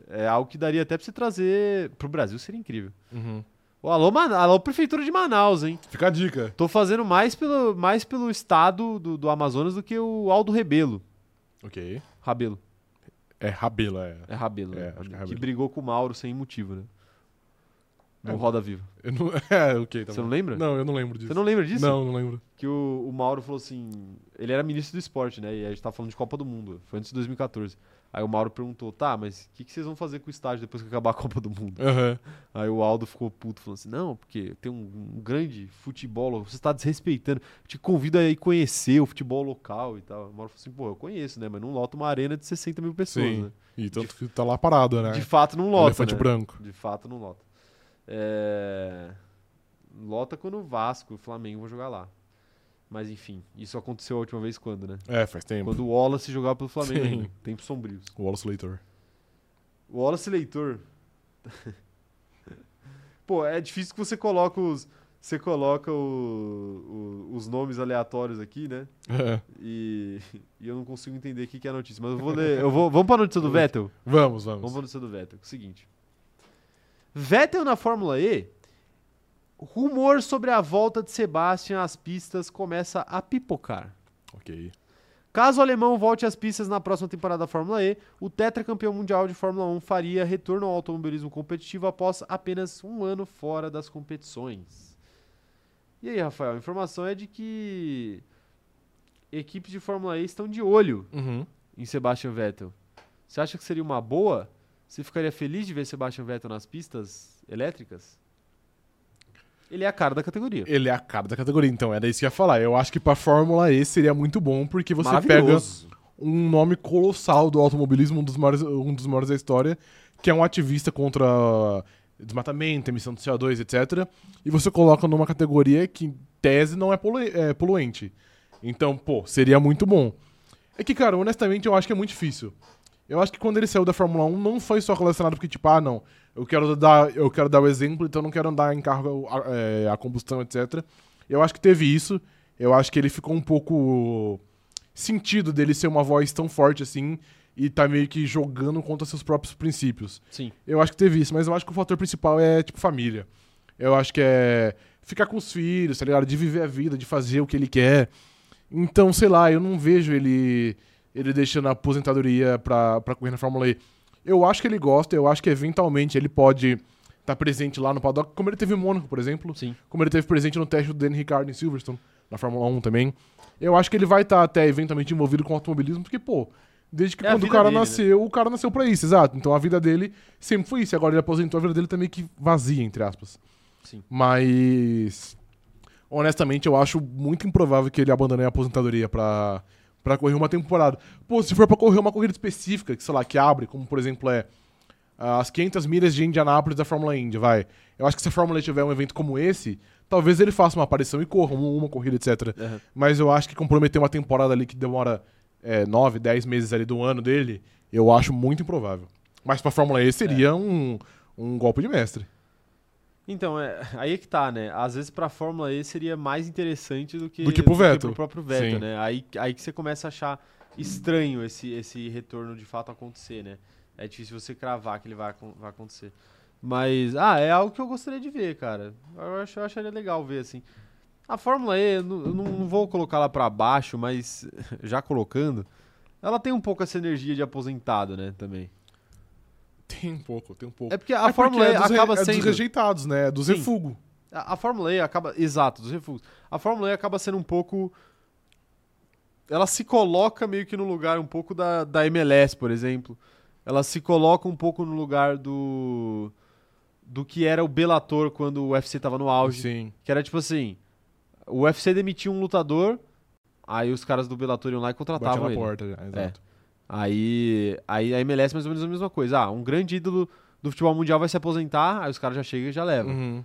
é algo que daria até pra você trazer pro Brasil, seria incrível. uhum. Ô, alô, Mana- alô, Prefeitura de Manaus, hein? fica a dica. Tô fazendo mais pelo, mais pelo estado do, do Amazonas do que o Aldo Rebelo. Ok. Rabelo. É Rabelo, é. É Rabelo, É, né? acho que é que Rabelo. brigou com o Mauro sem motivo, né? No É. Roda Viva. Eu não... É, ok, tá Você bom. não lembra? Não, eu não lembro disso. Você não lembra disso? Não, não lembro. Que o, o Mauro falou assim. Ele era ministro do esporte, né? E a gente tava falando de Copa do Mundo. Foi antes de 2014. Aí o Mauro perguntou: tá, mas o que, que vocês vão fazer com o estádio depois que acabar a Copa do Mundo? Aham. Aí o Aldo ficou puto, falando assim: não, porque tem um, um grande futebol, você está desrespeitando. Te convido a ir conhecer o futebol local e tal. O Mauro falou assim: pô, eu conheço, né? Mas não lota uma arena de 60 mil pessoas, Sim. né? E tanto que tá lá parado, né? De fato não lota. Elefante né? branco. De fato não lota. É... Lota quando o Vasco e o Flamengo vão jogar lá. Mas enfim, isso aconteceu a última vez quando, né? É, faz tempo. Quando o Wallace jogava pelo Flamengo Sim. Tempos sombrios. O Wallace Leitor. O Wallace Leitor. Pô, é difícil que você coloca os. Você coloca o- o- os nomes aleatórios aqui, né? É. E, e eu não consigo entender o que que é a notícia. Mas eu vou ler. Eu vou, vamos pra notícia do Vettel? Vamos, vamos. Vamos pra notícia do Vettel. É o seguinte. Vettel na Fórmula E. Rumor sobre a volta de Sebastian às pistas começa a pipocar. Ok. Caso o alemão volte às pistas na próxima temporada da Fórmula E, o tetracampeão mundial de Fórmula 1 faria retorno ao automobilismo competitivo após apenas um ano fora das competições. E aí, Rafael, a informação é de que equipes de Fórmula E estão de olho Uhum. em Sebastian Vettel. Você acha que seria uma boa? Você ficaria feliz de ver Sebastian Vettel nas pistas elétricas? Ele é a cara da categoria. Ele é a cara da categoria, então, era isso que eu ia falar. Eu acho que pra Fórmula E seria muito bom, porque você pega um nome colossal do automobilismo, um dos maiores, um dos maiores da história, que é um ativista contra desmatamento, emissão de CO2, etc. E você coloca numa categoria que, em tese, não é, polu é poluente. Então, pô, seria muito bom. É que, cara, honestamente, eu acho que é muito difícil. Eu acho que quando ele saiu da Fórmula 1, não foi só relacionado porque, tipo, ah, não, eu quero dar, eu quero dar o exemplo, então não quero andar em carro a, é, a combustão, etc. Eu acho que teve isso. Eu acho que ele ficou um pouco sentido dele ser uma voz tão forte assim e tá meio que jogando contra seus próprios princípios. Sim. Eu acho que teve isso, mas eu acho que o fator principal é, tipo, família. Eu acho que é ficar com os filhos, tá ligado? De viver a vida, de fazer o que ele quer. Então, sei lá, eu não vejo ele ele deixando a aposentadoria pra, pra correr na Fórmula E. Eu acho que ele gosta, eu acho que eventualmente ele pode estar presente lá no paddock, como ele teve em Mônaco, por exemplo. Sim. Como ele teve presente no teste do Danny Ricciardo em Silverstone, na Fórmula 1 também. Eu acho que ele vai estar até eventualmente envolvido com automobilismo, porque, pô, desde que É quando o cara dele, né? nasceu, o cara nasceu pra isso, exato. Então a vida dele sempre foi isso. Agora ele aposentou, a vida dele tá meio que vazia, entre aspas. Sim. Mas. Honestamente, eu acho muito improvável que ele abandone a aposentadoria pra, pra correr uma temporada. Pô, se for pra correr uma corrida específica, que sei lá, que abre, como por exemplo é as 500 milhas de Indianápolis da Fórmula Indy, vai. Eu acho que se a Fórmula E tiver um evento como esse, talvez ele faça uma aparição e corra uma, uma corrida, etc. Aham. Mas eu acho que comprometer uma temporada ali que demora é, 9, 10 meses ali do ano dele, eu acho muito improvável. Mas pra Fórmula E seria É. um, um golpe de mestre. Então, é, aí é que tá, né? Às vezes pra Fórmula E seria mais interessante do que, Do que pro Vettel. próprio Vettel, Sim. né? Aí, aí que você começa a achar estranho esse, esse retorno de fato acontecer, né? É difícil você cravar que ele vai, vai acontecer. Mas, ah, é algo que eu gostaria de ver, cara. Eu, acho, eu acharia legal ver, assim. A Fórmula E, eu não, eu não vou colocar lá pra baixo, mas já colocando, ela tem um pouco essa energia de aposentado, né, também. Tem um pouco, tem um pouco. É porque a É Fórmula porque E é dos re- acaba é sendo... dos rejeitados, né? É dos Sim. refugos. A, a Fórmula E acaba. Exato, dos refugos. A Fórmula E acaba sendo um pouco. Ela se coloca meio que no lugar um pouco da, da MLS, por exemplo. Ela se coloca um pouco no lugar do. Do que era o Bellator quando o UFC tava no auge. Sim. Que era tipo assim: o UFC demitia um lutador, aí os caras do Bellator iam lá e contratavam na ele. porta, já, exato. Aí, aí a MLS é mais ou menos a mesma coisa. Ah, um grande ídolo do futebol mundial vai se aposentar, aí os caras já chegam e já levam. Uhum.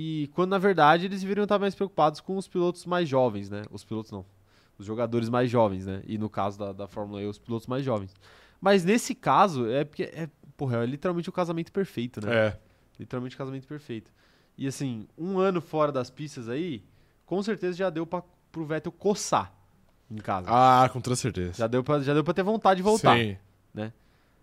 E quando na verdade eles deveriam estar mais preocupados com os pilotos mais jovens, né? Os pilotos não. Os jogadores mais jovens, né? E no caso da, da Fórmula E, os pilotos mais jovens. Mas nesse caso, é porque é, porra, é literalmente o casamento perfeito, né? É. Literalmente o casamento perfeito. E assim, um ano fora das pistas aí, com certeza já deu pra, pro Vettel coçar em casa. Ah, com toda certeza. Já, deu pra, já deu pra ter vontade de voltar. Sim.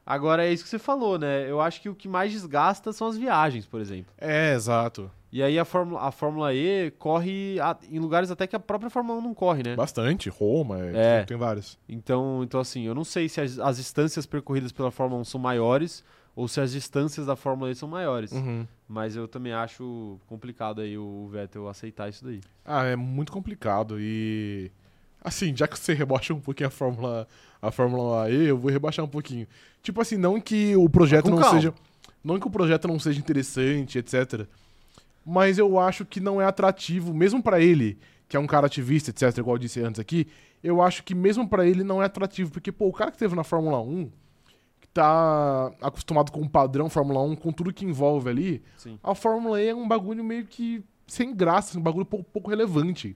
Agora é isso que você falou, né? Eu acho que o que mais desgasta são as viagens, por exemplo. É, exato. E aí a Fórmula, a Fórmula E corre a- em lugares até que a própria Fórmula 1 não corre, né? Bastante. Roma, É. é. tem vários. Então, então, assim, eu não sei se as, as distâncias percorridas pela Fórmula 1 são maiores ou se as distâncias da Fórmula E são maiores. Uhum. Mas eu também acho complicado aí o Vettel aceitar isso daí. Ah, é muito complicado e assim, já que você rebaixa um pouquinho a Fórmula a Fórmula E, eu vou rebaixar um pouquinho. Tipo assim, não que o projeto Com não calma. seja não que o projeto não seja interessante, etc. Mas eu acho que não é atrativo, mesmo pra ele, que é um cara ativista, etc, igual eu disse antes aqui, eu acho que mesmo pra ele não é atrativo, porque pô, o cara que esteve na Fórmula 1, que tá acostumado com o padrão Fórmula 1, com tudo que envolve ali, Sim. a Fórmula E é um bagulho meio que sem graça, um bagulho pouco, pouco relevante.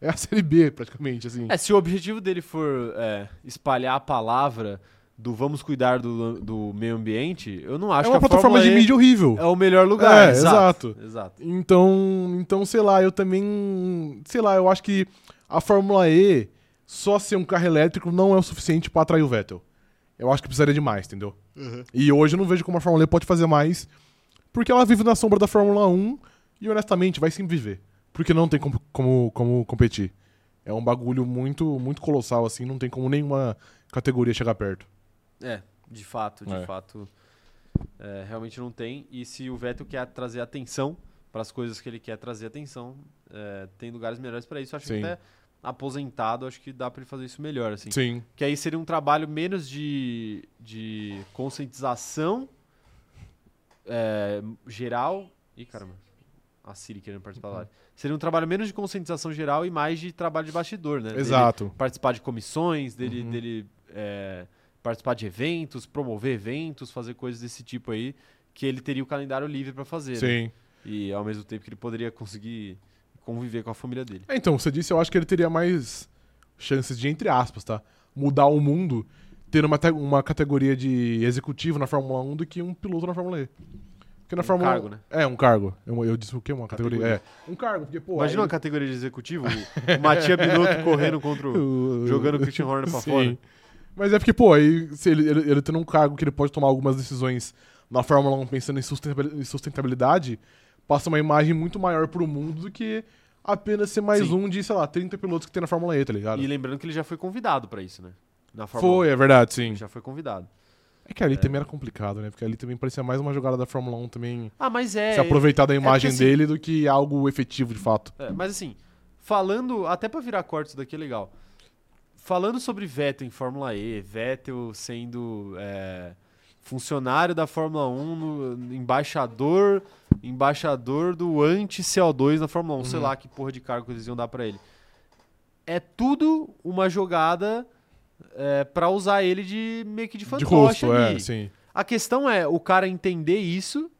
É a Série B, praticamente, assim. É, se o objetivo dele for é, espalhar a palavra do vamos cuidar do, do meio ambiente, eu não É acho uma que a plataforma de E mídia horrível. é o melhor lugar. É, exato. Exato. Então, então, sei lá, eu também. Sei lá, eu acho que a Fórmula E só ser um carro elétrico não é o suficiente pra atrair o Vettel. Eu acho que precisaria de mais, entendeu? E hoje eu não vejo como a Fórmula E pode fazer mais, porque ela vive na sombra da Fórmula 1 e honestamente vai sempre viver. Porque não tem como, como, como competir. É um bagulho muito, muito colossal, assim, não tem como nenhuma categoria chegar perto. É, de fato, de É. fato. é, realmente não tem. E se o Vettel quer trazer atenção para as coisas que ele quer trazer atenção, é, tem lugares melhores para isso. Acho Sim. que até aposentado, acho que dá para ele fazer isso melhor, assim. Sim. Que aí seria um trabalho menos de, de conscientização é, geral. Ih, caramba. A Siri querendo participar da live. Seria um trabalho menos de conscientização geral e mais de trabalho de bastidor, né? Dele Exato. participar de comissões, dele, Uhum. dele é, participar de eventos, promover eventos, fazer coisas desse tipo aí, que ele teria o calendário livre para fazer. né? Sim. E ao mesmo tempo que ele poderia conseguir conviver com a família dele. É, então, você disse, eu acho que ele teria mais chances de, entre aspas, tá? Mudar o mundo, ter uma, uma categoria de executivo na Fórmula 1 do que um piloto na Fórmula E. Porque na Um Fórmula cargo, né? É, um cargo. Eu, eu disse o quê? Uma categoria? Categoria. É. Um cargo, porque, pô. Imagina aí- uma categoria de executivo, o, Matia Binotto correndo contra o, jogando o Christian Horner pra Sim. fora. Mas é porque, pô, aí ele, ele, ele tendo um cargo que ele pode tomar algumas decisões na Fórmula 1 pensando em sustentabil- em sustentabilidade, passa uma imagem muito maior pro mundo do que apenas ser mais Sim. um de, sei lá, 30 pilotos que tem na Fórmula E, tá ligado? E lembrando que ele já foi convidado pra isso, né? Na Fórmula Foi, é verdade, sim. 1. Já foi convidado. É que ali também era complicado, né? Porque ali também parecia mais uma jogada da Fórmula 1 também Ah, mas é. se aproveitar da imagem assim- dele do que algo efetivo de fato. É, mas assim, falando, até pra virar corte isso daqui é legal. Falando sobre Vettel em Fórmula E, Vettel sendo é, funcionário da Fórmula 1, no- embaixador, embaixador do anti-CO2 na Fórmula 1, sei Uhum. lá que porra de cargo eles iam dar pra ele. É tudo uma jogada é, para usar ele de meio que de De fantoche rosto, ali. é, sim. A questão é o cara entender isso,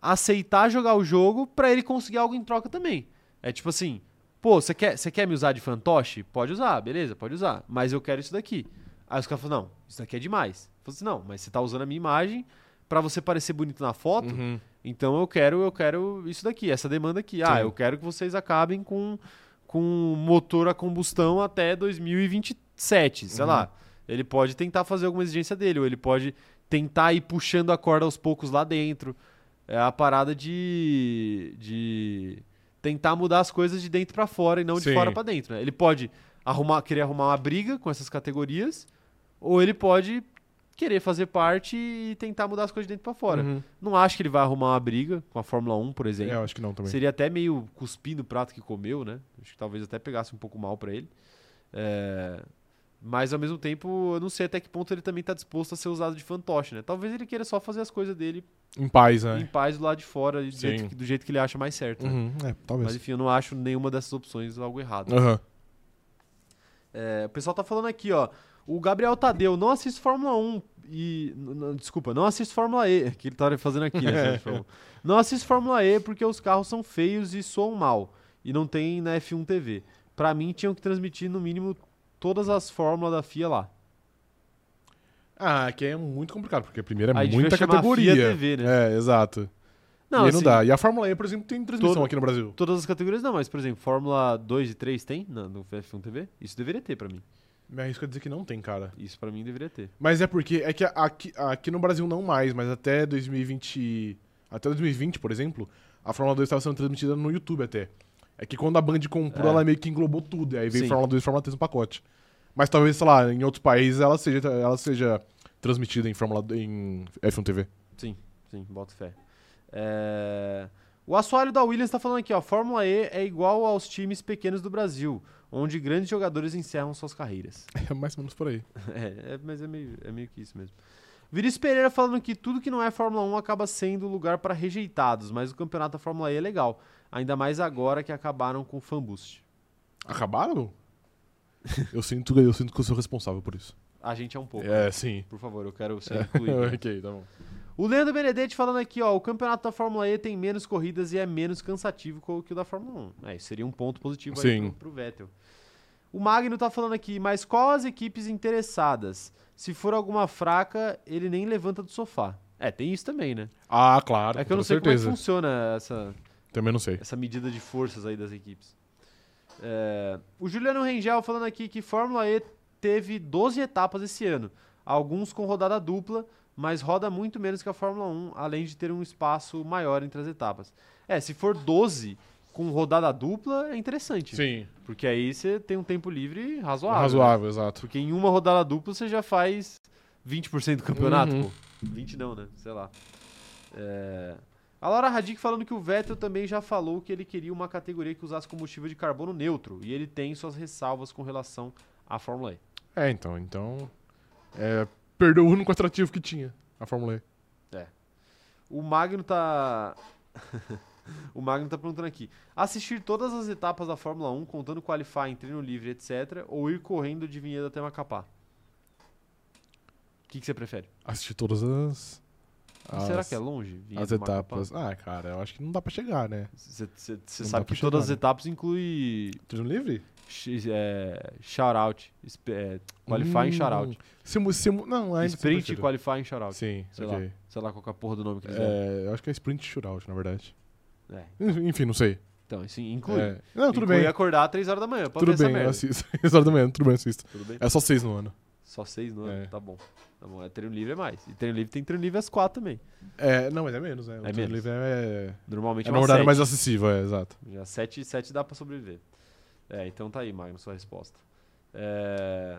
aceitar jogar o jogo pra ele conseguir algo em troca também. É tipo assim, pô, você quer, quer me usar de fantoche? Pode usar, beleza, pode usar. Mas eu quero isso daqui. Aí os caras falam, não, isso daqui é demais. Eu falo assim, não, mas você tá usando a minha imagem pra você parecer bonito na foto, Uhum. então eu quero, eu quero isso daqui, essa demanda aqui. Ah, Sim. eu quero que vocês acabem com com motor a combustão até 2027, sei Uhum. lá. Ele pode tentar fazer alguma exigência dele, ou ele pode tentar ir puxando a corda aos poucos lá dentro. É a parada de de tentar mudar as coisas de dentro pra fora e não de Sim. fora pra dentro, né? Ele pode arrumar, querer arrumar uma briga com essas categorias, ou ele pode querer fazer parte e tentar mudar as coisas de dentro pra fora. Uhum. Não acho que ele vai arrumar uma briga com a Fórmula 1, por É, exemplo. eu acho que não também. Seria até meio cuspindo o prato que comeu, né? Acho que talvez até pegasse um pouco mal pra ele. É, Mas ao mesmo tempo, eu não sei até que ponto ele também tá disposto a ser usado de fantoche, né? Talvez ele queira só fazer as coisas dele Em paz, em né? paz do lado de fora, do jeito, que- do jeito que ele acha mais certo. né? Uhum. É, Mas talvez. enfim, eu não acho nenhuma dessas opções algo errado. Aham. É, o pessoal tá falando aqui, ó. O Gabriel Tadeu não assiste Fórmula 1 e. desculpa, não assiste Fórmula E, que ele tá fazendo aqui, né? Fórmula 1. não assiste Fórmula E porque os carros são feios e soam mal. E não tem na F1 TV. Pra mim, tinham que transmitir no mínimo todas as fórmulas da FIA lá. Ah, que é muito complicado, porque a primeira é muita categoria. FIA TV, né? É, exato. Não, e assim, não dá. E a Fórmula E, por exemplo, tem transmissão todo- aqui no Brasil. todas as categorias não, mas, por exemplo, Fórmula 2 e 3 tem na- no F1 TV? Isso deveria ter pra mim. Me arrisco a dizer que não tem, cara. Isso pra mim deveria ter. Mas é porque é que aqui, aqui no Brasil não mais, mas até 2020, até 2020, por exemplo, a Fórmula 2 estava sendo transmitida no YouTube até. É que quando a Band comprou, É. ela meio que englobou tudo, e aí veio Sim. Fórmula 2 e Fórmula 3 no pacote. Mas talvez, sei lá, em outros países ela seja, ela seja transmitida em Fórmula em F1 TV. Sim, boto fé. É, O assoalho da Williams tá falando aqui, ó. Fórmula E é igual aos times pequenos do Brasil, onde grandes jogadores encerram suas carreiras. É mais ou menos por aí. É, é, mas é meio, é meio que isso mesmo. Vinícius Pereira falando que tudo que não é Fórmula 1 acaba sendo lugar para rejeitados, mas o campeonato da Fórmula E é legal. Ainda mais agora que acabaram com o fanboost. Acabaram? eu, sinto, eu sinto que eu sou responsável por isso. A gente é um pouco. É, sim. Por favor, eu quero ser incluído. né? ok, tá bom. O Leandro Benedetti falando aqui, ó, o campeonato da Fórmula E tem menos corridas e é menos cansativo que o da Fórmula 1. É, seria um ponto positivo aí Sim. pro, pro Vettel. O Magno tá falando aqui, mas qual as equipes interessadas? Se for alguma fraca, ele nem levanta do sofá. É, tem isso também, né? Ah, claro. é que eu não sei certeza. como é que funciona essa, Também não sei. essa medida de forças aí das equipes. É, o Juliano Rengel falando aqui que Fórmula E teve 12 etapas esse ano, alguns com rodada dupla, mas roda muito menos que a Fórmula 1, além de ter um espaço maior entre as etapas. É, se for 12 com rodada dupla, é interessante, Sim. porque aí você tem um tempo livre razoável. né? Razoável, exato. Porque em uma rodada dupla você já faz 20% do campeonato, Uhum. pô. 20 não, né? Sei lá. É, A Laura Radic falando que o Vettel também já falou que ele queria uma categoria que usasse combustível de carbono neutro. E ele tem suas ressalvas com relação à Fórmula E. É, então. Então. É, perdeu o único atrativo que tinha a Fórmula E. O Magno tá. o Magno tá perguntando aqui: assistir todas as etapas da Fórmula 1, contando qualifying, treino livre, etc., ou ir correndo de Vinhedo até Macapá? O que, que você prefere? Assistir todas as. As Será que é longe? As e etapas. Ah, cara, eu acho que não dá pra chegar, né? Você sabe que todas as chegar, né? etapas inclui Treino livre? X- é, shout-out, é, qualifying Hum, shout-out. Simu, simu, não, ainda Sprint, qualifying shout-out. Sim, Sei ok. Sei lá qual é a porra do nome que eles. É, eu acho que é sprint shootout, na verdade. É. Enfim, não sei. Então, assim, inclui. É. Não, tudo inclui bem. acordar às 3 horas da manhã. Pode Tudo bem, eu assisto. Exatamente, tudo bem, eu assisto. Tudo bem? É só seis no ano. Só 6 no ano? É. Tá bom. Tá bom. É treino livre é mais. E treino livre tem treino livre às 4 também. É, não, mas é menos, né? O É treino menos. livre é, Normalmente é é uma 7. mais acessível, é, exato. Já 7, 7 dá pra sobreviver. É, então tá aí, Magno, sua resposta. É...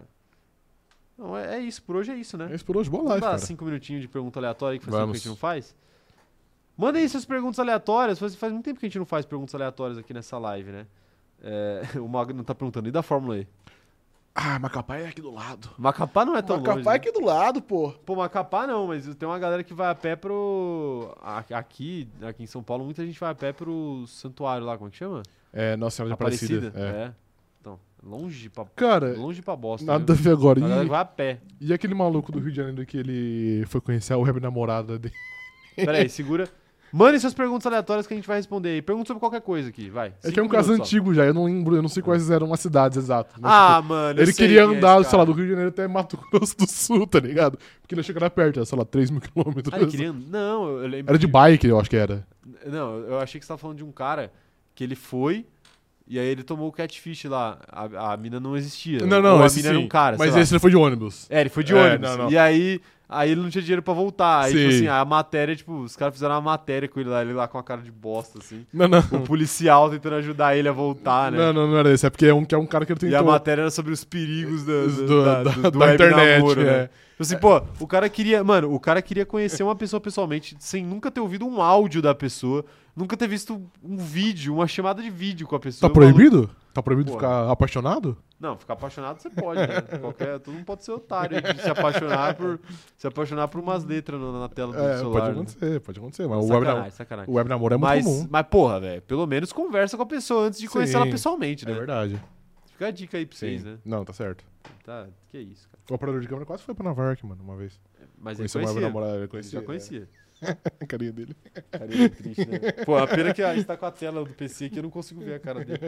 Não, é, é isso. Por hoje é isso, né? É isso por hoje, boa live, dar cara. cinco minutinhos de pergunta aleatória que faz tempo que a gente não faz? Mandem aí suas perguntas aleatórias. Faz, faz muito tempo que a gente não faz perguntas aleatórias aqui nessa live, né? É, o Magno tá perguntando, e da Fórmula E? Ah, Macapá é aqui do lado. Macapá não é tão Macapá longe. é né? aqui do lado, pô. Pô, Macapá não, mas tem uma galera que vai a pé pro... a- Aqui, aqui em São Paulo, muita gente vai a pé pro santuário lá, como é que chama? É, Nossa Senhora de Aparecida. É. É. Então, Longe pra, Cara, longe pra bosta. nada a viu? ver agora. A E, vai a pé. e aquele maluco do Rio de Janeiro que ele foi conhecer a web namorada dele? Pera aí, segura. Mande suas perguntas aleatórias que a gente vai responder aí. Pergunta sobre qualquer coisa aqui, vai. É que é um caso só. antigo já, eu não lembro, eu não sei quais eram as cidades exatas. né? Ah, Tipo, mano. eu ele queria é andar, sei lá, do Rio de Janeiro até Mato Grosso do Sul, tá ligado? Porque ele achou que era perto, era, sei lá, 3 mil quilômetros. Ah, ele queria. Não, eu lembro. Era de bike, eu acho que era. Não, eu achei que você tava falando de um cara que ele foi. E aí ele tomou o catfish lá. A, a mina não existia. Não, não, Ou a mina era sim. um cara. Mas esse ele foi de ônibus. É, ele foi de É, ônibus. não, não. E aí, aí ele não tinha dinheiro pra voltar. Aí, tipo Sim. assim, a matéria, tipo, os caras fizeram uma matéria com ele lá, ele lá com a cara de bosta, assim. Não, não. O policial tentando ajudar ele a voltar, né? Não, não, não era esse. É porque é um, que é um cara que ele E a tentou... matéria era sobre os perigos da, do- da- da, do, do da internet, namoro, é. né? Tipo assim, pô, o cara queria. Mano, o cara queria conhecer uma pessoa pessoalmente sem nunca ter ouvido um áudio da pessoa, nunca ter visto um vídeo, uma chamada de vídeo com a pessoa. Tá O maluco- proibido? Tá proibido Porra. ficar apaixonado? Não, ficar apaixonado você pode, né? Qualquer, todo mundo pode ser otário de se apaixonar por se apaixonar por umas letras na, na tela do É, celular. pode né? acontecer, pode acontecer. Mas o web, Sacanagem, sacanagem. o web namoro é muito Mas, comum. mas, porra, velho, pelo menos conversa com a pessoa antes de conhecer Sim, ela pessoalmente, É né? verdade. Fica a dica aí pra vocês, Sim. né? Não, tá certo. Tá, que isso, cara. O operador de câmera quase foi pra Nova York, mano, uma vez. Mas ele Conheceu uma web conhecia. namorada, ele Ele conhecia. já conhecia. é, a carinha dele. Carinha triste, né? Pô, a pena que a gente tá com a tela do PC aqui, eu não consigo ver a cara dele.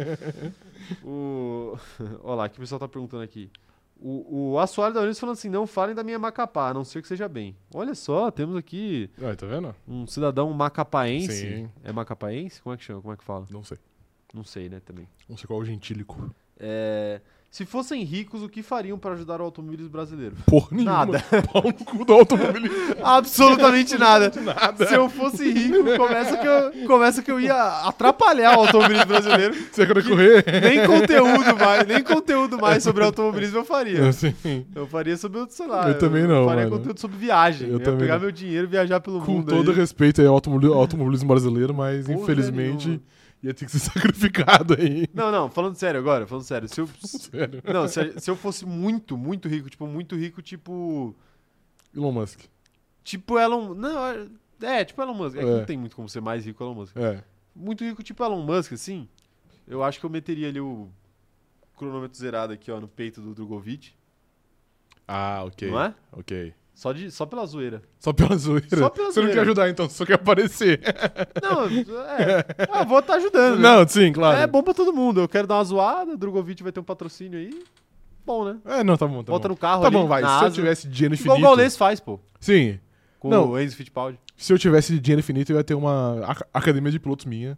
O... Olha lá, o que o pessoal tá perguntando aqui. O, o Assoalho da Unis falando assim, não falem da minha Macapá, a não ser que seja bem. Olha só, temos aqui Ah, tá vendo? um cidadão macapaense. Sim. É macapaense? Como é que chama? Como é que fala? Não sei. Não sei, né, também. Não sei qual é o gentílico. É... Se fossem ricos, o que fariam para ajudar o automobilismo brasileiro? Porra nenhuma. Nada. Pau no cu do automobilismo. Absolutamente nada. Nada. Se eu fosse rico, começa que eu, começa que eu ia atrapalhar o automobilismo brasileiro. Você quer correr? Nem conteúdo mais, nem conteúdo mais sobre automobilismo eu faria. Assim, Eu faria sobre, sei lá. Eu também não, faria mano. conteúdo sobre viagem. Eu Eu, também pegar não. meu dinheiro e viajar pelo com mundo. todo aí. respeito ao automobilismo, automobilismo brasileiro, mas Porra infelizmente nenhuma. Ia ter que ser sacrificado aí. Não, não, falando sério agora, falando sério. Se eu, Sério. não, se, se eu fosse muito, muito rico, tipo, muito rico, tipo. Elon Musk. Tipo Elon. Não, é, tipo Elon Musk. É, que É. não tem muito como ser mais rico Elon Musk. É. Muito rico, tipo Elon Musk, assim. Eu acho que eu meteria ali o cronômetro zerado aqui, ó, no peito do Drogovic. Ah, ok. Não é? Ok. Só, de, só pela zoeira. Só pela zoeira. Só pela Você não zoeira. quer ajudar, então, só quer aparecer. Não, é. Ah, vou estar ajudando. né? não, sim, claro. É bom pra todo mundo. Eu quero dar uma zoada, o Drogovic vai ter um patrocínio aí. Bom, né? É, não, tá bom, tá Bota bom. no carro Tá ali, bom, vai. Se eu asa. tivesse dinheiro Igual infinito... o Gaules faz, pô. Sim. Com Não. o Enzo Fittipaldi. Se eu tivesse dinheiro infinito, eu ia ter uma ac- academia de pilotos minha.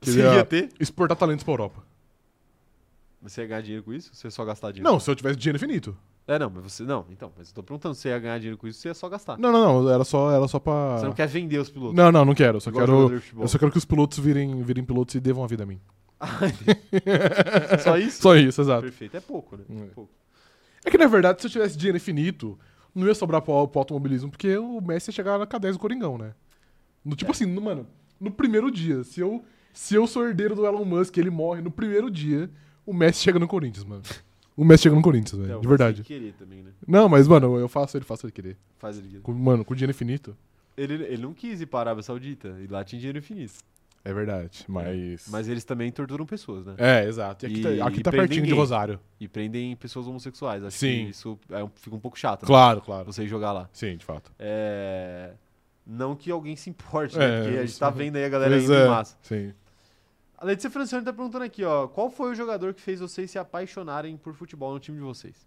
Que Você ia ia ter? exportar talentos pra Europa. Você ia ganhar dinheiro com isso? Você ia só gastar dinheiro? Não, se eu tivesse dinheiro infinito. É, não, mas você. Não, então. Mas eu tô perguntando se você ia ganhar dinheiro com isso, você ia só gastar. Não, não, não. Era só, era só pra... Você não quer vender os pilotos. Não, não, não quero. Eu só igual quero... jogador de futebol. Eu só quero que os pilotos virem, virem pilotos e devam a vida a mim. Só isso? Só isso, exato. Perfeito. É pouco, né? É. Pouco. É que na verdade, se eu tivesse dinheiro infinito, não ia sobrar pro, pro automobilismo, porque o Messi ia chegar na K10 do Coringão, né? No, É. tipo assim, no- mano, no primeiro dia, se eu, se eu sou herdeiro do Elon Musk e ele morre no primeiro dia, o Messi chega no Corinthians, mano. O Messi chega no Corinthians, velho, de verdade. querer também, né? Não, mas, mano, eu faço ele, faço ele querer. Faz ele. Com- mano, com dinheiro infinito, ele. Ele não quis ir pra Arábia Saudita. E lá tinha dinheiro infinito. é verdade, mas... Mas eles também torturam pessoas, né? É, exato. E aqui, E- tá, aqui e tá pertinho de. Rosário. E prendem pessoas homossexuais. Acho Sim. que isso é um- fica um pouco chato. né? Claro, claro. Você ir jogar lá. Sim, de fato. É... Não que alguém se importe, É, né? Porque a gente tá sim. vendo aí a galera Pois indo é, em massa. Sim. A Letícia Francione tá perguntando aqui, ó. Qual foi o jogador que fez vocês se apaixonarem por futebol no time de vocês?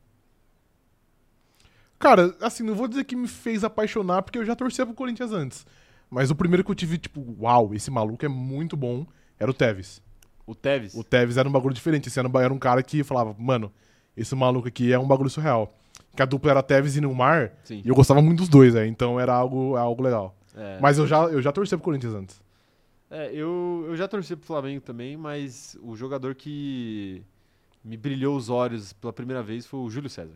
Cara, assim, não vou dizer que me fez apaixonar, porque eu já torcia pro Corinthians antes. Mas o primeiro que eu tive, tipo, uau, esse maluco é muito bom, era o Tevez. O Tevez? O Tevez era um bagulho diferente. Esse era um, era um cara que falava, mano, esse maluco aqui é um bagulho surreal. Que a dupla era Tevez e Neymar, Sim. e eu gostava muito dos dois, é, então era algo, algo legal. É. Mas eu já, eu já torcia pro Corinthians antes. É, eu, eu já torci pro Flamengo também, mas o jogador que me brilhou os olhos pela primeira vez foi o Júlio César.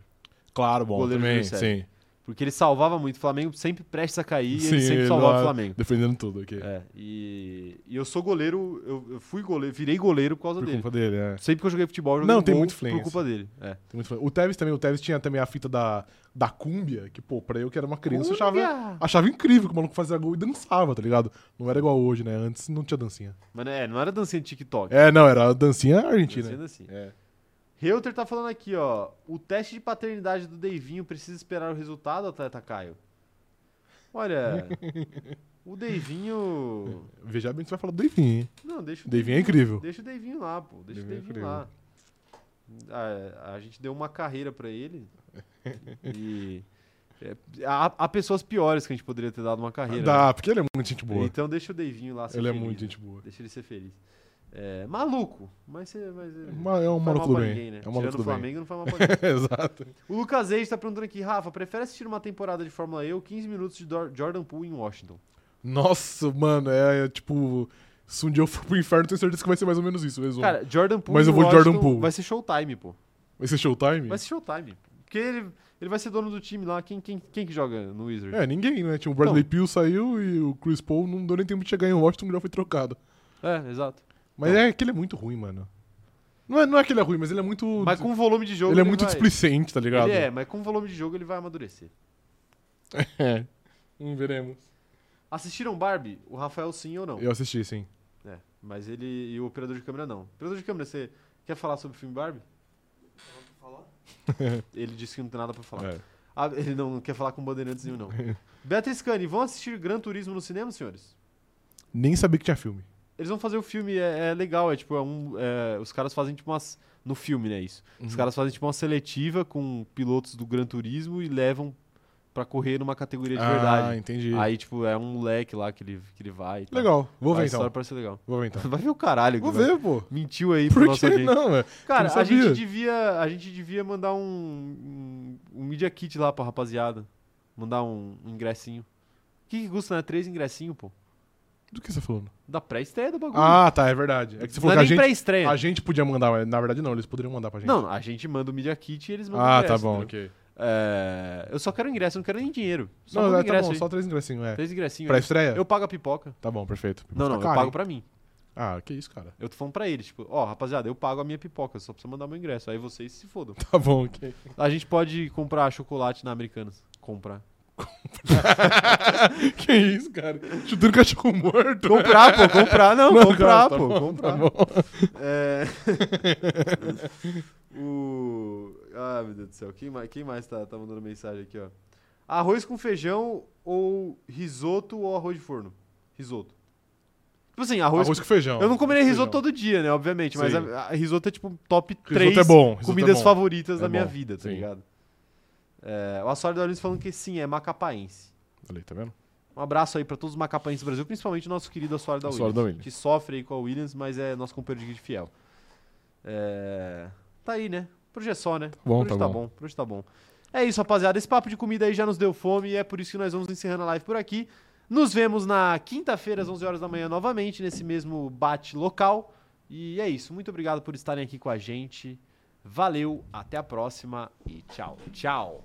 Claro, bom, Goleiro também, Júlio César. sim. Porque ele salvava muito. O Flamengo sempre prestes a cair e ele Sim, sempre salvava lá o Flamengo. Defendendo tudo aqui. É, e, e eu sou goleiro, eu, eu fui goleiro, virei goleiro por causa Por dele. culpa dele, é. Sempre que eu joguei futebol, eu joguei Não, um tem gol muita por culpa dele. É. Tem muito. O Tevez também, o Tevez tinha também a fita da, da cúmbia, que, pô, pra eu que era uma criança, eu achava, achava incrível que o maluco fazia gol e dançava, tá ligado? Não era igual hoje, né? Antes não tinha dancinha. Mas é, não era dancinha de TikTok. É, não, era dancinha argentina. Dancinha assim. É. Reuter tá falando aqui, ó. O teste de paternidade do Deivinho precisa esperar o resultado, atleta Caio? Olha, o Deivinho. Veja bem que você vai falar do Deivinho, hein? Não, deixa o Deivinho é incrível. Deixa o Deivinho lá, pô. Deixa Deivinho é o Deivinho lá. A, a gente deu uma carreira pra ele. E. é, há, há pessoas piores que a gente poderia ter dado uma carreira. Dá, porque ele é muito gente né? boa. Então deixa o Deivinho lá ser Ele é feliz, muito né? gente boa. Deixa ele ser feliz. É, maluco, mas, você- mas é, É um maluco do bem. ninguém, né? É um maluco do bem. Flamengo, não faz mal pra ninguém. Exato. O Lucas Reis tá perguntando aqui, Rafa, prefere assistir uma temporada de Fórmula E ou 15 minutos de Jordan Poole em Washington? Nossa, mano, é, é tipo. Se um dia eu for pro inferno, tenho certeza que vai ser mais ou menos isso, o resumo. Cara, Jordan Poole Mas eu vou de Jordan Poole. vai ser showtime, pô. Vai ser showtime? Vai ser showtime. Porque ele, ele vai ser dono do time lá. Quem, quem, quem que joga no Wizard? É, ninguém, né? Tinha o Bradley Então. Peel saiu e o Chris Paul não deu nem tempo de chegar em Washington, já foi trocado. É, exato. Mas Então. é que ele é muito ruim, mano. Não é, não é que ele é ruim, mas ele é muito. Mas com o volume de jogo ele é muito vai... displicente, tá ligado? Ele é, mas com o volume de jogo ele vai amadurecer. É. Hum, veremos. Assistiram Barbie? O Rafael sim ou não? Eu assisti, sim. É, mas ele e o operador de câmera não. Operador de câmera, você quer falar sobre o filme Barbie? ele disse que não tem nada pra falar. É. Ah, ele não quer falar com bandeirantes nenhum, não. Beatriz Cani, vão assistir Gran Turismo no cinema, senhores? Nem sabia que tinha filme. Eles vão fazer o filme, é, é legal, é tipo, é um, é, os caras fazem tipo umas. No filme, né? Isso. Os Uhum. caras fazem tipo uma seletiva com pilotos do Gran Turismo e levam pra correr numa categoria de ah, verdade. entendi. Aí, tipo, é um moleque lá que ele, que ele vai. Legal, vou a ver história então. parece legal. Vou ver então. Vai ver o caralho. Vou ver, pô. Mentiu aí pro Por nosso que audiente. não, velho? Cara, não a gente, devia, a gente devia mandar um, um, um Media Kit lá pra rapaziada. Mandar um, um ingressinho. O que, que custa, né? Três ingressinhos, pô. Do que você tá falando? Da pré-estreia do bagulho. Ah, tá, é verdade. É que você não falou é que a nem gente, pré-estreia. a gente podia mandar, mas na verdade não, eles poderiam mandar pra gente. Não, a gente manda o Media Kit e eles mandam o Ah, ingresso. tá bom, entendeu? ok. É, eu só quero ingresso, eu não quero nem dinheiro. Só não, é, tá ingresso bom, aí. só três ingressinhos, é. Três ingressinhos. Pra aí. estreia? Eu pago a pipoca. Tá bom, perfeito. Não, Tá não, caro, eu pago pra mim. Ah, que isso, cara. Eu tô falando pra eles, tipo, ó, rapaziada, eu pago a minha pipoca, só precisa mandar meu ingresso. Aí vocês se fodam. Tá bom, ok. A gente pode comprar chocolate na Americanas. Comprar. que isso, cara? Chutando cachorro morto. Comprar, pô, comprar, não, Não, comprar, tá pô, bom, comprar. Tá bom. É... o... Ah, meu Deus do céu, quem mais, quem mais tá, tá mandando mensagem aqui, ó? Arroz com feijão ou risoto ou arroz de forno? Risoto. Tipo assim, arroz, Arroz com feijão. Eu não comeria Com risoto feijão. todo dia, né, obviamente, mas a, a risoto é tipo top 3 Risoto é bom. risoto comidas é bom. favoritas É da minha bom, vida, tá sim. ligado? É, o Açório da Olins falando que sim, é macapaense. Olha aí, tá vendo? Um abraço aí pra todos os macapaenses do Brasil, principalmente o nosso querido Açório da Williams, da Williams. que sofre aí com a Williams, mas é nosso companheiro de fiel. É, Tá aí, né? Por hoje é só, né? Bom, por hoje tá tá bom. bom. Por hoje tá bom. É isso, rapaziada. Esse papo de comida aí já nos deu fome e é por isso que nós vamos encerrando a live por aqui. Nos vemos na quinta-feira, às 11 horas da manhã, novamente, nesse mesmo bate local. E é isso. Muito obrigado por estarem aqui com a gente. Valeu, até a próxima e tchau. Tchau.